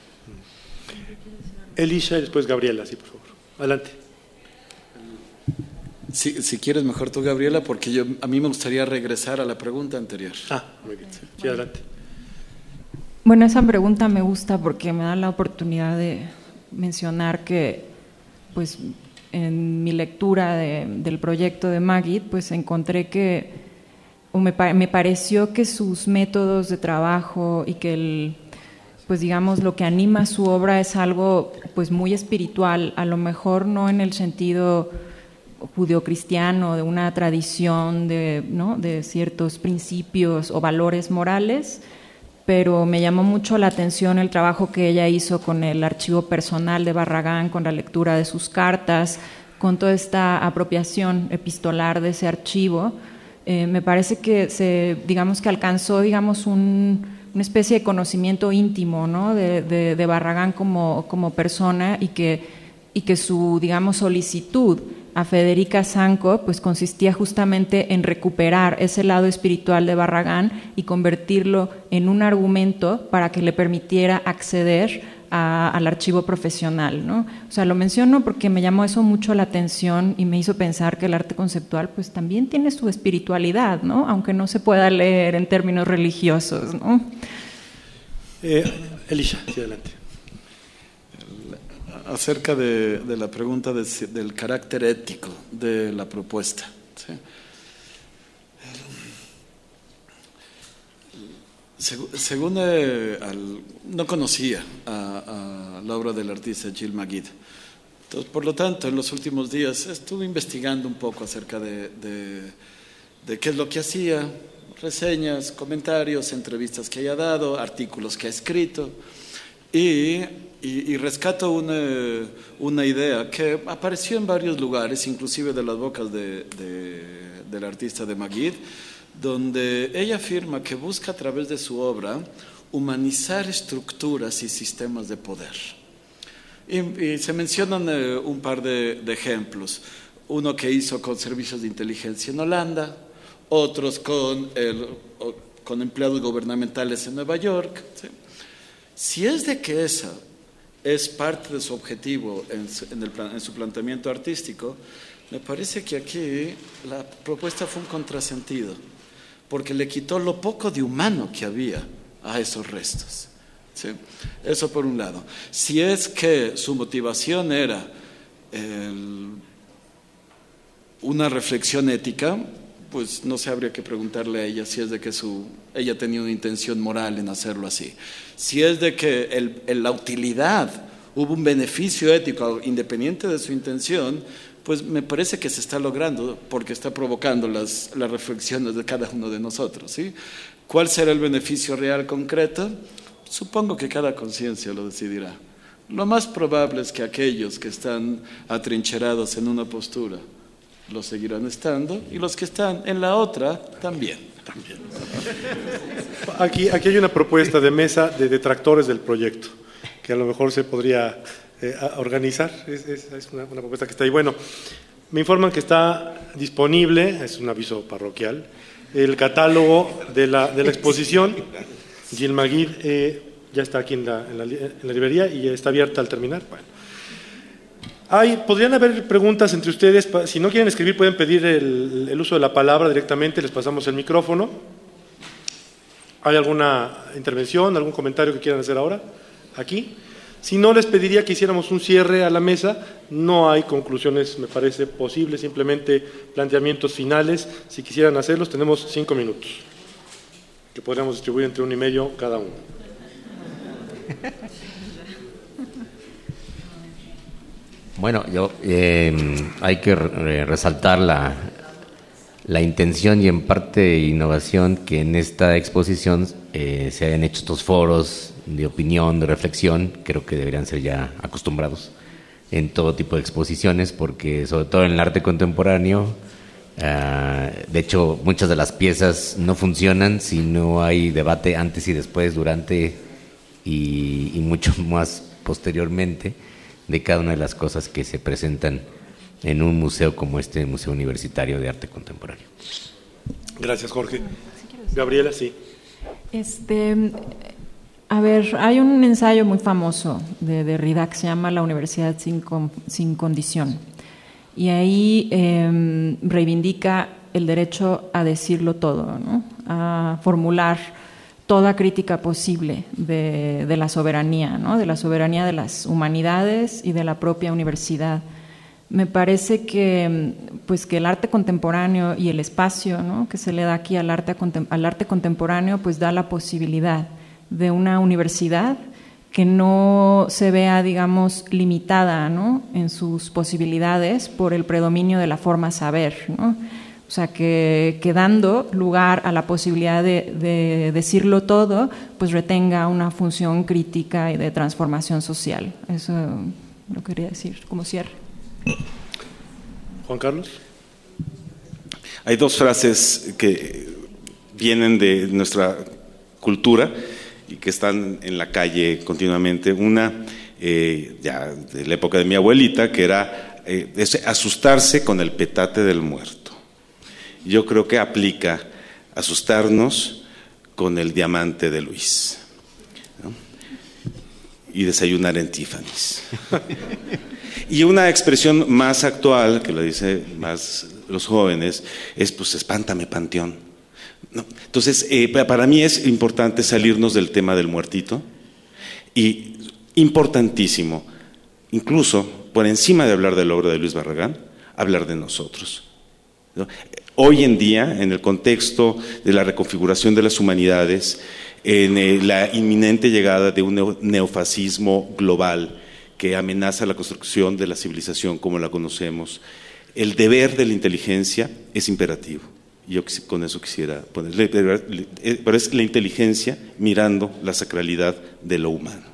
Elisha y después Gabriela, sí, por favor. Adelante. Si, si, quieres, mejor tú, Gabriela, porque yo, a mí me gustaría regresar a la pregunta anterior. Ah, muy bien. Sí, adelante. Bueno, esa pregunta me gusta porque me da la oportunidad de mencionar que, pues, en mi lectura del proyecto de Magid, pues encontré que, o me, me, pareció que sus métodos de trabajo y que el, pues digamos, lo que anima su obra es algo, pues, muy espiritual, a lo mejor no en el sentido judeocristiano, de una tradición de, ¿no? de ciertos principios o valores morales, pero me llamó mucho la atención el trabajo que ella hizo con el archivo personal de Barragán, con la lectura de sus cartas, con toda esta apropiación epistolar de ese archivo. Eh, me parece que se, digamos que alcanzó, digamos, una especie de conocimiento íntimo ¿no? de, de, Barragán como, como persona y que, y que su, digamos, solicitud a Federica Sanco, pues consistía justamente en recuperar ese lado espiritual de Barragán y convertirlo en un argumento para que le permitiera acceder al archivo profesional. ¿no? O sea, lo menciono porque me llamó eso mucho la atención y me hizo pensar que el arte conceptual pues también tiene su espiritualidad, ¿no? aunque no se pueda leer en términos religiosos. ¿no? Eh, adelante acerca de, la pregunta del carácter ético de la propuesta. según eh, no conocía a, la obra del artista Gilles Magid. Entonces, por lo tanto, en los últimos días estuve investigando un poco acerca de, de qué es lo que hacía, reseñas, comentarios, entrevistas que haya dado, artículos que ha escrito. Y y, rescato una, una, idea que apareció en varios lugares, inclusive de las bocas de, del artista de Magid, donde ella afirma que busca a través de su obra humanizar estructuras y sistemas de poder. Y, se mencionan eh, un par de, ejemplos. Uno que hizo con servicios de inteligencia en Holanda, otros con, el, con empleados gubernamentales en Nueva York. Si es de que esa es parte de su objetivo en su, planteamiento artístico, me parece que aquí la propuesta fue un contrasentido, porque le quitó lo poco de humano que había a esos restos. Eso por un lado. Si es que su motivación era una reflexión ética, pues no se habría que preguntarle a ella si es de que su, ella tenía una intención moral en hacerlo así. Si es de que la utilidad hubo un beneficio ético independiente de su intención, pues me parece que se está logrando porque está provocando las, las reflexiones de cada uno de nosotros. ¿sí? ¿Cuál será el beneficio real concreto? Supongo que cada conciencia lo decidirá. Lo más probable es que aquellos que están atrincherados en una postura lo seguirán estando y los que están en la otra también. también. Aquí, aquí hay una propuesta de mesa de detractores del proyecto que a lo mejor se podría eh, organizar. Es, una, propuesta que está ahí. Bueno, me informan que está disponible, es un aviso parroquial, el catálogo de la, de la exposición. *laughs* Gil Maguid, eh, ya está aquí en la, en la, librería y está abierta al terminar. Bueno. Hay, podrían haber preguntas entre ustedes, si no quieren escribir pueden pedir el, uso de la palabra directamente, les pasamos el micrófono. ¿Hay alguna intervención, algún comentario que quieran hacer ahora? Aquí. Si no, les pediría que hiciéramos un cierre a la mesa. No hay conclusiones, me parece posible, simplemente planteamientos finales. Si quisieran hacerlos, tenemos cinco minutos, que podríamos distribuir entre uno y medio cada uno. *laughs* Bueno, yo eh, hay que resaltar la, la intención y en parte innovación que en esta exposición eh, se hayan hecho estos foros de opinión, de reflexión, creo que deberían ser ya acostumbrados en todo tipo de exposiciones, porque sobre todo en el arte contemporáneo, ah, de hecho muchas de las piezas no funcionan si no hay debate antes y después, durante y mucho *laughs* más posteriormente de cada una de las cosas que se presentan en un museo como este Museo Universitario de Arte Contemporáneo. Gracias, Jorge. Gabriela, sí. Este, a ver, hay un ensayo muy famoso de Derrida que se llama La Universidad sin, sin condición. Y ahí em, reivindica el derecho a decirlo todo, ¿no? a formular toda crítica posible de, la soberanía, ¿no? de la soberanía de las humanidades y de la propia universidad me parece que, pues que el arte contemporáneo y el espacio que se le da aquí al arte, al arte contemporáneo pues da la posibilidad de una universidad que no se vea, digamos, limitada en sus posibilidades por el predominio de la forma saber. O sea, que, dando lugar a la posibilidad de, de, decirlo todo, pues retenga una función crítica y de transformación social. Eso lo quería decir como cierre. Juan Carlos. Hay dos frases que vienen de nuestra cultura y que están en la calle continuamente. Una, eh, ya de la época de mi abuelita, que era eh, asustarse con el petate del muerto. Yo creo que aplica asustarnos con el diamante de Luis y desayunar en Tiffany's. *laughs* Y una expresión más actual, que lo dice más los jóvenes, es pues espántame panteón. Entonces, eh, para mí es importante salirnos del tema del muertito y importantísimo, incluso por encima de hablar del logro de Luis Barragán, hablar de nosotros. Hoy en día, en el contexto de la reconfiguración de las humanidades, en eh, la inminente llegada de un neofascismo global, que amenaza la construcción de la civilización como la conocemos. El deber de la inteligencia es imperativo. Yo con eso quisiera ponerle, pero es la inteligencia mirando la sacralidad de lo humano.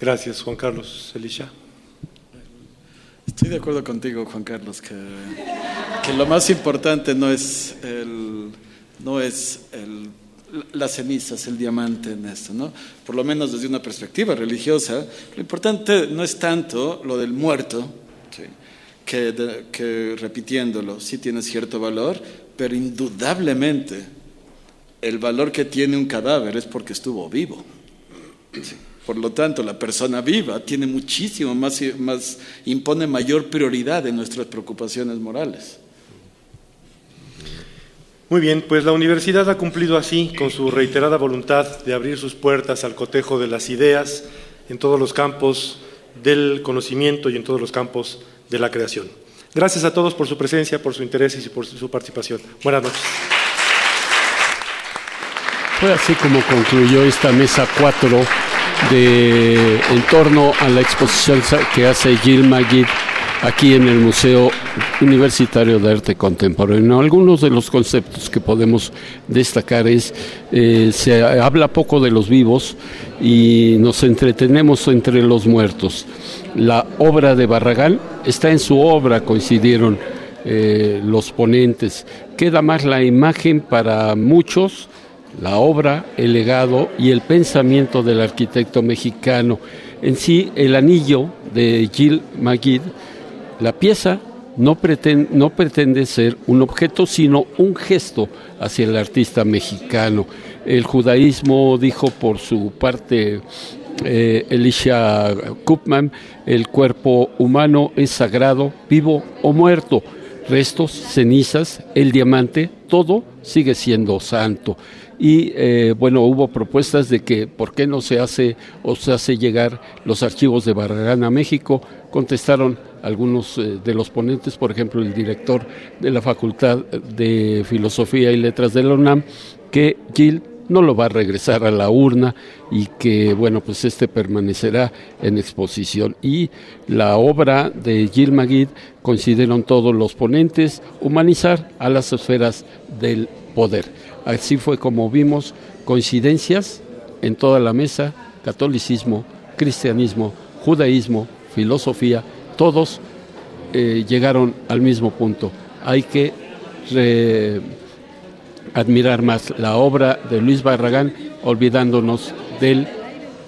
Gracias, Juan Carlos. Elisha. Estoy de acuerdo contigo, Juan Carlos, que, que lo más importante no es el, no es el las cenizas, el diamante en esto, ¿no? Por lo menos desde una perspectiva religiosa, lo importante no es tanto lo del muerto, que, que, repitiéndolo sí tiene cierto valor, pero indudablemente el valor que tiene un cadáver es porque estuvo vivo. Por lo tanto, la persona viva tiene muchísimo más, más, impone mayor prioridad en nuestras preocupaciones morales. Muy bien, pues la universidad ha cumplido así con su reiterada voluntad de abrir sus puertas al cotejo de las ideas en todos los campos del conocimiento y en todos los campos de la creación. Gracias a todos por su presencia, por su interés y por su participación. Buenas noches. Fue así como concluyó esta mesa 4 de en torno a la exposición que hace Gil Magid aquí en el Museo Universitario de Arte Contemporáneo. Algunos de los conceptos que podemos destacar es, eh, se habla poco de los vivos y nos entretenemos entre los muertos. La obra de Barragán está en su obra, coincidieron eh, los ponentes. Queda más la imagen para muchos, la obra, el legado y el pensamiento del arquitecto mexicano. En sí, el anillo de Gil Magid la pieza no pretende, no pretende ser un objeto, sino un gesto hacia el artista mexicano. El judaísmo dijo por su parte eh, Elisha Kupman, el cuerpo humano es sagrado, vivo o muerto. Restos, cenizas, el diamante, todo sigue siendo santo. Y eh, bueno, hubo propuestas de que por qué no se hace o se hace llegar los archivos de Barragán a México. Contestaron algunos eh, de los ponentes, por ejemplo, el director de la Facultad de Filosofía y Letras de la UNAM, que Gil no lo va a regresar a la urna y que, bueno, pues este permanecerá en exposición. Y la obra de Gil Magid, consideran todos los ponentes, humanizar a las esferas del poder. Así fue como vimos coincidencias en toda la mesa, catolicismo, cristianismo, judaísmo, filosofía, todos eh, llegaron al mismo punto. Hay que admirar más la obra de Luis Barragán, olvidándonos del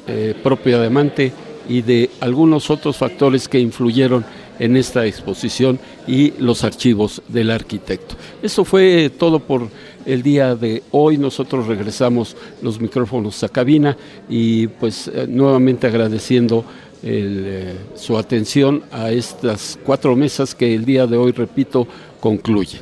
eh, propio Diamante y de algunos otros factores que influyeron en esta exposición y los archivos del arquitecto. Eso fue todo por el día de hoy. Nosotros regresamos los micrófonos a cabina y pues eh, nuevamente agradeciendo eh, su atención a estas cuatro mesas que el día de hoy, repito, concluyen.